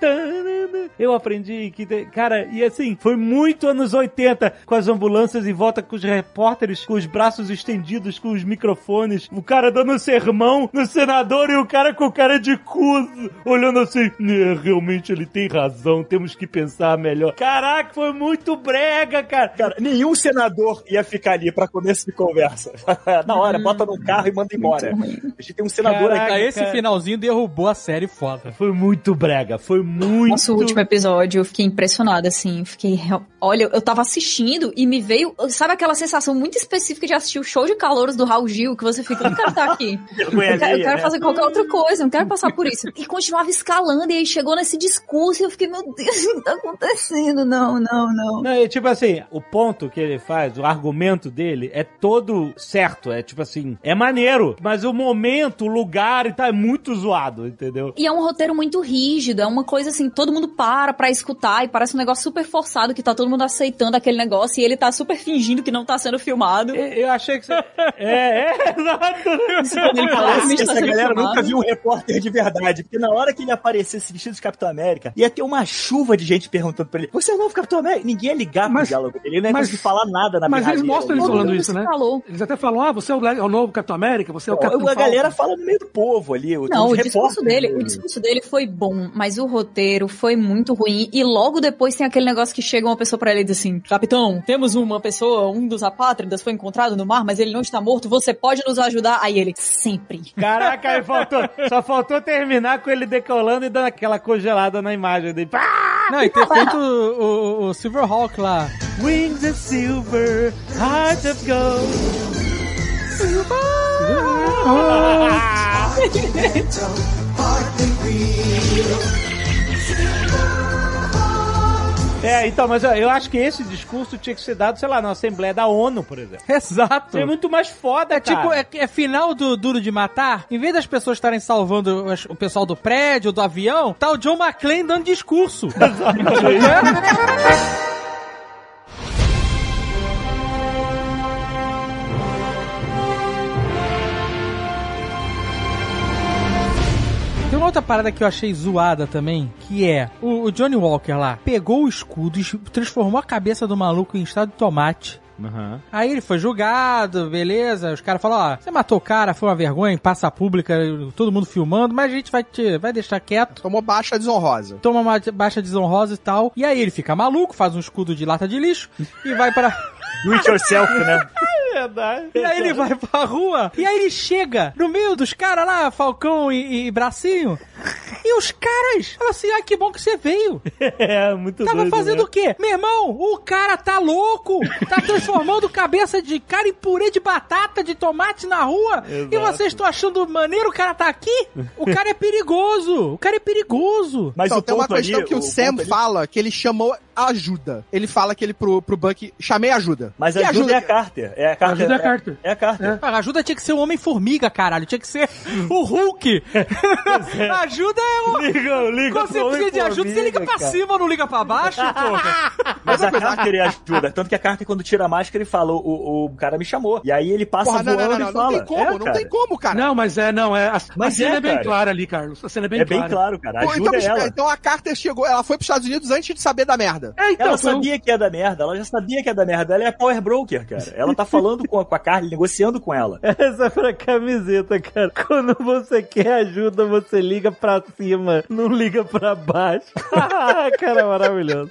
Eu aprendi que, te- cara, e assim, foi muito anos 80, com as ambulâncias em volta, com os repórteres, com os braços estendidos, com os microfones, o cara dando sermão no senador e o cara com cara de cu, olhando assim, "É, realmente ele tem razão, temos que pensar melhor. Caraca, foi muito brega, cara. Cara, nenhum senador ia ficar ali pra começo de conversa. Na hora, bota no carro e manda embora. A gente tem um senador Caraca, aqui. Esse cara. finalzinho derrubou a série foda. Foi muito brega, foi muito... Nosso último episódio, eu fiquei impressionada, assim. Fiquei. Olha, eu tava assistindo e me veio. Sabe aquela sensação muito específica de assistir o show de calouros do Raul Gil, que você fica, eu não quero estar aqui. Eu quero, eu quero né? fazer qualquer outra coisa, não quero passar por isso. E continuava escalando, e aí chegou nesse discurso e eu fiquei, meu Deus, o que tá acontecendo? Não, não, não. Não, é tipo assim, o ponto que ele faz, o argumento dele é todo certo. É tipo assim, é maneiro, mas o momento, o lugar e tá é muito zoado, entendeu? E é um roteiro muito rígido, é uma coisa assim, todo mundo para pra escutar e parece um negócio super forçado que tá todo mundo aceitando aquele negócio e ele tá super fingindo que não tá sendo filmado. Eu, eu achei que você. É, é, exato. Ele Parece que tá essa sendo galera filmado. nunca viu um repórter de verdade. Porque na hora que ele aparecesse vestido de Capitão América, ia ter uma chuva de gente perguntando pra ele: Você é o novo Capitão América? Ninguém ia ligar pro Mas- diálogo dele. Ele não ia mas- falar nada na Mas eles mostram. Todo falando isso, né? calou. Eles até falam, ah, você é o, o novo Capitão América, você é o Capitão A galera fala no meio do povo ali. Não, os o discurso dele, o discurso dele foi bom, mas o roteiro foi muito ruim. E logo depois tem aquele negócio que chega uma pessoa pra ele e diz assim: Capitão, temos uma pessoa, um dos apátridas foi encontrado no mar, mas ele não está morto, você pode nos ajudar? Aí ele, sempre. Caraca, aí faltou. Só faltou terminar com ele decolando e dando aquela congelada na imagem dele. Pá! Não, e ter feito o, o, o Silverhawk lá. Wings of silver, heart of gold. É, então, mas ó, eu acho que esse discurso tinha que ser dado, sei lá, na Assembleia da ONU, por exemplo. Exato. É muito mais foda, É tipo, é, é final do Duro de Matar, em vez das pessoas estarem salvando as- o pessoal do prédio, do avião, tá o John McClane dando discurso. Tem uma outra parada que eu achei zoada também, que é o, o Johnny Walker lá pegou o escudo e transformou a cabeça do maluco em estado de tomate. Aham. Aí ele foi julgado, beleza. Os caras falaram, ó, você matou o cara, foi uma vergonha, passa pública, todo mundo filmando, mas a gente vai te vai deixar quieto. Tomou baixa desonrosa. Toma uma baixa desonrosa e tal. E aí ele fica maluco, faz um escudo de lata de lixo e vai pra. Do it yourself, né? Verdade. E aí ele vai pra rua, e aí ele chega no meio dos caras lá, Falcão e, e Bracinho, e os caras falam assim, ah, que bom que você veio. É, muito Tava doido, fazendo né? o quê? Meu irmão, o cara tá louco! Tá transformando cabeça de cara em purê de batata, de tomate na rua! E Exato. vocês estão achando maneiro o cara tá aqui? O cara é perigoso! O cara é perigoso! Mas então, o tem uma questão ali, que o, Sam ponto ali- fala que ele chamou ajuda. Ele fala que ele pro, pro Buck, chamei ajuda. Mas Que a ajuda é a Carter. É a Carter. Ajuda é a Carter. É, é a Carter. A ajuda tinha que ser o Homem-Formiga, caralho. Tinha que ser o Hulk. A ajuda é o. Liga, liga Quando você precisa de ajuda, você liga pra cara. cima, não liga pra baixo, porra. Mas a Carter é ajuda. Tanto que a Carter, quando tira a máscara, ele fala: o, o cara me chamou. E aí ele passa Porra, não, voando não, não, e fala. não tem como, é, não tem como, cara. Não, mas é, não, é. A, Mas a cena é, é, bem cara. clara ali, Carlos. A cena é bem É bem clara. claro, cara. Pô, ajuda então, é ela. então a Carter chegou, ela foi pros Estados Unidos antes de saber da merda. É, então, Ela sabia que ia dar merda, ela já sabia que ia dar merda. Ela é Power Broker, cara. Ela tá falando com a, com a Carly, negociando com ela. Essa é pra camiseta, cara. Quando você quer ajuda, você liga pra cima, não liga pra baixo. cara, maravilhoso.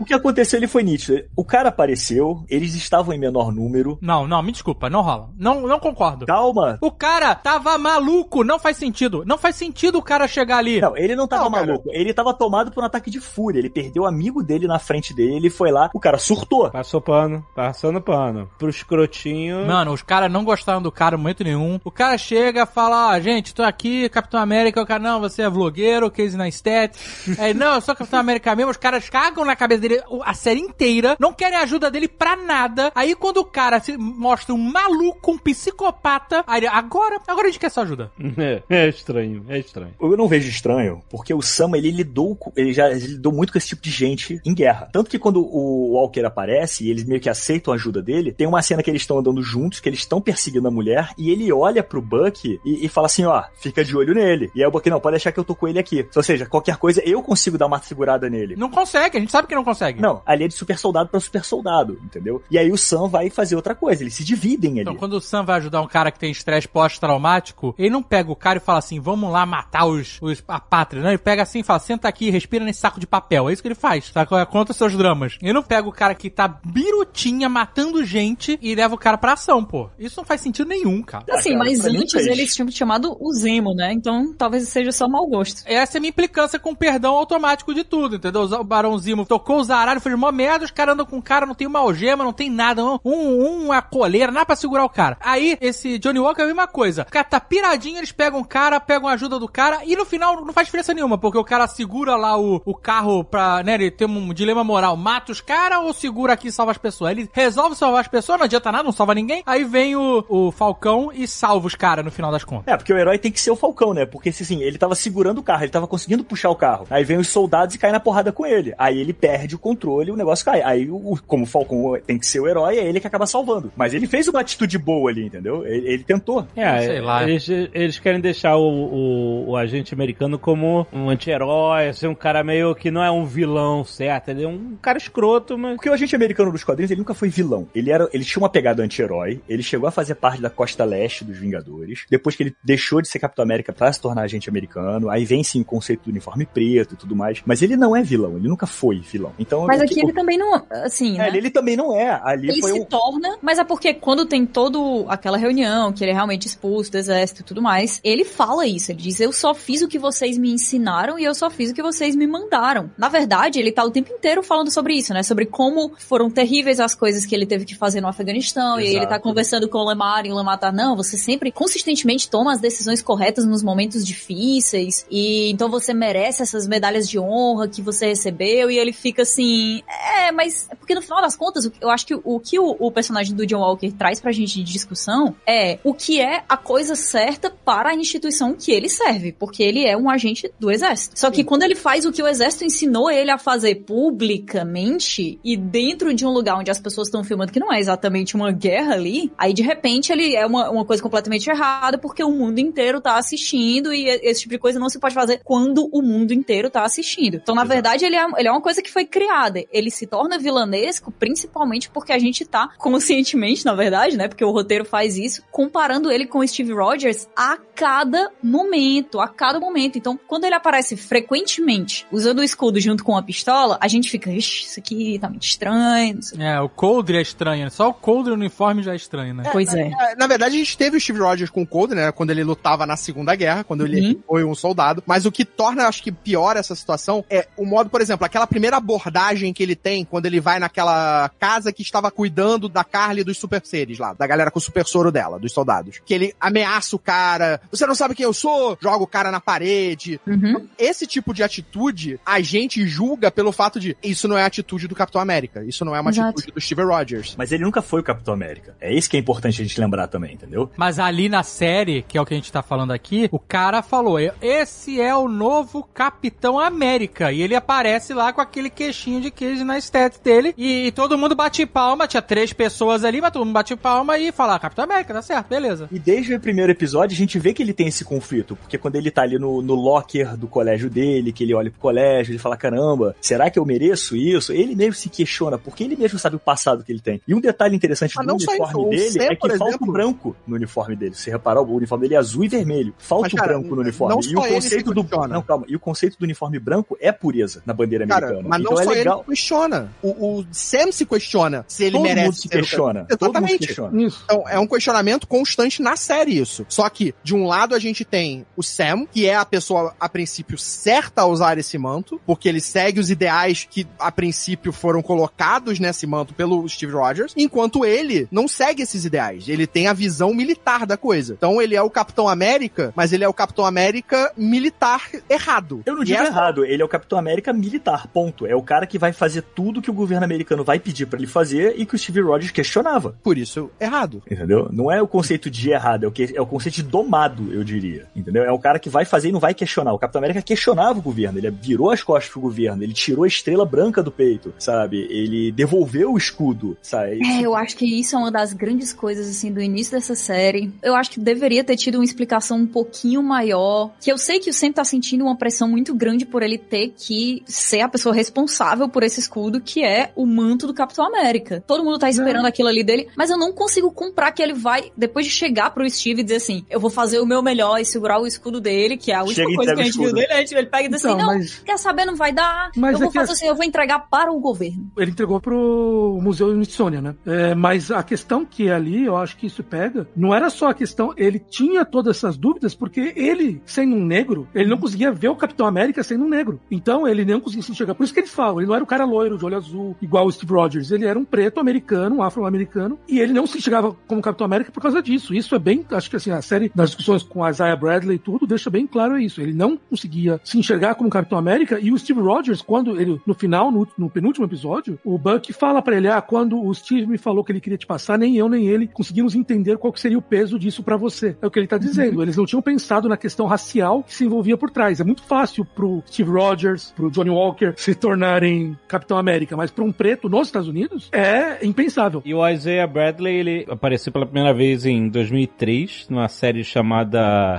O que aconteceu ali foi nítido. O cara apareceu, eles estavam em menor número. Não, não, me desculpa, não rola. Não, não concordo. Calma. O cara tava maluco, não faz sentido. Não faz sentido o cara chegar ali. Não, ele não tava Não, cara. maluco. Ele tava tomado por um ataque de fúria. Ele perdeu o amigo dele na frente dele, ele foi lá, o cara surtou. Passou pano, passando pano. Pro escrotinho. Mano, os caras não gostaram do cara em momento nenhum. O cara chega, fala, ó, gente, tô aqui, Capitão América. O cara, não, você é vlogueiro, Casey Neistat. Aí, não, eu sou Capitão América mesmo. Os caras cagam na cabeça dele a série inteira, não querem ajuda dele pra nada. Aí quando o cara se mostra um maluco, um psicopata, aí ele, agora, agora a gente quer sua ajuda. É, é estranho, é estranho. Eu não vejo estranho, porque o Sam, ele lidou, ele já ele lidou muito com esse tipo de gente em guerra. Tanto que quando o Walker aparece e eles meio que aceitam a ajuda dele, tem uma cena que eles estão andando juntos, que eles estão perseguindo a mulher, e ele olha pro Buck e, e fala assim, ó, fica de olho nele. E aí o Buck, não, pode deixar achar que eu tô com ele aqui. Ou seja, qualquer coisa eu consigo dar uma segurada nele. Não consegue, a gente sabe que não consegue. Não, ali é de super soldado pra super soldado, entendeu? E aí o Sam vai fazer outra coisa, eles se dividem ali. Então, quando o Sam vai ajudar um cara que tem estresse pós-traumático, ele não pega o cara e fala assim, vamos lá matar os, os a pátria, não. Ele pega assim e fala, senta aqui, respira nesse saco de papel. É isso que ele faz, tá? Conta seus dramas. Ele não pega o cara que tá birutinha matando gente e leva o cara pra ação, pô. Isso não faz sentido nenhum, cara. Assim, cara, mas antes eles tinham chamado o Zemo, né? Então talvez seja só mau gosto. Essa é a minha implicância com o perdão automático de tudo, entendeu? O Barão Zimo tocou o zaralho, fez mó merda, os caras andam com o cara, não tem uma algema, não tem nada, não. um, uma coleira, nada pra segurar o cara. Aí, esse Johnny Walker é a mesma coisa. O cara tá piradinho, eles pegam o cara, pegam a ajuda do cara, e no final não faz diferença nenhuma, porque o cara segura lá o, o carro pra, né, ele tem um dilema moral, mata os caras ou segura aqui e salva as pessoas? Ele resolve salvar as pessoas, não adianta nada, não salva ninguém, aí vem o, o Falcão e salva os caras no final das contas. É, porque o herói tem que ser o Falcão, né? Porque, assim, ele tava segurando o carro, ele tava conseguindo puxar o carro. Aí vem os soldados e cai na porrada com ele. Aí ele perde o controle e o negócio cai. Aí, o, como o Falcão tem que ser o herói, é ele que acaba salvando. Mas ele fez uma atitude boa ali, entendeu? Ele, ele tentou. É, Sei lá. Eles, eles querem deixar o, o, o agente americano como um anti-herói, assim, um cara meio que não é um vilão, certo? Ele é um cara escroto, mas. Porque o agente americano dos quadrinhos, ele nunca foi vilão. Ele era, ele tinha uma pegada anti-herói, ele chegou a fazer parte da costa leste dos Vingadores, depois que ele deixou de ser Capitão América pra se tornar agente americano, aí vem sim o conceito do uniforme preto e tudo mais, mas ele não é vilão, ele nunca foi vilão. Então, Mas o aqui que- ele também não. Assim, é, né? ele, ele também não é. Ali Ele se um... torna, mas é porque quando tem todo aquela reunião, que ele é realmente expulso do exército e tudo mais, ele fala isso, ele diz, eu só fiz o que vocês me ensinaram e eu só fiz o que vocês me mandaram. Na verdade, ele tá o tempo inteiro falando sobre isso, né? Sobre como foram terríveis as coisas que ele teve que fazer no Afeganistão, e aí ele tá Exato. conversando com o Lemar, e o Lemar tá, não, você sempre consistentemente toma as decisões corretas nos momentos difíceis, e então você merece essas medalhas de honra que você recebeu, e ele fica assim, é, mas é porque no final das contas, eu acho que o que o, o personagem do John Walker traz pra gente de discussão é o que é a coisa certa para a instituição que ele serve, porque ele é um agente do exército. Só que quando ele faz o que o exército ensinou ele a fazer publicamente e dentro de um lugar onde as pessoas estão filmando que não é exatamente uma guerra ali, aí de repente ele é uma, uma coisa completamente errada porque o mundo inteiro tá assistindo e esse tipo de coisa não se pode fazer quando o mundo inteiro tá assistindo. Então, na verdade, ele é, ele é uma coisa que foi criada. Ele se torna vilanesco principalmente porque a gente tá conscientemente, na verdade, né? Porque o roteiro faz isso, comparando ele com o Steve Rogers a cada momento, a cada momento. Então, quando ele aparece frequentemente usando o escudo junto com a pistola, a gente fica, ixi, isso aqui tá muito estranho. não sei o quê." É, o Coldre é estranho, né? Só o Coldre uniforme já é estranho, né? Pois é. É, Na verdade, a gente teve o Steve Rogers com o Cold, né? Quando ele lutava na Segunda Guerra, quando ele Uhum. foi um soldado. Mas o que torna, acho que, pior essa situação é o modo, por exemplo, aquela primeira abordagem que ele tem quando ele vai naquela casa que estava cuidando da Carly e dos super seres lá, da galera com o super soro dela, dos soldados. Que ele ameaça o cara, você não sabe quem eu sou, joga o cara na parede. Uhum. Esse tipo de atitude, a gente julga pelo fato de isso não é a atitude do Capitão América, isso não é uma Exato. atitude do Steve Rogers. Mas ele nunca foi o Capitão América. É isso que é importante a gente lembrar também, entendeu? Mas ali na série, que é o que a gente tá falando aqui, o cara falou: esse é o novo Capitão América. E ele aparece lá com aquele queixinho de queijo na stat dele. E todo mundo bate palma, tinha três pessoas ali, mas todo mundo bate palma e fala: ah, Capitão América, tá certo, beleza. E desde o primeiro episódio a gente vê que ele tem esse conflito, porque quando ele tá ali no, no locker do colégio dele, que ele olha pro colégio, ele fala: caramba, será que eu mereço isso? Ele mesmo se questiona, porque ele mesmo sabe o passado que ele tem. E um detalhe interessante Mas do uniforme dele é que falta exemplo- o branco no uniforme dele. Se reparar, o uniforme dele é azul e vermelho. Falta Mas, o cara, branco no uniforme. não e só o ele conceito se do. Não, calma. E o conceito do uniforme branco é pureza na bandeira Cara, americana. mas então não é só legal. ele questiona. O, o Sam se questiona se ele Todo merece mundo se ser o questiona. Todo mundo se Exatamente. questiona. Então, é um questionamento constante na série isso. Só que, de um lado, a gente tem o Sam, que é a pessoa, a princípio, certa a usar esse manto, porque ele segue os ideais que, a princípio, foram colocados nesse manto pelo Steve Rogers, enquanto ele não segue esses ideais. Ele tem a visão militar da coisa. Então, ele é o Capitão América, mas ele é o Capitão América militar errado. Eu não digo essa- errado, ele é o Capitão América militar, ponto. É o cara que vai fazer tudo que o governo americano vai pedir pra ele fazer e que o Steve Rogers questionava. Por isso, errado. Entendeu? Não é o conceito de errado, é o, que, é o conceito de domado, eu diria. Entendeu? É o cara que vai fazer e não vai questionar. O Capitão América questionava o governo, ele virou as costas pro governo, ele tirou a estrela branca do peito, sabe? Ele devolveu o escudo, sabe? É, eu acho que isso é uma das grandes coisas, assim, do início dessa série. Eu acho que deveria ter tido uma explicação um pouquinho maior. Que eu sei que o Sam tá sentindo uma pressão muito grande por ele ter que ser a pessoa responsável por esse escudo, que é o manto do Capitão América. Todo mundo tá esperando aquilo ali dele, mas eu não consigo comprar que ele vai, depois de chegar pro Steve e dizer assim, eu vou fazer o meu melhor e segurar o escudo dele, que é a última Chega coisa que a o gente viu escudo. dele, a gente, ele pega e diz Então, assim, não, mas- quer saber, não vai dar, Mas eu vou é fazer a- assim, eu vou entregar para o governo. ele entregou pro Museu Smithsonian, né? É, mas a questão que é ali, eu acho que isso pega, não era só a questão, ele tinha todas essas dúvidas, porque ele, sendo um negro, ele não conseguia ver o Capitão América sendo um negro. Então, ele não conseguia se enxergar. Por isso que eles falam, ele não era o cara loiro, de olho azul, igual o Steve Rogers. Ele era um preto americano, um afro-americano, e ele não se enxergava como Capitão América por causa disso. Isso é bem, acho que assim, a série, nas discussões com a Isaiah Bradley e tudo, deixa bem claro isso. Ele não conseguia se enxergar como Capitão América, e o Steve Rogers, quando ele, no final, no, no penúltimo episódio, o Buck fala pra ele, ah, quando o Steve me falou que ele queria te passar, nem eu nem ele conseguimos entender qual seria o peso disso pra você. É o que ele tá dizendo. Eles não tinham pensado na questão racial que se envolvia por trás. É muito fácil pro Steve Rogers, pro Johnny Walker se tornarem Capitão América, mas pra um preto nos Estados Unidos é impensável. E o Isaiah Bradley, ele apareceu pela primeira vez em 2003, numa série chamada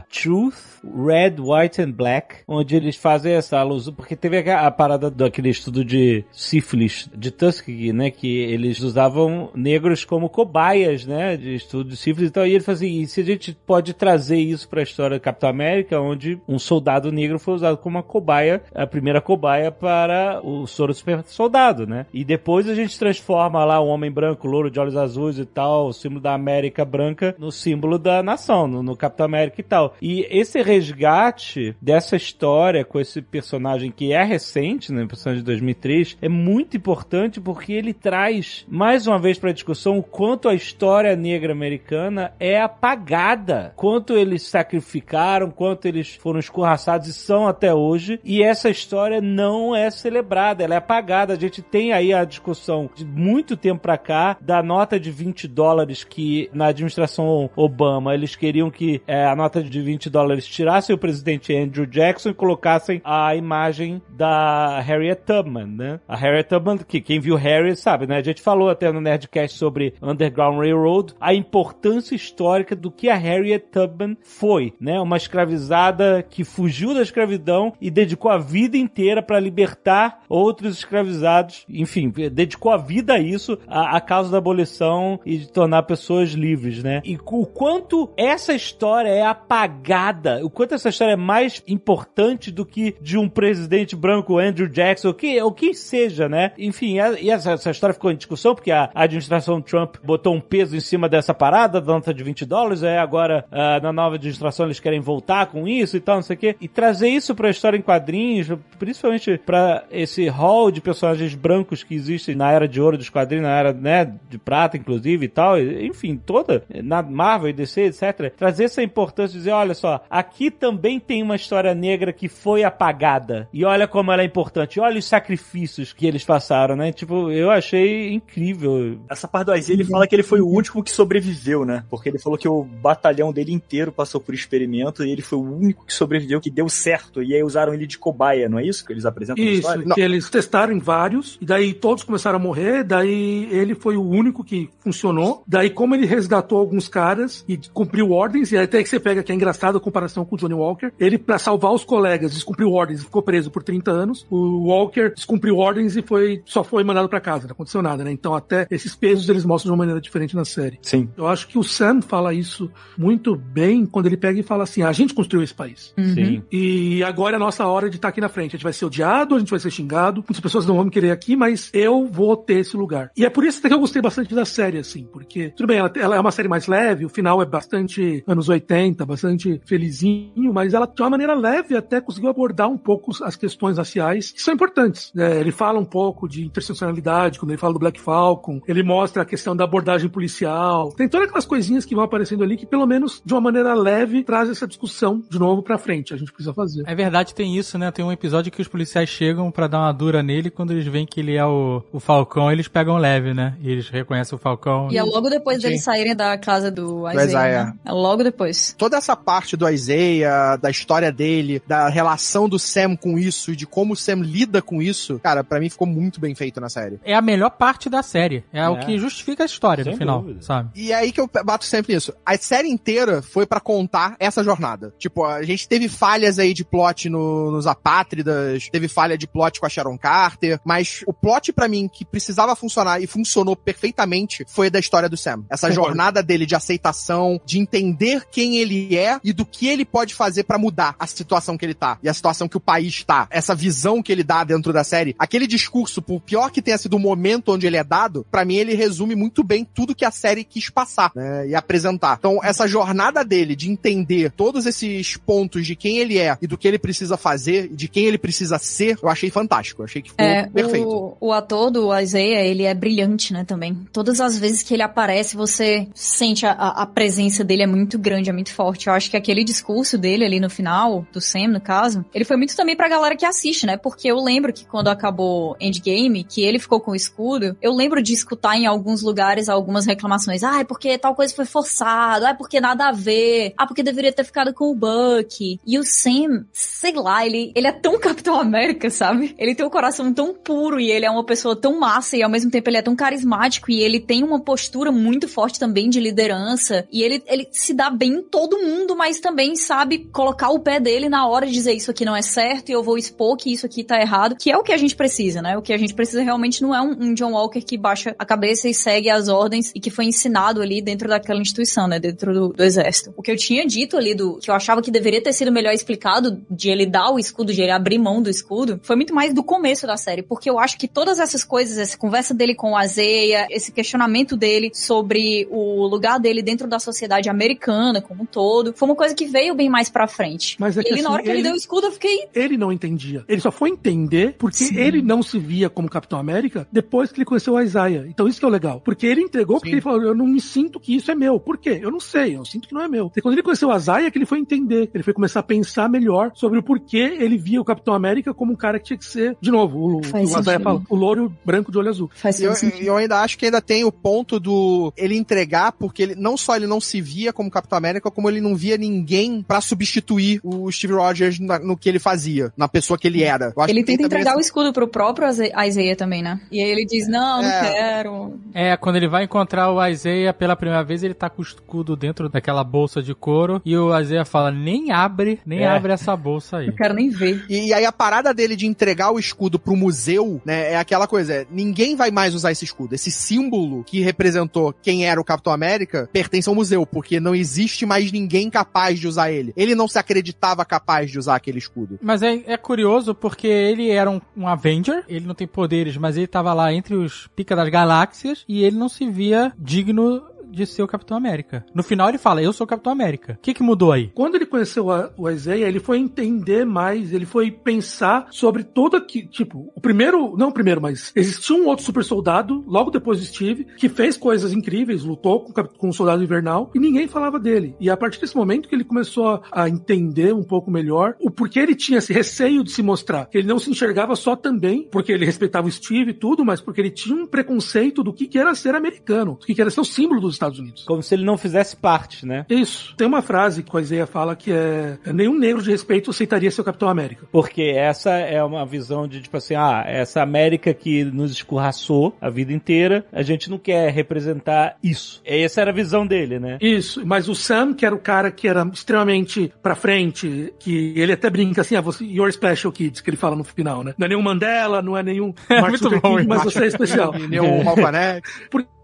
Truth, Red, White and Black, onde eles fazem essa alusão, porque teve a, a parada daquele estudo de sífilis de Tuskegee, né, que eles usavam negros como cobaias, né, de estudo de sífilis, então aí ele fazia, e se a gente pode trazer isso pra história do Capitão América, onde um soldado negro foi usado como uma cobaia, a primeira cobaia para o soro super soldado, né, e depois a gente transforma lá o homem branco, louro de olhos azuis e tal, o símbolo da América branca, no símbolo da nação, no, no Capitão América e tal. E esse resgate dessa história com esse personagem que é recente, né, personagem de 2003, é muito importante porque ele traz mais uma vez para a discussão o quanto a história negra americana é apagada, quanto eles sacrificaram, quanto eles foram escorraçados e são até hoje, e essa história não é celebrada, ela é apagada. A gente tem aí a discussão de muito tempo pra cá da nota de 20 dólares que na administração Obama eles queriam que é, a nota de 20 dólares tirassem o presidente Andrew Jackson e colocassem a imagem da Harriet Tubman, né? A Harriet Tubman, que quem viu Harriet sabe, né? A gente falou até no Nerdcast sobre Underground Railroad, a importância histórica do que a Harriet Tubman foi, né? Uma escravizada que fugiu da escravidão e dedicou a vida inteira para libertar outros escravizados, enfim, dedicou a vida a isso, a, a causa da abolição e de tornar pessoas livres, né? E o quanto essa história é apagada, o quanto essa história é mais importante do que de um presidente branco, Andrew Jackson, o que, o que seja, né? Enfim, a- e essa, essa história ficou em discussão porque a, administração Trump botou um peso em cima dessa parada, da nota de 20 dólares, aí agora ah, na nova administração eles querem voltar com isso e tal, não sei o quê. E trazer isso pra história em quadrinhos, principalmente pra esse hall de personagens brancos que existem na era de ouro dos quadrinhos, na era, né, de prata, inclusive e tal, enfim, toda, na Marvel e DC, etc. Trazer essa importância de dizer, olha só, aqui também tem uma história negra que foi apagada. E olha como ela é importante, olha os sacrifícios que eles passaram, né? Tipo, eu achei incrível. Essa parte do Isaiah, ele fala que ele foi o único que sobreviveu, né? Porque ele falou que o batalhão dele inteiro passou por experimento e ele foi o único que sobreviveu, que deu certo. E aí usaram ele de cobaia, não é isso que eles apresentam na Isso, história? que eles testaram em vários, e daí todos começaram a morrer, daí ele foi o único que funcionou. Daí, como ele resgatou alguns caras e cumpriu ordens, e até que você pega que é engraçado a comparação com o Johnny Walker, ele, pra salvar os colegas, descumpriu ordens e ficou preso por 30 anos. O Walker descumpriu ordens e foi só foi mandado pra casa, não aconteceu nada, né? Então, até esses pesos eles mostram de uma maneira diferente na série. Sim. Eu acho que o Sam fala isso muito bem quando ele pega e fala assim: "Ah, a gente construiu esse país. Sim. E agora é a nossa hora de estar aqui na frente. A gente vai ser odiado, a gente vai ser xingado, muitas pessoas não vão me querer aqui, mas eu vou ter esse lugar. E é por isso até que eu gostei bastante da série, assim, porque, tudo bem, ela, ela é uma série mais leve, o final é bastante anos 80, bastante felizinho, mas ela, de uma maneira leve, até conseguiu abordar um pouco as questões raciais, que são importantes. É, ele fala um pouco de interseccionalidade, quando ele fala do Black Falcon, ele mostra a questão da abordagem policial, tem todas aquelas coisinhas que vão aparecendo ali que, pelo menos, de uma maneira leve, traz essa discussão de novo pra frente. A gente precisa fazer. É verdade, tem isso, né? Tem um episódio que os policiais chegam pra dar uma dura nele quando eles veem que ele é o, o Falcão, eles pegam leve, né? E eles reconhecem o Falcão. E é logo depois Sim. deles saírem da casa do Isaiah. Isaiah. né? É logo depois. Toda essa parte do Isaiah, da história dele, da relação do Sam com isso e de como o Sam lida com isso, cara, pra mim ficou muito bem feito na série. É a melhor parte da série. É, o É. que justifica a história Sem no final, dúvida. sabe? E é aí que eu bato sempre nisso. A série inteira foi pra contar essa jornada. Tipo, a gente teve falhas aí de plot no, nos Apátridas, teve falha de plot com a Sharon Carter, mas o plot pra mim que precisava funcionar e funcionou perfeitamente foi da história do Sam. Essa jornada dele de aceitação, de entender quem ele é e do que ele pode fazer pra mudar a situação que ele tá e a situação que o país tá. Essa visão que ele dá dentro da série, aquele discurso, por pior que tenha sido o momento onde ele é dado, pra mim ele resume muito bem tudo que a série quis passar, né, e apresentar. Então, essa jornada dele de entender todos esses pontos de quem ele é e do que ele precisa fazer, de quem ele precisa ser, eu achei fantástico. Eu achei que ficou É, perfeito. o, o ator do Isaiah, ele é brilhante, né, também. Todas as vezes que ele aparece, você sente a, a presença dele é muito grande, é muito forte. Eu acho que aquele discurso dele ali no final, do Sam, no caso, ele foi muito também pra galera que assiste, né? Porque eu lembro que quando acabou Endgame, que ele ficou com o escudo, eu lembro de escutar em alguns lugares algumas reclamações. Ah, é porque tal coisa foi forçado. Ah, é porque nada a ver. Ah, porque deveria ter ficado com o Buck. E o Sam, sei lá, ele, ele é tão Capitão América, sabe? Ele tem um coração tão puro e ele é uma pessoa tão massa e ao mesmo tempo ele é tão carismático e ele tem uma postura muito forte também de liderança e ele, ele se dá bem em todo mundo, mas também sabe colocar o pé dele na hora de dizer isso aqui não é certo e eu vou expor que isso aqui tá errado, que é o que a gente precisa, né? O que a gente precisa realmente não é um, um John Walker que baixa a cabeça e segue as ordens e que foi ensinado ali dentro daquela instituição, né? Dentro do, do exército. O que eu tinha dito ali do que eu achava que deveria ter sido melhor explicado de ele dar o escudo, de ele abrir mão do escudo, foi muito mais do começo da série, porque eu acho que todas essas coisas, essa conversa dele com o Azeia, esse questionamento dele sobre o lugar dele dentro da sociedade americana como um todo, foi uma coisa que veio bem mais pra frente. Mas é que ele, na assim, hora que ele, ele- deu o escudo, eu fiquei. Ele não entendia. Ele só foi entender porque Sim. ele não se via como Capitão América depois que ele conheceu o Isaiah. Então isso que é o legal. Porque ele entregou porque Sim. ele falou, eu não me sinto que isso é meu. Por quê? Eu não sei, eu sinto que não é meu. E quando ele conheceu o Isaiah, que ele foi entender. Ele foi começar a pensar melhor sobre o porquê ele via o Capitão América como um cara que tinha que ser, de novo, o, o Isaiah fala, o louro branco de olho azul. Faz E eu, sentido. eu ainda acho que ainda tem o ponto do ele entregar, porque ele não só ele não se via como Capitão América, como ele não via ninguém pra substituir o Steve Rogers na- no que ele fazia, na pessoa que ele era. Eu acho Ele tenta entregar o escudo pro próprio Isaiah também, né? E aí ele diz, não, não É. quero. É, quando ele vai encontrar o Isaiah pela primeira vez, ele tá com o escudo dentro daquela bolsa de couro. E o Isaiah fala: nem abre, nem É. abre essa bolsa aí. Não quero nem ver. E, e aí a parada dele de entregar o escudo pro museu, né, é aquela coisa, é, ninguém vai mais usar esse escudo. Esse símbolo que representou quem era o Capitão América pertence ao museu, porque não existe mais ninguém capaz de usar ele. Ele não se acreditava capaz de usar aquele escudo. Mas é, é curioso porque ele era um, um Avenger, ele não tem poderes, mas ele tava lá entre os pica das galáxias e ele não se via digno de ser o Capitão América. No final ele fala, eu sou o Capitão América. O que que mudou aí? Quando ele conheceu o Isaiah, ele foi entender mais, ele foi pensar sobre todo aqui, tipo, o primeiro, não o primeiro, mas existia um outro super soldado, logo depois do Steve, que fez coisas incríveis, lutou com, com o soldado invernal, e ninguém falava dele. E a partir desse momento que ele começou a, entender um pouco melhor o porquê ele tinha esse receio de se mostrar, que ele não se enxergava só também, porque ele respeitava o Steve e tudo, mas porque ele tinha um preconceito do que que era ser americano, do que que era ser o símbolo dos Estados Unidos. Como se ele não fizesse parte, né? Isso. Tem uma frase que o Isaiah fala que é nenhum negro de respeito aceitaria ser o Capitão América. Porque essa é uma visão de, tipo assim, ah, essa América que nos escorraçou a vida inteira, a gente não quer representar isso. Essa era a visão dele, né? Isso, mas o Sam, que era o cara que era extremamente pra frente, que ele até brinca assim, ah, você, you're special kids, que ele fala no final, né? Não é nenhum Mandela, não é nenhum Martin muito Luther bom, King, mas Martin você é especial. E nem o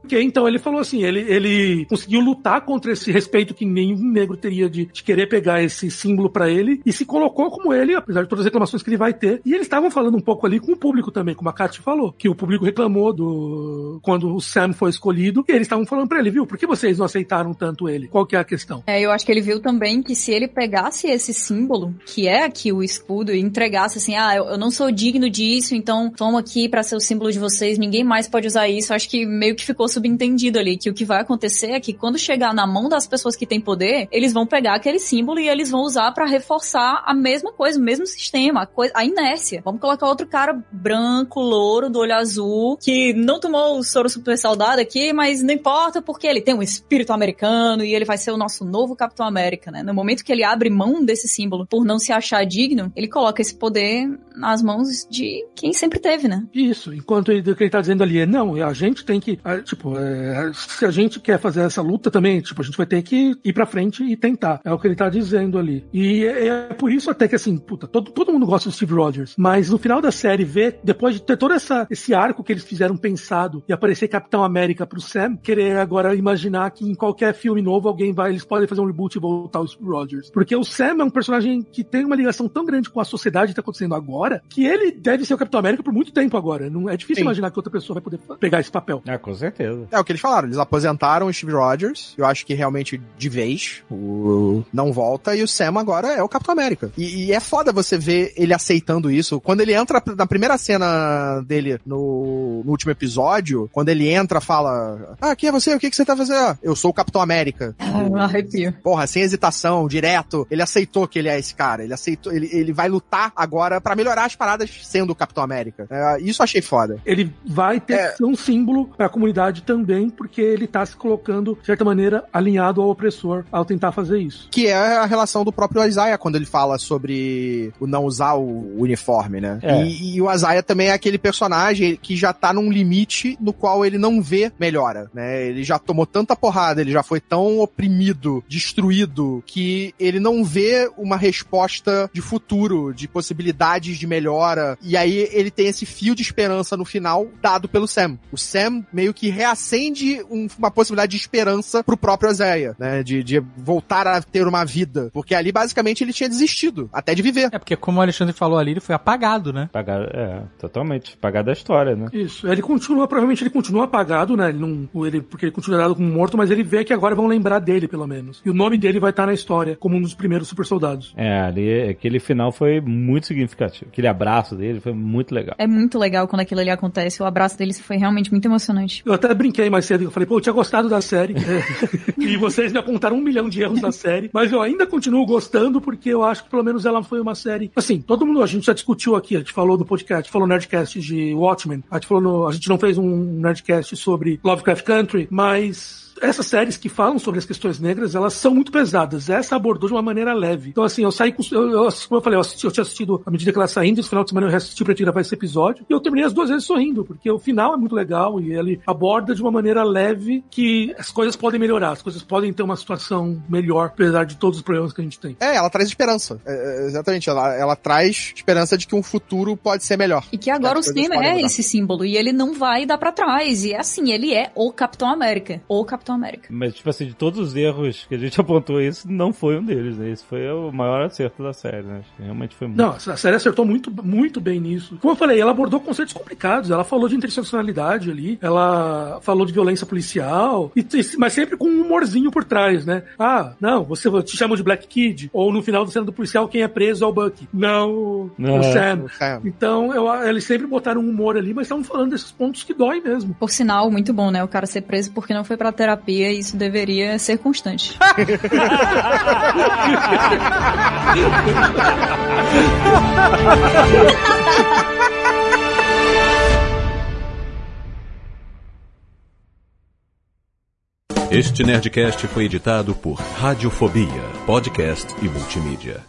Porque então ele falou assim, ele, ele conseguiu lutar contra esse respeito que nenhum negro teria de, de querer pegar esse símbolo pra ele e se colocou como ele, apesar de todas as reclamações que ele vai ter. E eles estavam falando um pouco ali com o público também, como a Kat falou, que o público reclamou do quando o Sam foi escolhido, e eles estavam falando pra ele, viu, por que vocês não aceitaram tanto ele? Qual que é a questão? É, eu acho que ele viu também que se ele pegasse esse símbolo, que é aqui o escudo, e entregasse assim, ah, eu, eu não sou digno disso, então toma aqui pra ser o símbolo de vocês, ninguém mais pode usar isso. Acho que meio que ficou subentendido ali, que o que vai acontecer é que quando chegar na mão das pessoas que têm poder, eles vão pegar aquele símbolo e eles vão usar para reforçar a mesma coisa, o mesmo sistema, a, coisa, a inércia. Vamos colocar outro cara branco, louro, do olho azul, que não tomou o soro super saudado aqui, mas não importa porque ele tem um espírito americano e ele vai ser o nosso novo Capitão América, né? No momento que ele abre mão desse símbolo por não se achar digno, ele coloca esse poder nas mãos de quem sempre teve, né? Isso, enquanto ele, o que ele tá dizendo ali é, não, a gente tem que, ah, tipo, é, se a gente quer fazer essa luta também, tipo, a gente vai ter que ir pra frente e tentar. É o que ele tá dizendo ali. E é, é por isso até que, assim, puta, todo, todo mundo gosta do Steve Rogers, mas no final da série, ver, depois de ter todo essa, esse arco que eles fizeram pensado e aparecer Capitão América pro Sam, querer agora imaginar que em qualquer filme novo alguém vai, eles podem fazer um reboot e voltar o Steve Rogers. Porque o Sam é um personagem que tem uma ligação tão grande com a sociedade que tá acontecendo agora, que ele deve ser o Capitão América por muito tempo agora. Não é difícil Sim. imaginar que outra pessoa vai poder pegar esse papel. É, com certeza. É o que eles falaram, eles aposentaram o Steve Rogers, eu acho que realmente de vez, o não volta, e o Sam agora é o Capitão América. E, e é foda você ver ele aceitando isso. Quando ele entra na primeira cena dele no, no último episódio, quando ele entra, fala: Ah, quem é você? O que, que você tá fazendo? "Ah, Eu sou o Capitão América. Ah, arrepio. Porra, sem hesitação, direto. Ele aceitou que ele é esse cara. Ele aceitou, ele, ele vai lutar agora pra melhorar as paradas sendo o Capitão América. É, isso eu achei foda. Ele vai ter É. que ser um símbolo pra comunidade também, porque ele tá se colocando, de certa maneira, alinhado ao opressor ao tentar fazer isso. Que é a relação do próprio Isaiah quando ele fala sobre o não usar o uniforme, né? É. E, e o Isaiah também é aquele personagem que já tá num limite no qual ele não vê melhora, né? Ele já tomou tanta porrada, ele já foi tão oprimido, destruído, que ele não vê uma resposta de futuro, de possibilidades de melhora. E aí ele tem esse fio de esperança no final dado pelo Sam. O Sam meio que reacende um- uma possibilidade de esperança pro próprio Isaiah, né? De, de voltar a ter uma vida. Porque ali basicamente ele tinha desistido, até de viver. É porque, como o Alexandre falou ali, ele foi apagado, né? Pagar, é, totalmente. Pagar da história, né? Isso. Ele continua, provavelmente ele continua apagado, né? Ele não, ele, porque ele continua dado como morto, mas ele vê que agora vão lembrar dele, pelo menos. E o nome dele vai estar na história, como um dos primeiros super soldados. É, ali, aquele final foi muito significativo. Aquele abraço dele foi muito legal. É muito legal quando aquilo ali acontece. O abraço dele foi realmente muito emocionante. Eu até brinquei mais cedo, eu falei, pô, eu tinha gostado da série. e vocês me apontaram um milhão de erros da série, mas eu ainda continuo gostando porque eu acho que pelo menos ela foi uma série. Assim, todo mundo, a gente já discutiu aqui, a gente falou no podcast, a gente falou no Nerdcast de Watchmen, a gente falou no, a gente não fez um Nerdcast sobre Lovecraft Country, mas essas séries que falam sobre as questões negras, elas são muito pesadas. Essa abordou de uma maneira leve. Então, assim, eu saí com. Eu, eu, como eu falei, eu, assisti, eu tinha assistido à medida que ela saindo, esse final de semana eu reassisti pra te gravar esse episódio. E eu terminei as duas vezes sorrindo, porque o final é muito legal e ele aborda de uma maneira leve que as coisas podem melhorar, as coisas podem ter uma situação melhor, apesar de todos os problemas que a gente tem. É, ela traz esperança. É, é, exatamente, ela, ela traz esperança de que um futuro pode ser melhor. E que agora o As coisas cinema é mudar. esse símbolo e ele não vai dar pra trás. E é assim, ele é o Capitão América. O Capitão América. Mas, tipo assim, de todos os erros que a gente apontou, esse não foi um deles, né? Esse foi o maior acerto da série, né? Acho que realmente foi muito. Não, a série acertou muito, muito bem nisso. Como eu falei, ela abordou conceitos complicados. Ela falou de interseccionalidade ali, ela falou de violência policial, e, mas sempre com um humorzinho por trás, né? Ah, não, você te chamam de Black Kid. Ou no final da cena do policial, quem é preso é o Bucky. Não, Não. o Sam. O Sam. Então, eu, eles sempre botaram um humor ali, mas estavam falando desses pontos que dói mesmo. Por sinal, muito bom, né? O cara ser preso porque não foi pra terapia e isso deveria ser constante. Este Nerdcast foi editado por Radiofobia, podcast e multimídia.